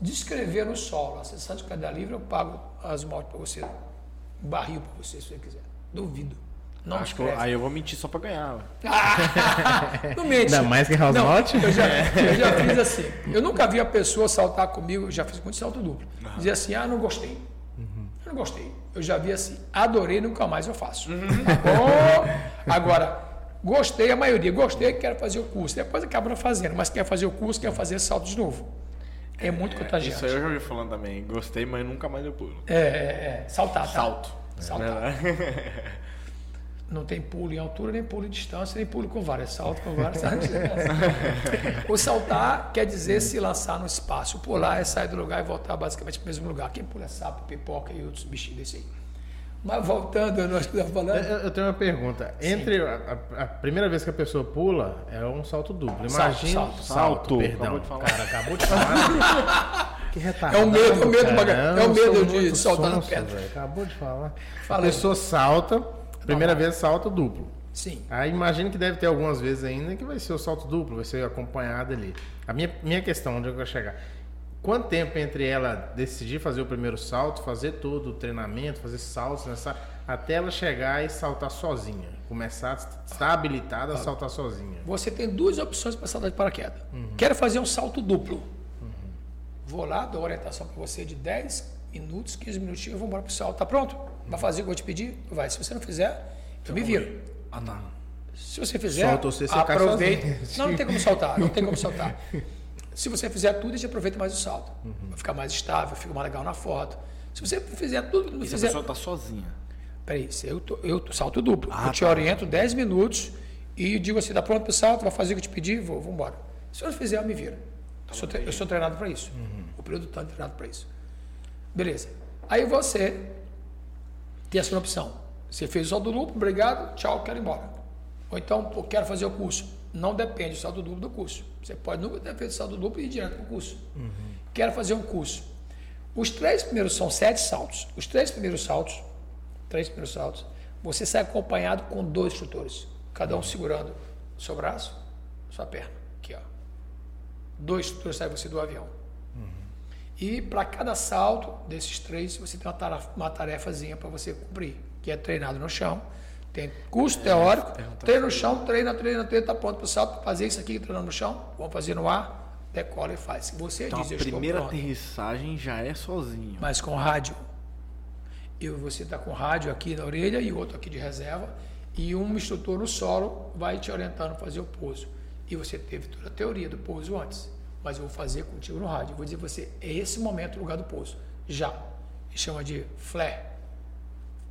descrever no solo a sensação de queda livre, eu pago as mortes para você, um barril para você, se você quiser. Duvido. Não Acho que eu- aí eu vou mentir só pra ganhar. Não mente. Ainda mais que house Não, malt? Eu já, eu já fiz assim. Eu nunca vi a pessoa saltar comigo, eu já fiz muito salto duplo. Dizer assim, ah, não gostei. Eu não gostei. Eu já vi assim, adorei, nunca mais eu faço. Tá bom? Agora, gostei, a maioria, gostei, quero fazer o curso. Depois acaba não fazendo, mas quer fazer o curso, quer fazer salto de novo. É muito contagiante. Isso aí eu já ouvi falando também. Gostei, mas nunca mais eu pulo. É, é, é. Saltar, tá? Salto. Saltar. Não tem pulo em altura, nem pulo em distância, nem pulo com vara. É salto com vara. salto. o saltar quer dizer se lançar no espaço. Pular é sair do lugar e voltar basicamente para o mesmo lugar. Quem pula é sapo, pipoca e outros bichinhos desse aí. Mas voltando, nós estamos falando. Eu, eu tenho uma pergunta. Entre a, a- a primeira vez que a pessoa pula, é um salto duplo. Imagina. Salto, salto. perdão. Acabou de falar. Cara, acabou de falar. que retardado. É o medo, o medo, cara. Maga- é o Eu medo de saltar na sonso, pedra. velho. Acabou de falar. Fala a pessoa salta, primeira vez salto duplo. Sim. Aí imagino que deve ter algumas vezes ainda que vai ser o salto duplo, vai ser acompanhado ali. A minha, minha questão, onde eu quero chegar? Quanto tempo entre ela decidir fazer o primeiro salto, fazer todo o treinamento, fazer saltos nessa, até ela chegar e saltar sozinha? Começar a estar habilitada a saltar sozinha. Você tem duas opções para saltar de paraquedas. Quero fazer um salto duplo. Vou lá, dou orientação para você de 10 minutos, 15 minutinhos, eu vou embora para o salto. Tá pronto? Vai fazer o que eu vou te pedir? Vai. Se você não fizer, eu me viro. Ah, tá. Se você fizer, Solta você, aproveita. Não, não tem como saltar, não tem como saltar. Se você fizer tudo, a gente aproveita mais o salto. Uhum. Vai ficar mais estável, fica mais legal na foto. Se você fizer tudo, não E se a fizer. pessoa tá sozinha? Peraí, se eu, tô- eu tô- salto duplo. Ah, eu te tá. oriento 10 minutos e digo assim, tá pronto pro salto, vai fazer o que eu te pedi, vou, vou embora. Se eu não fizer, eu me viro. Eu sou, eu sou treinado para isso. Uhum. O período é treinado para isso. Beleza. Aí você tem a sua opção. Você fez o salto duplo, obrigado, tchau, quero ir embora. Ou então, pô, quero fazer o curso. Não depende do salto duplo do curso. Você pode nunca ter feito salto duplo e ir direto para o curso. Quero fazer um curso. Os três primeiros são sete saltos. Os três primeiros saltos, três primeiros saltos, você sai acompanhado com dois instrutores, cada um segurando o seu braço, sua perna. Aqui, ó. Dois instrutores saem você do avião. E para cada salto desses três, você tem uma, tarefa, uma tarefazinha para você cumprir, que é treinado no chão. Tem curso teórico, treina no chão, treina, treina, treina, está pronto para o salto, fazer isso aqui, treinando no chão, vamos fazer no ar, decola e faz. Se você Então diz, a eu estou primeira aterrissagem já é sozinho. mas com rádio. E você está com rádio aqui na orelha e outro aqui de reserva. E um instrutor no solo vai te orientando a fazer o pouso. E você teve toda a teoria do pouso antes. Mas eu vou fazer contigo no rádio. Eu vou dizer você, é esse momento o lugar do pouso. Já. E chama de flare.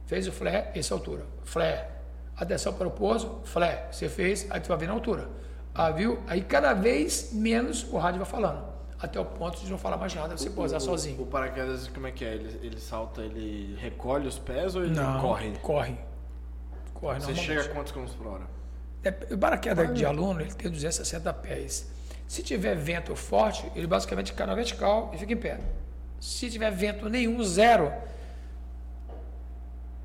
Fez o flare, essa altura. Flare. Atenção para o pouso, flare. Você fez, aí tu vai ver na altura. Ah, viu? Aí cada vez menos o rádio vai falando. Até o ponto de não falar mais nada, você pousar sozinho. O paraquedas, como é que é? Ele, ele salta, ele recolhe os pés ou ele Não, corre? Corre. Corre Você chega a quantos quilômetros por hora? É, O paraquedas de aluno, ele tem 260 pés. Se tiver vento forte, ele basicamente cai na vertical e fica em pé. Se tiver vento nenhum, zero,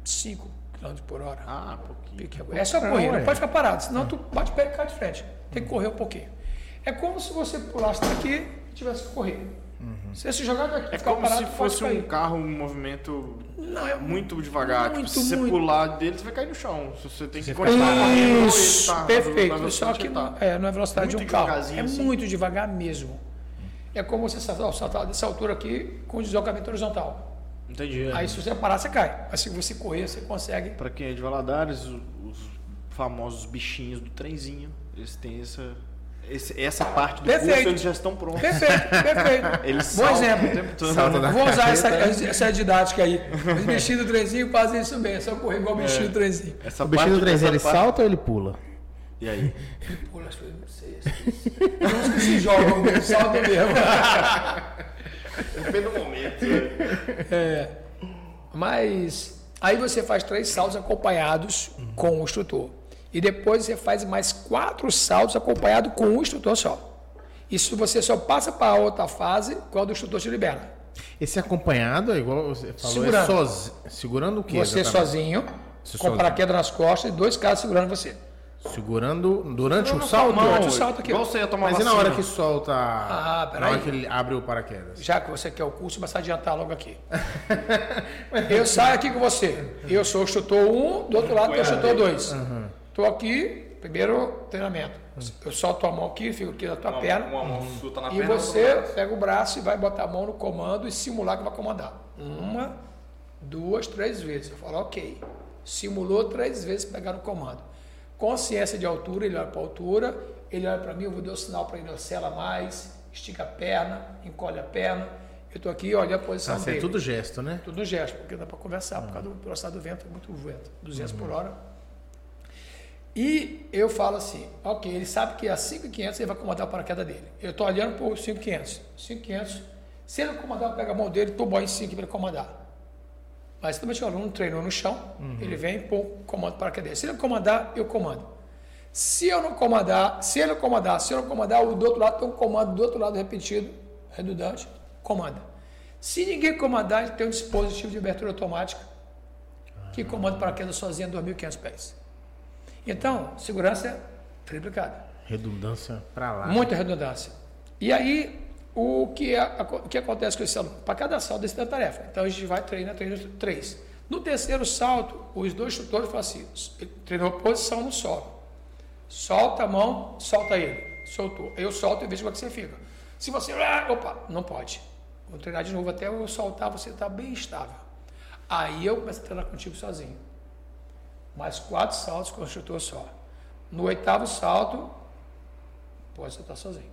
5 km por hora. Ah, pouquinho. Fica- É só correr, não pode ficar parado, senão tu bate o pé e cai de frente. Tem que correr um pouquinho. É como se você pulasse daqui e tivesse que correr. Se você jogar daqui É ficar como parado, se fosse um carro, um movimento Não, é muito devagar. Tipo, muito, se você muito. pular dele, você vai cair no chão. Se você tem que continuar correndo, Isso, tá perfeito. Só que tá. não é, não é velocidade de Muito um carro. É assim. muito devagar mesmo. É como você saltar, saltar dessa altura aqui com deslocamento horizontal. Entendi. Aí se você parar, você cai. Mas se você correr, você consegue. Pra quem é de Valadares, os famosos bichinhos do trenzinho, eles têm essa, esse- essa parte do Perfeito. curso, eles já estão prontos. Perfeito, perfeito. Eles Bom exemplo. o tempo todo. Salta da Vou usar essa, carreta. essa didática aí. Os bichinhos do trenzinho fazem isso bem. É só correr igual o bichinho do trenzinho. Essa O bichinho do trenzinho, ele essa parte- salta ou ele pula? E aí? Pula as coisas, não sei. Tem uns que se jogam, que saltam mesmo. Depende do momento. É. Mas aí você faz três saltos acompanhados com o instrutor. E depois você faz mais quatro saltos acompanhado com um instrutor só. Isso você só passa para a outra fase quando o instrutor te libera. Esse acompanhado é igual você falou, Segurando. é sozinho. Segurando o quê? Você exatamente? sozinho, Você com sozinho. paraquedas nas costas e dois caras segurando você. Segurando durante o salto? não, Durante o salto aqui, Igual você ia tomar Mas e na vacina. hora que solta. Ah, na peraí. hora que ele abre o paraquedas? Já que você quer o curso, mas adiantar logo aqui. eu saio aqui com você. Eu sou o instrutor 1, do outro lado tem o instrutor 2. Estou aqui, primeiro treinamento. Eu solto a mão aqui, fico aqui na tua Uma, perna. uma mão na E perna. você pega o braço e vai botar a mão no comando e simular que vai comandar. Uma, duas, três vezes. Eu falo, ok. Simulou três vezes pegar no comando. Consciência de altura, ele olha para a altura, ele olha para mim, eu vou dar o sinal para ele, oscila mais, estica a perna, encolhe a perna. Eu estou aqui, olha a posição Ah, dele. é tudo gesto, né? Tudo gesto, porque dá para conversar, por causa do velocidade do vento, é muito vento, 200 por hora. E eu falo assim, ok, ele sabe que a 5,500 ele vai comandar o paraquedas dele. Eu estou olhando para o 5,500. 5,500, se ele comandar, eu pego a mão dele, estou bom em 5 para ele comandar. Mas também o aluno treinou no chão, ele vem, pô, comando para paraquedas dele. Se ele comandar, eu comando. Se eu não comandar, se ele comandar, se eu não comandar, o do outro lado tem um comando do outro lado repetido, redundante, comanda. Se ninguém comandar, ele tem um dispositivo de abertura automática que comanda o paraquedas sozinho a 2.500 pés. Então, segurança é triplicada. Redundância pra lá. Muita redundância. E aí, o que, a- o que acontece com esse aluno? Para cada salto, desse da tarefa. Então, a gente vai treinar, treina três. No terceiro salto, os dois instrutores falam assim, treinou posição no solo. Solta a mão, solta ele. Soltou. Eu solto e vejo como é que você fica. Se você... ah, Opa, não pode. Vou treinar de novo até eu soltar, você está bem estável. Aí eu começo a treinar contigo sozinho. Mais quatro saltos com o instrutor só. No oitavo salto, pode saltar sozinho.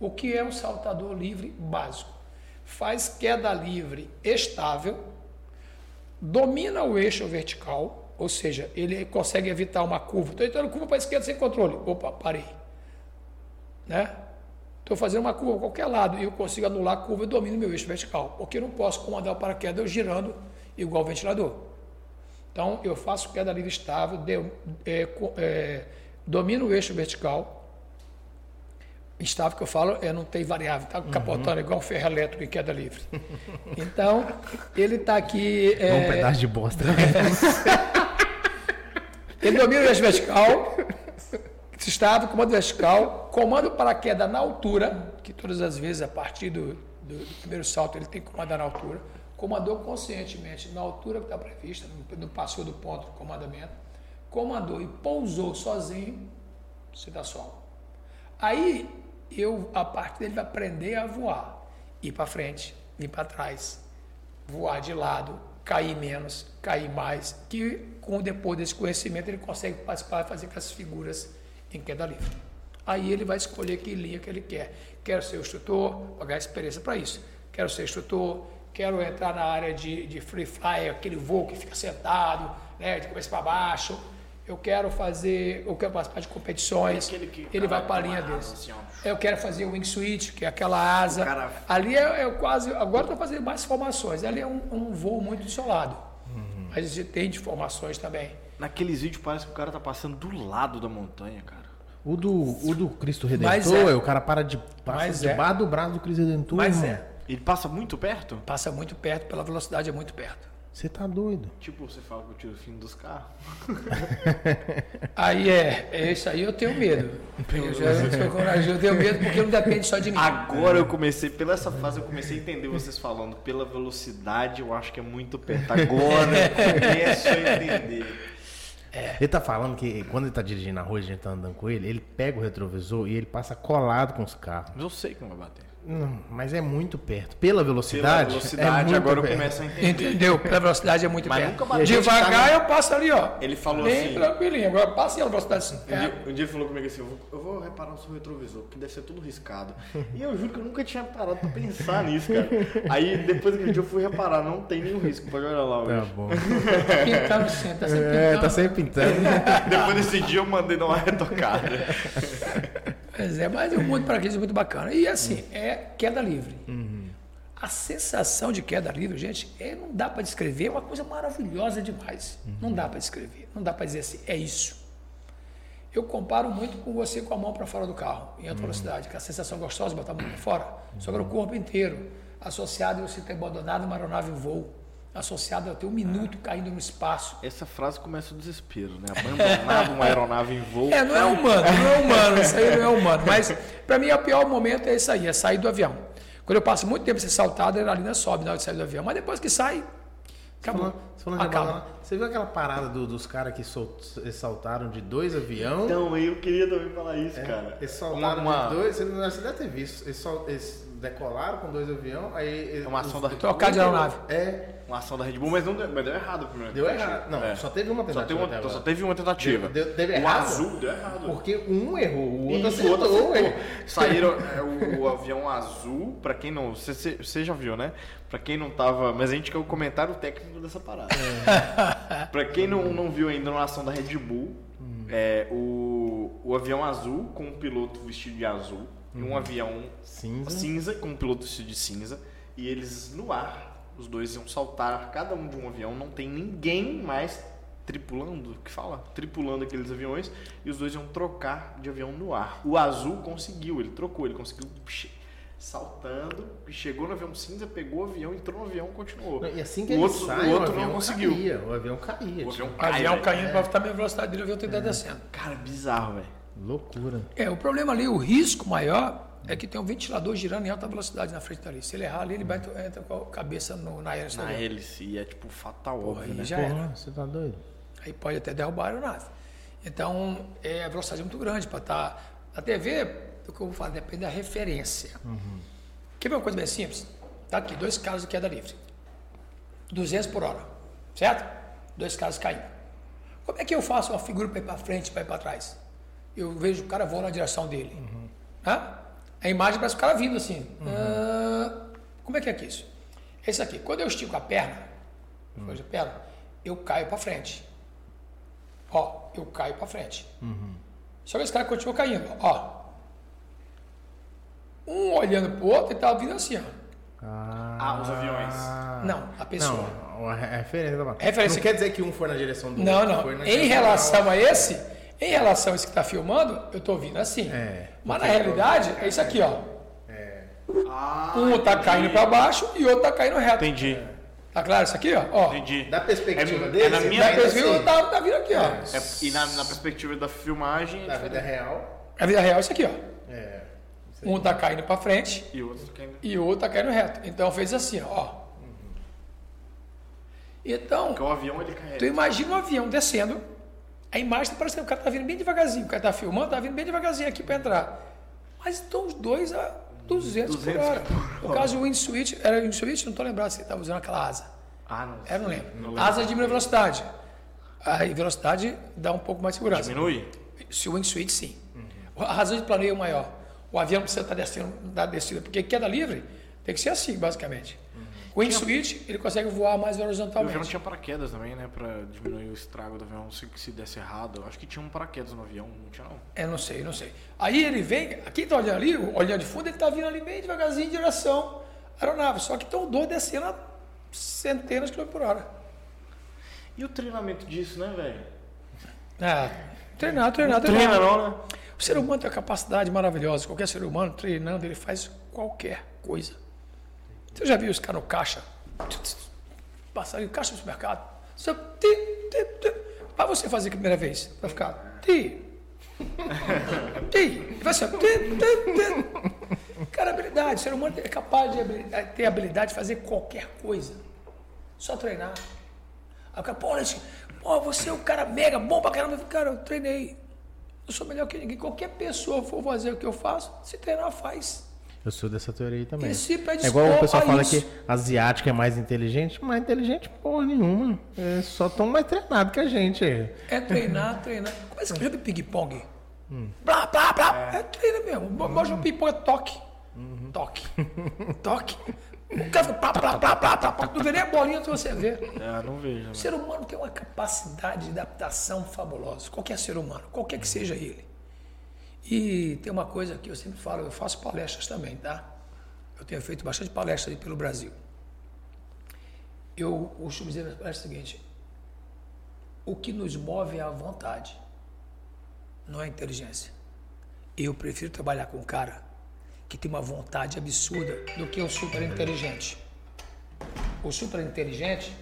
O que é um saltador livre básico? Faz queda livre estável, domina o eixo vertical, ou seja, ele consegue evitar uma curva. Estou entrando curva para a esquerda sem controle. Opa, parei. Né? Estou fazendo uma curva a qualquer lado e eu consigo anular a curva e domino meu eixo vertical. Porque eu não posso comandar o paraquedas girando igual o ventilador. Então, eu faço queda livre estável, de- é, é, domino o eixo vertical. Estável que eu falo é não tem variável, está capotando igual um ferro elétrico em queda livre. Então, ele está aqui. É um pedaço de bosta. ele domina o eixo vertical, estável, comando vertical, comando paraquedas na altura, que todas as vezes, a partir do, do- do primeiro salto, ele tem que comandar na altura. Comandou conscientemente na altura que está prevista, não, não passou do ponto do comandamento. Comandou e pousou sozinho, você dá solo. Aí, eu, a parte dele vai aprender a voar, ir para frente, ir para trás, voar de lado, cair menos, cair mais, que com depois desse conhecimento ele consegue participar e fazer com as figuras em queda livre. Aí ele vai escolher que linha que ele quer. Quero ser instrutor, pagar experiência para isso. Quero ser instrutor, quero entrar na área de, de free fly, aquele voo que fica sentado, né, de cabeça para baixo. Eu quero fazer, eu quero participar de competições. Aquele que ele vai para a linha desse. Eu quero fazer o wingsuit, que é aquela asa. Cara- Ali é, é quase. Agora estou fazendo mais formações. Ali é um, um voo muito isolado. Uhum. Mas tem de formações também. Naqueles vídeos parece que o cara tá passando do lado da montanha, cara. O do, o do Cristo Redentor, é. é. o cara para de passa Mas é. debaixo do braço do Cristo Redentor. Mas irmão. é. Ele passa muito perto? Passa muito perto, pela velocidade é muito perto. Você tá doido. Tipo, você fala que eu tiro o fim dos carros. Aí é, é isso aí eu tenho medo. Eu já eu sou corajoso, eu tenho medo porque não depende só de mim. Agora eu comecei, pela essa fase eu comecei a entender vocês falando. Pela velocidade eu acho que é muito perto. Agora eu começo a entender. Ele tá falando que quando ele tá dirigindo na rua, a gente tá andando com ele, ele pega o retrovisor e ele passa colado com os carros. Mas eu sei que não vai bater. Não, mas é muito perto. Pela Pela velocidade. velocidade, é muito agora eu perto. começo a entender. Entendeu? Pela velocidade é muito Mas perto. nunca bateu. Devagar tá eu passo ali, ó. Ele falou Bem assim- tranquilinho. Agora passa a velocidade assim. Um dia, um dia ele falou comigo assim, eu vou, eu vou reparar o seu retrovisor, porque deve ser tudo riscado. E eu juro que eu nunca tinha parado pra pensar nisso, cara. Aí depois daquele dia eu fui reparar, não tem nenhum risco, pode olhar lá Tá hoje. bom. Pintando sim, tá sempre É, pintando. tá sempre pintando. Depois desse dia eu mandei dar uma retocada. Pois é, mas é um mundo para aqueles muito bacana. E assim, é queda livre. A sensação de queda livre, gente, é, não dá para descrever, é uma coisa maravilhosa demais. Não dá para descrever, não dá para dizer assim, é isso. Eu comparo muito com você com a mão para fora do carro, em alta velocidade, que é a sensação gostosa de botar a mão para fora, só que no corpo inteiro. associado a você ter abandonado uma aeronave em voo, associado a ter um minuto caindo no espaço. Essa frase começa o desespero, né? Abandonado uma aeronave em voo. É, não é humano, não é humano, isso aí não é humano. Mas para mim o pior momento é isso aí, é sair do avião. Quando eu passo muito tempo sem saltar, a adrenalina sobe na hora de sair do avião. Mas depois que sai, acabou. Você de Acaba. abandonar, você viu aquela parada do- dos caras que sol- saltaram de dois aviões? Então, eu queria também falar isso, cara. Eles saltaram Uma- de dois, você, você deve ter visto. Eles, sol- eles decolaram com dois aviões, aí. É uma ação da- Trocar de aeronave. É, Uma ação da Red Bull, mas, não deu, mas deu errado a primeira deu tentativa. errado. Não, É. só teve uma Só tentativa. teve uma, só teve uma tentativa. Deu- deu o errado. azul deu errado. Porque um errou, o outro E acertou. o outro acertou. um errou. Saíram é, o, o avião azul, pra quem não. Você, já viu, né? Pra quem não tava. Mas a gente quer o comentário técnico dessa parada. pra quem não, não viu ainda na ação da Red Bull, é, o, o avião azul com um piloto vestido de azul e um avião Cinza. cinza com um piloto de cinza. E eles no ar, os dois iam saltar, cada um de um avião, não tem ninguém mais tripulando, que fala? Tripulando aqueles aviões, e os dois iam trocar de avião no ar. O azul conseguiu, ele trocou, ele conseguiu saltando, e chegou no avião cinza, pegou o avião, entrou no avião e continuou. Não, E assim que o ele outro, sai, o outro avião não conseguiu. Caía, o avião caía. O tipo, avião O avião velho. caindo para estar a velocidade dele, o avião tentar descendo. Cara, bizarro, velho. Loucura. É, o problema ali, o risco maior é que tem um ventilador girando em alta velocidade na frente dali. Se ele errar ali, ele vai, entra com a cabeça no, na hélice. Na hélice, e é tipo fatal, Porra, óbvio, aí né? já era. Porra, você tá doido? Aí pode até derrubar a aeronave. Então, é, a velocidade é muito grande para estar. A TV, o que eu vou falar, depende da referência. Quer ver uma coisa bem simples? Tá aqui, dois caras de queda livre. 200 por hora, certo? Dois caras caindo. Como é que eu faço uma figura para ir para frente, para ir para trás? Eu vejo o cara voando na direção dele. Hã? A imagem parece o cara vindo assim. Ah, como é que é que isso? Esse aqui, quando eu estico a perna, coisa de perna, eu caio para frente. Ó, eu caio para frente. Só que esse cara continua caindo, ó. Um olhando pro outro e tava vindo assim, ó. Ah, os aviões. Não, a pessoa. Não, a re- a referência. tá. Referência- Não quer dizer que um foi na direção do Não, outro. não. na Em relação a esse, em relação a esse que está filmando, eu estou vindo assim. É, Mas na realidade, é isso aqui, ó. Um tá caindo para baixo e o outro tá caindo reto. Entendi, Tá claro isso aqui, ó? ó. entendi. Da perspectiva É- dele, é na minha tá Da perspectiva, assim, tá, tá vindo aqui, ó. É, e na, na perspectiva da filmagem, é Na vida real, A vida real é isso aqui, ó. é. Um tá caindo para frente E o outro caindo. e o outro tá caindo reto. Então fez assim, ó. Então, Porque o avião ele cai. Tu imagina um avião descendo, a imagem tá parecendo, o cara tá vindo bem devagarzinho, o cara tá filmando, tá vindo bem devagarzinho aqui para entrar. Mas estão os dois a 200, 200 por hora. No caso, o wingsuit, era wingsuit, não tô lembrado se ele tava usando aquela asa. Ah, não. É, não lembro. asa diminui a velocidade. A velocidade dá um pouco mais de segurança. Diminui? Se o wingsuit, sim. A razão de planeio maior. O avião precisa estar descendo, dar descida, porque queda livre tem que ser assim, basicamente. O wingsuit, ele consegue voar mais O avião horizontalmente. tinha paraquedas também, né? Pra diminuir o estrago do avião. Se, se desse errado. Eu Acho que tinha um paraquedas no avião. Não tinha, não. É, não sei, não sei. Aí ele vem, quem tá olhando ali, olhando de fundo, ele tá vindo ali bem devagarzinho em direção à aeronave. Só que estão dois descendo a centenas de quilômetros por hora. E o treinamento disso, né, velho? Ah, treinar, treinar, Treina treinar. não, né? O ser humano tem uma capacidade maravilhosa. Qualquer ser humano treinando, ele faz qualquer coisa. Você já viu os caras no caixa? Passar em caixa do supermercado. Ti. Pra você fazer a primeira vez, vai ficar. Ti. Ti. Vai ser. Cara, habilidade. O ser humano é capaz de habilidade- ter habilidade de fazer qualquer coisa. Só treinar. Aí o cara, pô, pô, você é um cara mega bom pra caramba. Cara, eu treinei. Eu sou melhor que ninguém. Qualquer pessoa for fazer o que eu faço, se treinar, faz. Eu sou dessa teoria aí também. É predispor igual o pessoal fala isso. que asiático é mais inteligente, mais inteligente porra nenhuma. É só tão mais treinado que a gente. É treinar, treinar. Como é que joga ping-pong? Blá, blá, blá. É, treina mesmo. Gosta de ping-pong é toque. Toque. toque. O cara fica plá, plá, plá, plá, plá, plá. Não vê nem a bolinha que você vê. É, não vejo. O ser humano tem uma capacidade de adaptação fabulosa. Qualquer ser humano, qualquer que seja ele. E tem uma coisa que eu sempre falo, eu faço palestras também, tá? Eu tenho feito bastante palestras pelo Brasil. Eu costumo dizer nas palestras o seguinte: o que nos move é a vontade, não é a inteligência. Eu prefiro trabalhar com um cara que tem uma vontade absurda do que o super inteligente. O super inteligente,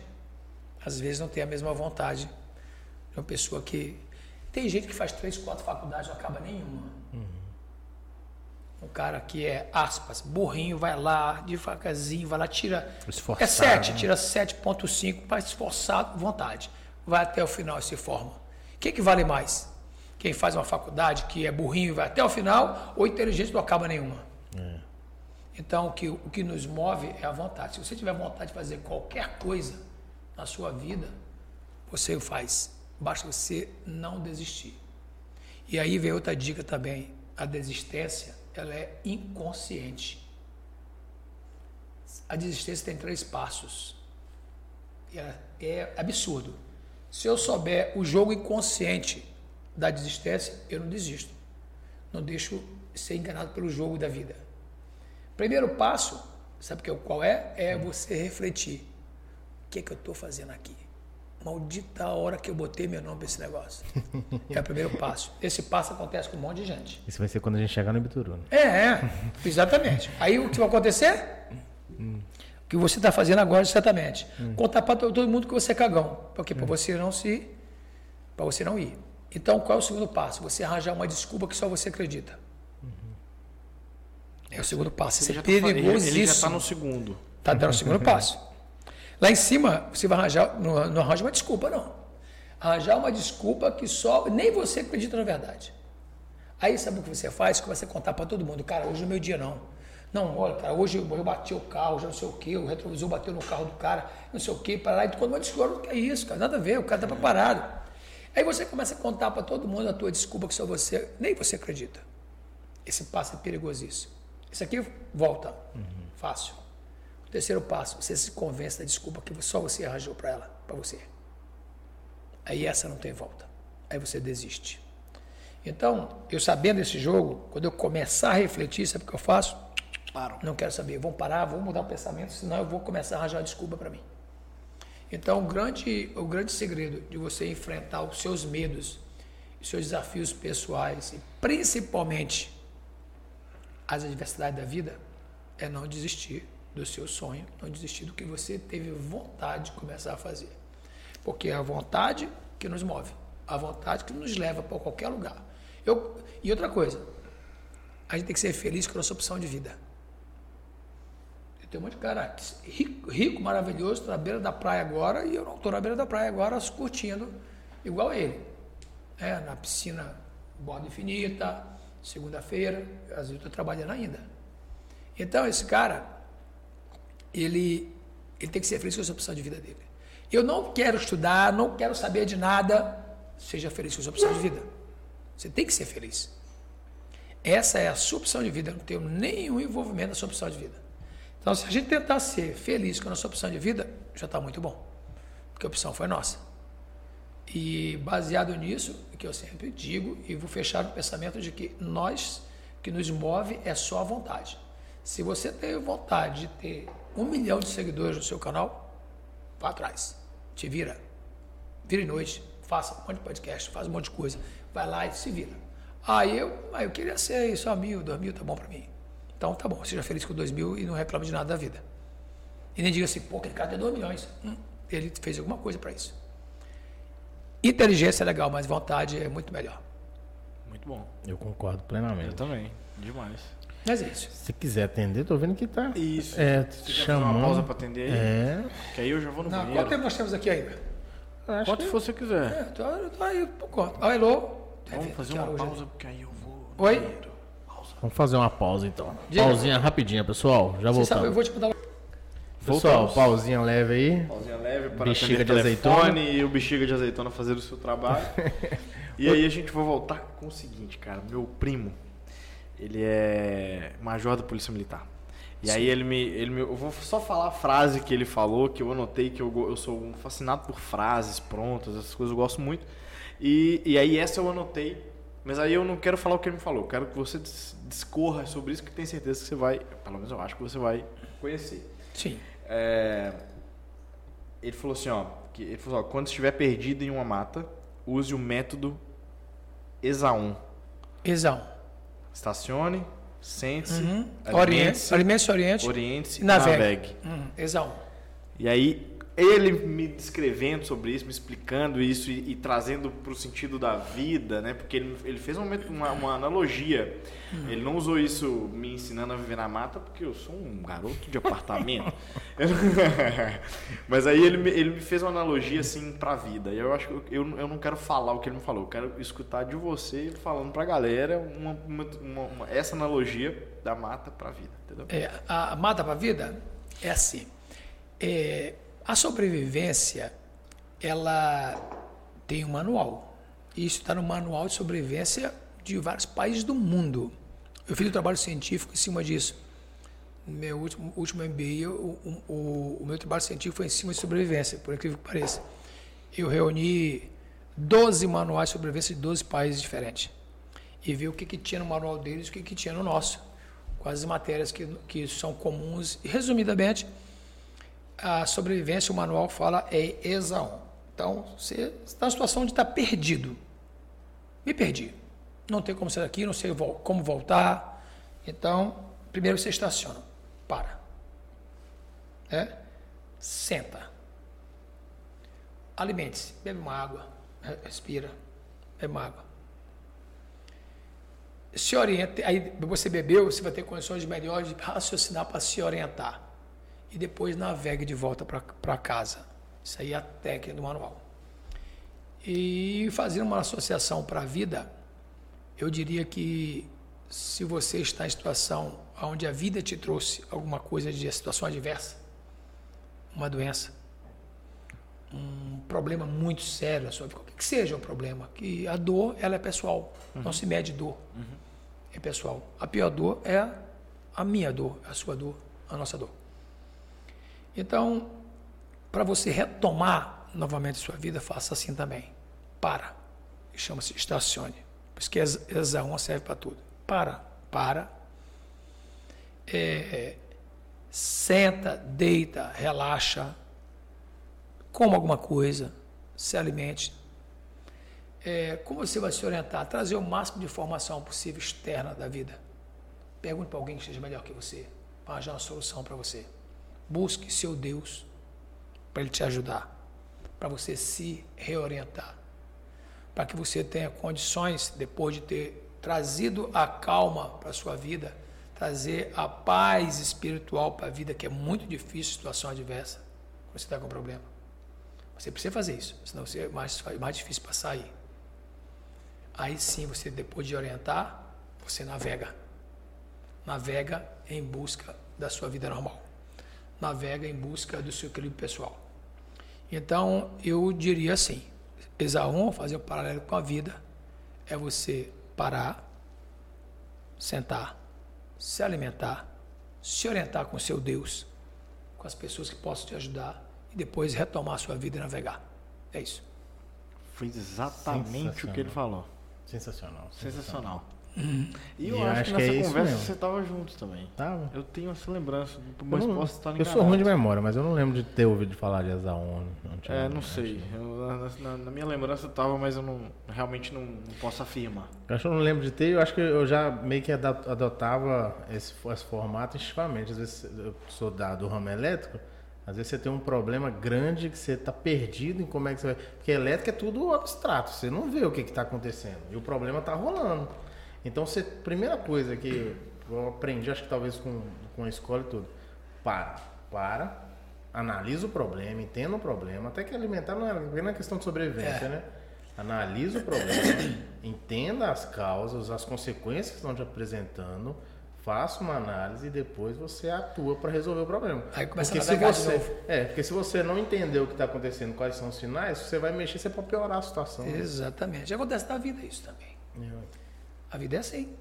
às vezes, não tem a mesma vontade de uma pessoa que. Tem gente que faz três, quatro faculdades e não acaba nenhuma. Um cara que é, aspas, burrinho, vai lá, devagarzinho, vai lá, tira. Esforçado, é 7, né? tira 7,5, mas esforçado, vontade. Vai até o final e se forma. O que, que vale mais? Quem faz uma faculdade que é burrinho e vai até o final, ou inteligente não acaba nenhuma. Então, o que, o que nos move é a vontade. Se você tiver vontade de fazer qualquer coisa na sua vida, você o faz. Basta você não desistir. E aí vem outra dica também. A desistência, ela é inconsciente. A desistência tem três passos. É, é absurdo. Se eu souber o jogo inconsciente da desistência, eu não desisto. Não deixo ser enganado pelo jogo da vida. Primeiro passo, sabe que- qual é? É você refletir. O que é que eu estou fazendo aqui? Maldita hora que eu botei meu nome para esse negócio. É o primeiro passo. Esse passo acontece com um monte de gente. Isso vai ser quando a gente chegar no Ibituruna. É, é, exatamente. Aí o que vai acontecer? O que você está fazendo agora, exatamente. Contar para todo mundo que você é cagão. Porque para você não se. para você não ir. Então, qual é o segundo passo? Você arranjar uma desculpa que só você acredita. É o segundo passo. Ele é ele já- perigosíssimo. Ele já tá no segundo. Tá dando o segundo passo. Lá em cima, você vai arranjar, não, não arranja uma desculpa, não. Arranjar uma desculpa que só, nem você acredita na verdade. Aí sabe o que você faz? Começa a contar para todo mundo, cara, hoje é meu dia não. Não, olha, cara, hoje eu, bati o carro, já não sei o quê, o retrovisor bateu no carro do cara, não sei o quê, para lá, e tu quando uma desculpa, que é isso, cara, nada a ver, o cara tá preparado. Aí você começa a contar para todo mundo a tua desculpa que só você, nem você acredita. Esse passo é perigosíssimo. Esse aqui volta, fácil. Terceiro passo, você se convence da desculpa que só você arranjou para ela, para você. Aí essa não tem volta. Aí você desiste. Então, eu sabendo desse jogo, quando eu começar a refletir, sabe o que eu faço? Paro. Não quero saber, vou parar, vou mudar o pensamento, senão eu vou começar a arranjar desculpa para mim. Então, o grande, o grande segredo de você enfrentar os seus medos, os seus desafios pessoais e principalmente as adversidades da vida é não desistir do seu sonho, não desistir do que você teve vontade de começar a fazer. Porque é a vontade que nos move, a vontade que nos leva para qualquer lugar. Eu, e outra coisa, a gente tem que ser feliz com a nossa opção de vida. Tem um monte de cara rico, rico maravilhoso, tá na beira da praia agora, e eu não estou na beira da praia agora curtindo igual ele. É, na piscina, borda infinita, segunda-feira, às vezes eu estou trabalhando ainda. Então, esse cara, ele, ele tem que ser feliz com essa opção de vida dele. Eu não quero estudar, não quero saber de nada, seja feliz com a sua opção de vida. Você tem que ser feliz. Essa é a sua opção de vida, eu não tenho nenhum envolvimento na sua opção de vida. Então, se a gente tentar ser feliz com a nossa opção de vida, já está muito bom. Porque a opção foi nossa. E baseado nisso, o que eu sempre digo, e vou fechar no pensamento de que nós, o que nos move é só a vontade. Se você tem vontade de ter um milhão de seguidores no seu canal, vá atrás. Te vira. Vira em noite, faça um monte de podcast, faz um monte de coisa. Vai lá e se vira. Aí eu, aí eu queria ser só mil, dois mil, tá bom para mim. Então tá bom, seja feliz com dois mil e não reclame de nada da vida. E nem diga assim, pô, aquele cara tem dois milhões. Hum, ele fez alguma coisa para isso. Inteligência é legal, mas vontade é muito melhor. Muito bom. Eu concordo Eu plenamente. também. Demais. Mas é isso. Se quiser atender, tô vendo que tá. Isso. É, fazer chamando. uma pausa pra atender aí? É. Que aí eu já vou no Não, quanto banheiro. tempo nós temos aqui ainda? Acho Quanto que- você quiser. É, tô, tô aí por conta. Ah, hello? Vamos fazer uma hoje é? pausa, porque aí eu vou. Oi? Vamos fazer uma pausa então. Diga. Pausinha rapidinha, pessoal. Já Você sabe, eu voltamos. vou te mandar. Pessoal, Voltamos. pausinha leve aí. Pausinha leve para Bexiga de azeitona. e o bexiga de azeitona fazer o seu trabalho. e aí a gente vai voltar com o seguinte, cara. Meu primo, ele é major da Polícia Militar. E aí ele me, ele me. Eu vou só falar a frase que ele falou, que eu anotei, que eu, eu sou um fascinado por frases prontas, essas coisas eu gosto muito. E, e aí essa eu anotei, mas aí eu não quero falar o que ele me falou, eu quero que você dis- discorra sobre isso, que tenho certeza que você vai, pelo menos eu acho que você vai conhecer. Sim. É, ele falou assim, ó, que ele falou, ó, quando estiver perdido em uma mata, use o método ESA1. Exão. Estacione, sente-se, Uhum. Oriente, alimente-se, oriente, oriente-se e e navegue. navegue. Uhum, exato. E aí, ele me descrevendo sobre isso, me explicando isso e, e trazendo para o sentido da vida, né? Porque ele, ele fez uma, uma, uma analogia. Ele não usou isso me ensinando a viver na mata, porque eu sou um garoto de apartamento. Mas aí ele, me- ele me fez uma analogia assim para a vida. E eu acho que eu, eu, não quero falar o que ele me falou, eu quero escutar de você falando para a galera uma, uma, uma- essa analogia da mata para a vida, entendeu? É, a a mata para a vida é assim. É, a sobrevivência, ela tem um manual. Isso está no manual de sobrevivência de vários países do mundo. Eu fiz um trabalho científico em cima disso. Meu último, último MBA, o, o, o meu trabalho científico foi em cima de sobrevivência, por incrível que pareça. Eu reuni 12 manuais de sobrevivência de 12 países diferentes. E vi o que, que tinha no manual deles e o que, que tinha no nosso. Quais as matérias que, que são comuns. E, resumidamente, a sobrevivência, o manual fala é 1. Então, você está na situação de estar perdido. Me perdi. Não tem como sair daqui, não sei como voltar. Então, primeiro você estaciona. Para. É? Senta. Alimente-se. Bebe uma água. re- Respira. Bebe uma água. Se oriente. Aí você bebeu, você vai ter condições melhores de raciocinar para se orientar. E depois navegue de volta para casa. Isso aí é a técnica do manual. E fazendo uma associação para a vida, eu diria que se você está em situação onde a vida te trouxe alguma coisa de situação adversa, uma doença, um problema muito sério na sua vida, qualquer que seja o problema, que a dor ela é pessoal, não se mede dor, é pessoal. A pior dor é a minha dor, a sua dor, a nossa dor. Então, para você retomar novamente sua vida, faça assim também. Para. Chama-se estacione. Por isso que ESA 1 serve para tudo. Para, para. É, senta, deita, relaxa. Coma alguma coisa. Se alimente. É, como você vai se orientar? Trazer o máximo de informação possível externa da vida. Pergunte para alguém que seja melhor que você. Para arranjar uma solução para você. Busque seu Deus para ele te ajudar, para você se reorientar, para que você tenha condições, depois de ter trazido a calma para a sua vida, trazer a paz espiritual para a vida, que é muito difícil, situação adversa, quando você está com problema. Você precisa fazer isso, senão você é mais, mais difícil para sair. Aí sim, você depois de orientar, você navega. Navega em busca da sua vida normal navega em busca do seu equilíbrio pessoal. Então, eu diria assim: Exaum, fazer um paralelo com a vida, é você parar, sentar, se alimentar, se orientar com o seu Deus, com as pessoas que possam te ajudar e depois retomar a sua vida e navegar. É isso. Foi exatamente o que ele falou. Sensacional. Sensacional. E E eu eu acho, acho que que é nessa isso conversa você estava junto também. Tava. Eu tenho essa lembrança, Eu, mas não- posso estar eu sou ruim de memória, mas eu não lembro de ter ouvido falar de Exaon. É, não sei. Eu, na, na- minha lembrança estava, mas eu não, realmente não, não posso afirmar. Eu acho que eu não lembro de ter, eu acho que eu já meio que ado- adotava esse, esse formato instintivamente. Às vezes eu sou da, do ramo elétrico, às vezes você tem um problema grande que você está perdido em como é que você vai. Porque elétrica é tudo abstrato, você não vê o que está acontecendo. E o problema está rolando. Então, você, primeira coisa que eu aprendi, acho que talvez com, com a escola e tudo, para, para, analisa o problema, entenda o problema, até que alimentar não é, não é questão de sobrevivência, né? Analisa o problema, entenda as causas, as consequências que estão te apresentando, faça uma análise e depois você atua para resolver o problema. Aí começa porque a se você, é, porque se você não entender o que está acontecendo, quais são os sinais, você vai mexer, você pode piorar a situação. né? Exatamente. Acontece na vida isso também. É. A vida é assim.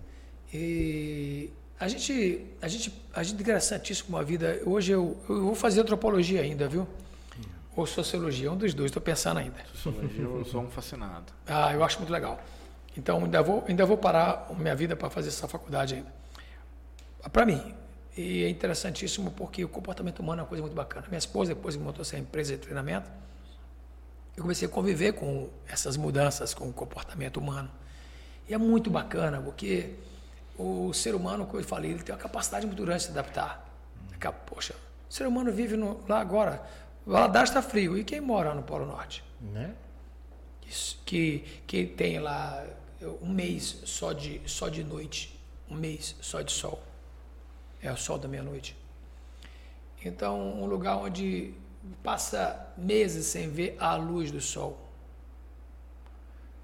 E a gente, a gente, a gente interessantíssimo com a vida. Hoje eu, eu vou fazer antropologia ainda, viu? Ou sociologia, um dos dois, estou pensando ainda. Sociologia, eu sou um fascinado. Ah, eu acho muito legal. Então ainda vou, ainda vou parar minha vida para fazer essa faculdade ainda. Para mim. E é interessantíssimo porque o comportamento humano é uma coisa muito bacana. Minha esposa, depois que montou essa empresa de treinamento, eu comecei a conviver com essas mudanças com o comportamento humano. E é muito bacana, porque o ser humano, como eu falei, ele tem uma capacidade muito grande de se adaptar. Poxa, o ser humano vive no- lá agora. Valadares está frio. E quem mora no Polo Norte? Né? Isso, que, que tem lá um mês só de, só de noite, um mês só de sol. É o sol da meia-noite. Então, um lugar onde passa meses sem ver a luz do sol.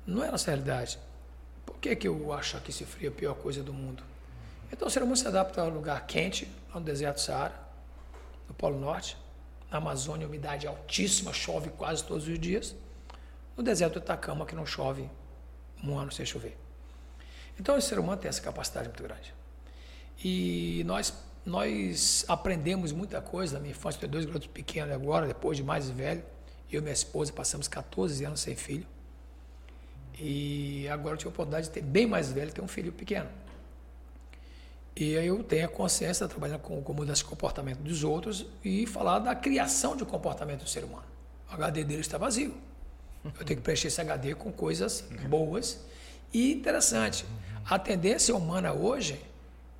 Não é nossa realidade. Que, que eu acho que esse frio é a pior coisa do mundo? Então, o ser humano se adapta a um lugar quente, lá no deserto do Saara, no Polo Norte. Na Amazônia, umidade altíssima, chove quase todos os dias no deserto do Atacama, que não chove um ano sem chover. Então, o ser humano tem essa capacidade muito grande. E nós, nós aprendemos muita coisa na minha infância. Tenho dois garotos pequenos agora, depois de mais velho. Eu e minha esposa passamos 14 anos sem filho. E agora eu tive a oportunidade de ter bem mais velho, ter um filho pequeno. E aí eu tenho a consciência de trabalhar com, com mudança de comportamento dos outros e falar da criação de comportamento do ser humano. O HD dele está vazio. Eu tenho que preencher esse HD com coisas boas e interessante. A tendência humana hoje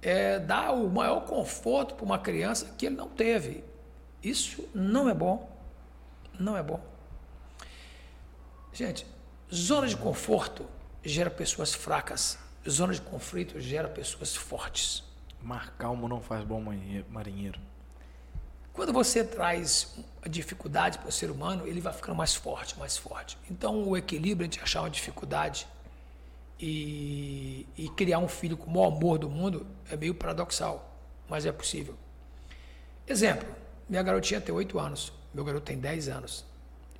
é dar o maior conforto para uma criança que ele não teve. Isso não é bom. Não é bom. Gente, zona de conforto gera pessoas fracas. Zona de conflito gera pessoas fortes. Mar calmo não faz bom marinhe- marinheiro. Quando você traz a dificuldade para o ser humano, ele vai ficando mais forte, mais forte. Então, o equilíbrio entre achar uma dificuldade e, e criar um filho com o maior amor do mundo é meio paradoxal, mas é possível. Exemplo: minha garotinha tem 8 anos, meu garoto tem 10 anos.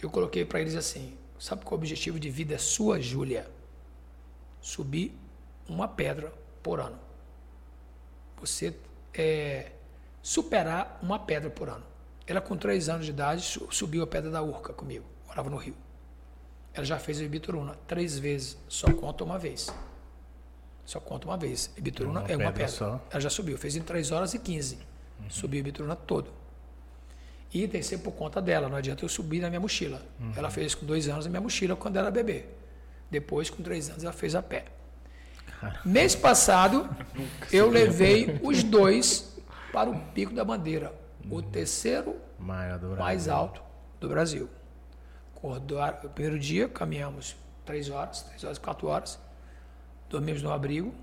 Eu coloquei para eles assim: sabe qual o objetivo de vida é sua, Júlia? Subir uma pedra por ano. Você é, superar uma pedra por ano. Ela, com 3 anos de idade, su- subiu a pedra da Urca comigo, morava no Rio. Ela já fez a Ibituruna três vezes, só conta uma vez. Só conta uma vez. Ibituruna Uma é uma pedra pedra. Ela já subiu, fez em 3 horas e 15. Subiu a Ibituruna todo. E tem que ser por conta dela, não adianta eu subir na minha mochila. Ela fez com dois anos na minha mochila quando era bebê. Depois, com três anos, ela fez a pé. Mês passado, eu levei os dois para o Pico da Bandeira, o terceiro do mais alto do Brasil. O primeiro dia caminhamos três horas, três horas, quatro horas, dormimos no abrigo.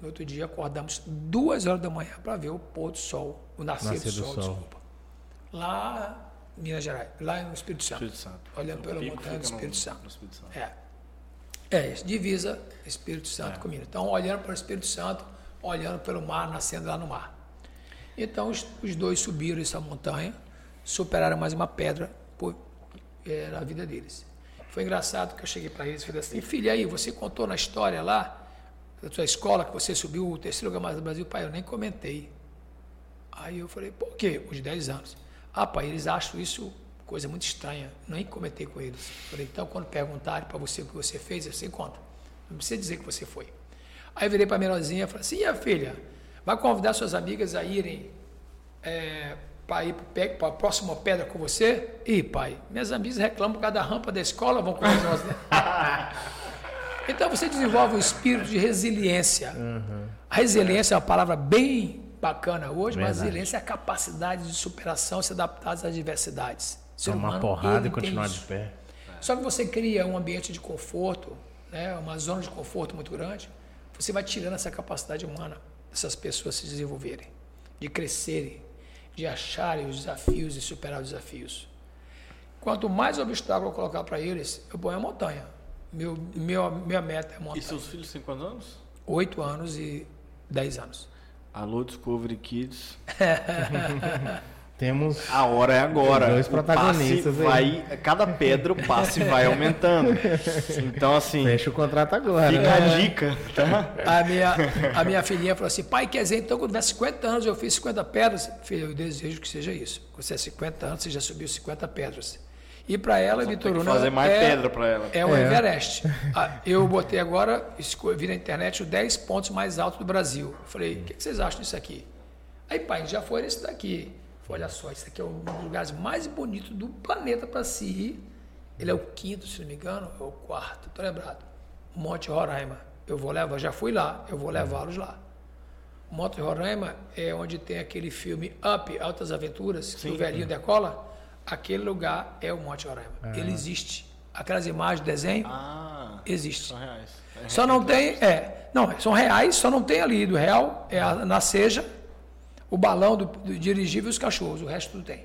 No outro dia acordamos duas horas da manhã para ver o pôr do sol, o nascer, Nascer do, do sol, sol. desculpa. Lá em Minas Gerais, lá no Espírito Santo. Espírito Santo. Olhando O pela montanha do fica no- Espírito Santo. no Espírito Santo. É. É, divisa Espírito Santo com Minas. Então, olhando para o Espírito Santo, olhando pelo mar, nascendo lá no mar. Então, os, os dois subiram essa montanha, superaram mais uma pedra por, eh, na vida deles. Foi engraçado que eu cheguei para eles e falei assim: filho, e aí, você contou na história lá, da sua escola, que você subiu o terceiro lugar mais do Brasil? Pai, eu nem comentei. Aí eu falei, por quê? Os 10 anos. Ah, pai, eles acham isso coisa muito estranha. Nem comentei com eles. Falei, então quando perguntarem para você o que você fez, você conta. Não precisa dizer que você foi. Aí eu virei para a menorzinha e falei assim, e a filha? Vai convidar suas amigas a irem para ir para a próxima pedra com você? Ih, pai, minhas amigas reclamam por causa da rampa da escola, vão com nós. Né? Então você desenvolve um espírito de resiliência. A resiliência é uma palavra bem bacana hoje, mas Verdade. resiliência é a capacidade de superação, se adaptar às adversidades. Ser Tomar humano, porrada e continuar de pé. Só que você cria um ambiente de conforto, né, uma zona de conforto muito grande, você vai tirando essa capacidade humana dessas pessoas se desenvolverem, de crescerem, de acharem os desafios e superar os desafios. Quanto mais obstáculo eu colocar para eles, eu ponho a montanha. Meu, meu, minha meta é a E montanha. seus filhos têm quantos anos? Oito anos e dez anos. Alô, Discovery Kids. Temos. A hora é agora. Dois protagonistas passe aí. vai, cada pedra o passe vai aumentando. Então, assim, Fecha o contrato agora. fica né? a dica, tá? A minha, a minha filhinha falou assim, pai, quer dizer, então quando tiver 50 anos eu fiz 50 pedras? Filho, eu desejo que seja isso. Quando você é 50 anos, você já subiu 50 pedras. E para ela, Tem que Vitoruna fazer mais é, pedra pra ela. é o É. Everest. Ah, Eu botei agora, vi na internet, os 10 pontos mais altos do Brasil. Falei, o que que vocês acham disso aqui? Aí, pai, já foi nesse daqui. Falei, olha só, esse aqui é um dos lugares mais bonitos do planeta para se ir. Ele é o quinto, se não me engano, ou o quarto, tô lembrado. Monte Roraima. eu vou levar, já fui lá, eu vou levá-los lá. Moto Roraima é onde tem aquele filme Up, Altas Aventuras, que o velhinho decola. Aquele lugar é o Monte Roraima. Ele existe. Aquelas imagens, desenho, Ah, existe. são reais. É Só não tem, é, não, são reais, só não tem ali do real, é a, na seja, o balão do, do dirigível e os cachorros, o resto tudo tem.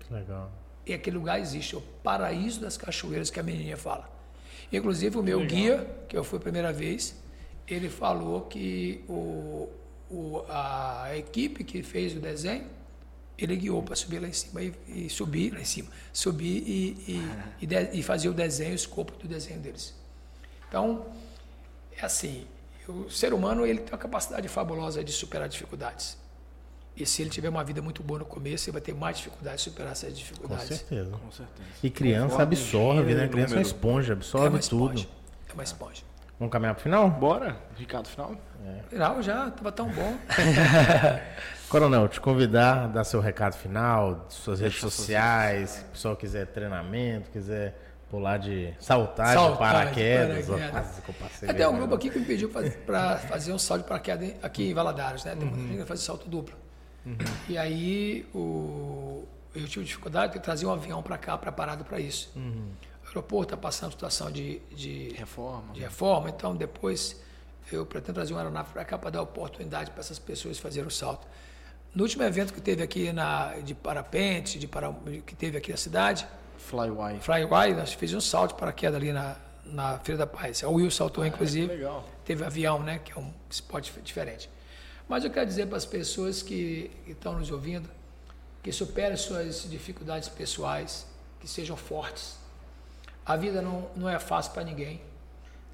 Que legal. E aquele lugar existe, é o paraíso das cachoeiras que a menininha fala. Inclusive o meu guia, que eu fui a primeira vez, ele falou que o, o- a equipe que fez o desenho, ele guiou para subir lá em cima e, e subir lá em cima, subir e, e, e, de- e fazer o desenho, o escopo do desenho deles. Então, é assim, o ser humano ele tem uma capacidade fabulosa de superar dificuldades. E se ele tiver uma vida muito boa no começo, ele vai ter mais dificuldade de superar essas Com dificuldades. certeza. Com certeza. E criança Conforme absorve, né? Criança é uma esponja, É absorve uma tudo. esponja. É uma esponja. Vamos caminhar pro final? Bora? Recado final? Final já estava tão bom. Coronel, te convidar, dar seu recado final, suas redes sociais, se o pessoal quiser treinamento, quiser pular de saltar, de Saltar de paraquedas. ó, paraquedas. passei Até um grupo aqui que me pediu para fazer um salto de paraquedas aqui em Valadares, né? Tem muita gente que fazer salto duplo. E aí o, eu tive dificuldade de trazer um avião para cá preparado para isso. O aeroporto está passando situação de, de Reforma. de reforma, então depois eu pretendo trazer uma aeronave para cá para dar oportunidade para essas pessoas fazerem o salto. No último evento que teve aqui na, de parapente, de para, que teve aqui na cidade, Flyway. Flyway, nós fizemos um salto de paraquedas ali na, na Feira da Paz. A Will saltou, inclusive. legal. Teve avião, né? Que é um esporte diferente. Mas eu quero dizer para as pessoas que que estão nos ouvindo que superem suas dificuldades pessoais, que sejam fortes. A vida não, não é fácil para ninguém.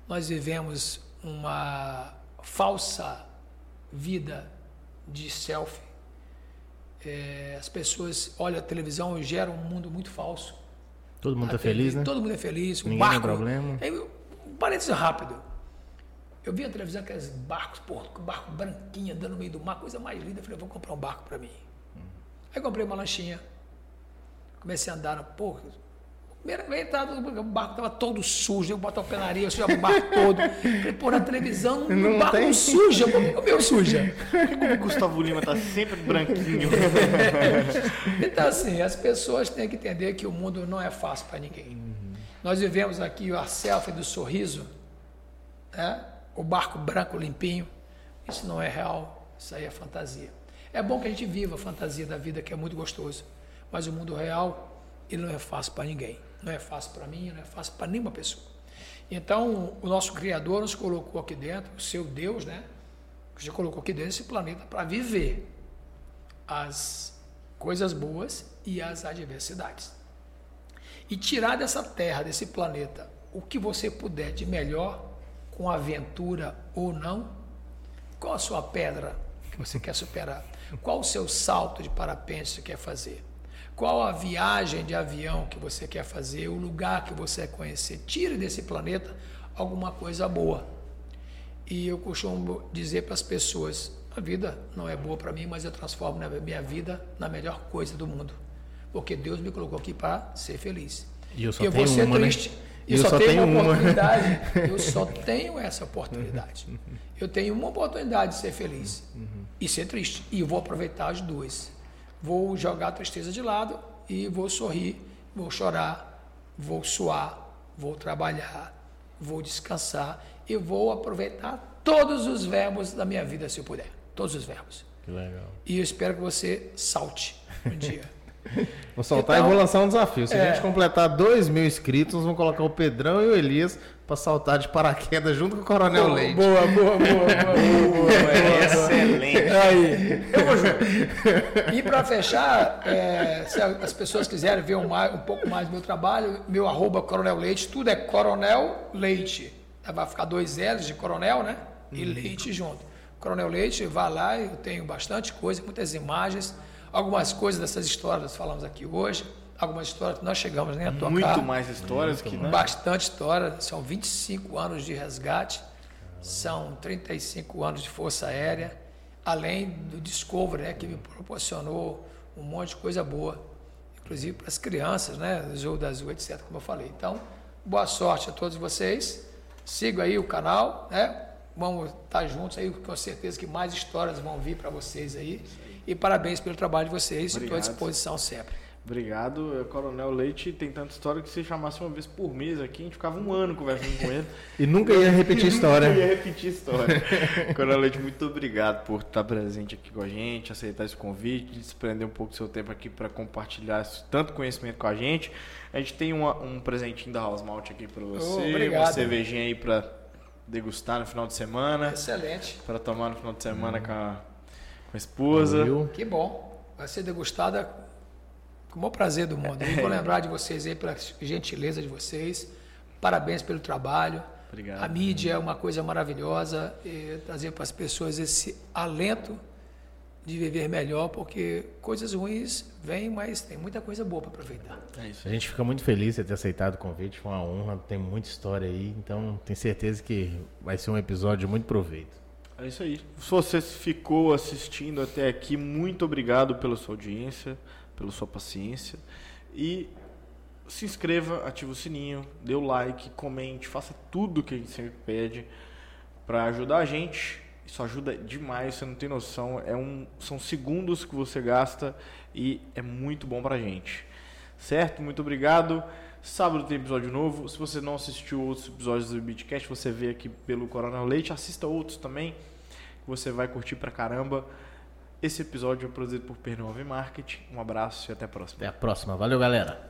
Nós vivemos uma falsa vida de selfie. É, as pessoas olham a televisão e geram um mundo muito falso. Todo mundo tá A feliz, né? Todo mundo é feliz. Ninguém barco, tem problema. Aí, um parênteses rápido. Eu vi a televisão, aqueles barcos, porra, com barco branquinho andando no meio do mar, coisa mais linda. Eu falei, vou comprar um barco para mim. Aí comprei uma lanchinha. Comecei a andar, porra. Primeira vez o barco estava todo sujo, eu botar o pé na areia, eu sujava o barco todo. Falei, pô, na televisão, Não o barco tem? não suja, o meu suja? O Gustavo Lima tá sempre branquinho. Então, assim, as pessoas têm que entender que o mundo não é fácil para ninguém. Nós vivemos aqui a selfie do sorriso, né? o barco branco limpinho. Isso não é real, isso aí é fantasia. É bom que a gente viva a fantasia da vida, que é muito gostoso. Mas o mundo real, ele não é fácil para ninguém. Não é fácil para mim, não é fácil para nenhuma pessoa. Então, o nosso Criador nos colocou aqui dentro, o seu Deus, né? Já colocou aqui dentro esse planeta para viver as coisas boas e as adversidades. E tirar dessa terra, desse planeta, o que você puder de melhor, com aventura ou não. Qual a sua pedra que você quer superar? Qual o seu salto de parapente que você quer fazer? Qual a viagem de avião que você quer fazer? O lugar que você quer conhecer? Tire desse planeta alguma coisa boa. E eu costumo dizer para as pessoas: a vida não é boa para mim, mas eu transformo a minha vida na melhor coisa do mundo. Porque Deus me colocou aqui para ser feliz. E eu só eu tenho vou ser uma, né? triste. E Eu, eu só, só tenho uma uma. oportunidade. Eu só tenho essa oportunidade. Eu tenho uma oportunidade de ser feliz e ser triste. E eu vou aproveitar as duas. Vou jogar a tristeza de lado e vou sorrir, vou chorar, vou suar, vou trabalhar, vou descansar e vou aproveitar todos os verbos da minha vida, se eu puder. Todos os verbos. Que legal. E eu espero que você salte um dia. Vou soltar Então- e vou lançar um desafio. Se a É. gente completar 2 mil inscritos, nós vamos colocar o Pedrão e o Elias pra saltar de paraquedas junto com o Coronel Leite. Boa, boa, boa, boa. Excelente. Aí, eu vou junto. E para fechar, é, se as pessoas quiserem ver um, um pouco mais do meu trabalho, meu arroba Coronel Leite, tudo é Coronel Leite. Vai ficar dois L's de Coronel, né? E Leite junto. Coronel Leite, vá lá, eu tenho bastante coisa, muitas imagens, algumas coisas dessas histórias que nós falamos aqui hoje, algumas histórias que nós chegamos nem a tocar. Muito mais histórias que, né? Bastante história, são 25 anos de resgate, são 35 anos de Força Aérea, além do Discovery, né, que me proporcionou um monte de coisa boa, inclusive para as crianças, né, do Jogo da Azul, etc., como eu falei. Então, boa sorte a todos vocês, sigam aí o canal, né, vamos estar juntos aí, com certeza que mais histórias vão vir para vocês aí. E parabéns pelo trabalho de vocês, estou à disposição sempre. Obrigado. Coronel Leite tem tanta história que se chamasse uma vez por mês aqui, a gente ficava um ano conversando com ele. E nunca ia repetir história. Eu ia repetir história. Coronel Leite, muito obrigado por estar presente aqui com a gente, aceitar esse convite, desprender um pouco do seu tempo aqui para compartilhar esse tanto conhecimento com a gente. A gente tem uma- um presentinho da House Malt aqui para você, uma obrigado. cervejinha aí para degustar no final de semana, Excelente. para tomar no final de semana com, a, com a esposa. Viu? Que bom. Vai ser degustada com o maior prazer do mundo. Eu vou lembrar de vocês aí pela gentileza de vocês. Parabéns pelo trabalho. Obrigado. A mídia é uma coisa maravilhosa. E trazer para as pessoas esse alento de viver melhor, porque coisas ruins vêm, mas tem muita coisa boa para aproveitar. É isso. A gente fica muito feliz de ter aceitado o convite, foi uma honra, tem muita história aí, então tenho certeza que vai ser um episódio de muito proveito. É isso aí. Se você ficou assistindo até aqui, muito obrigado pela sua audiência, pela sua paciência. E se inscreva, ative o sininho, dê o like, comente, faça tudo que a gente sempre pede para ajudar a gente. Isso ajuda demais, você não tem noção. É um, são segundos que você gasta e é muito bom pra gente. Certo? Muito obrigado. Sábado tem episódio novo. Se você não assistiu outros episódios do Beatcast, você vê aqui pelo Coronel Leite. Assista outros também. que Você vai curtir pra caramba. Esse episódio é produzido por Pernova Marketing. Um abraço e até a próxima. Até a próxima, valeu galera!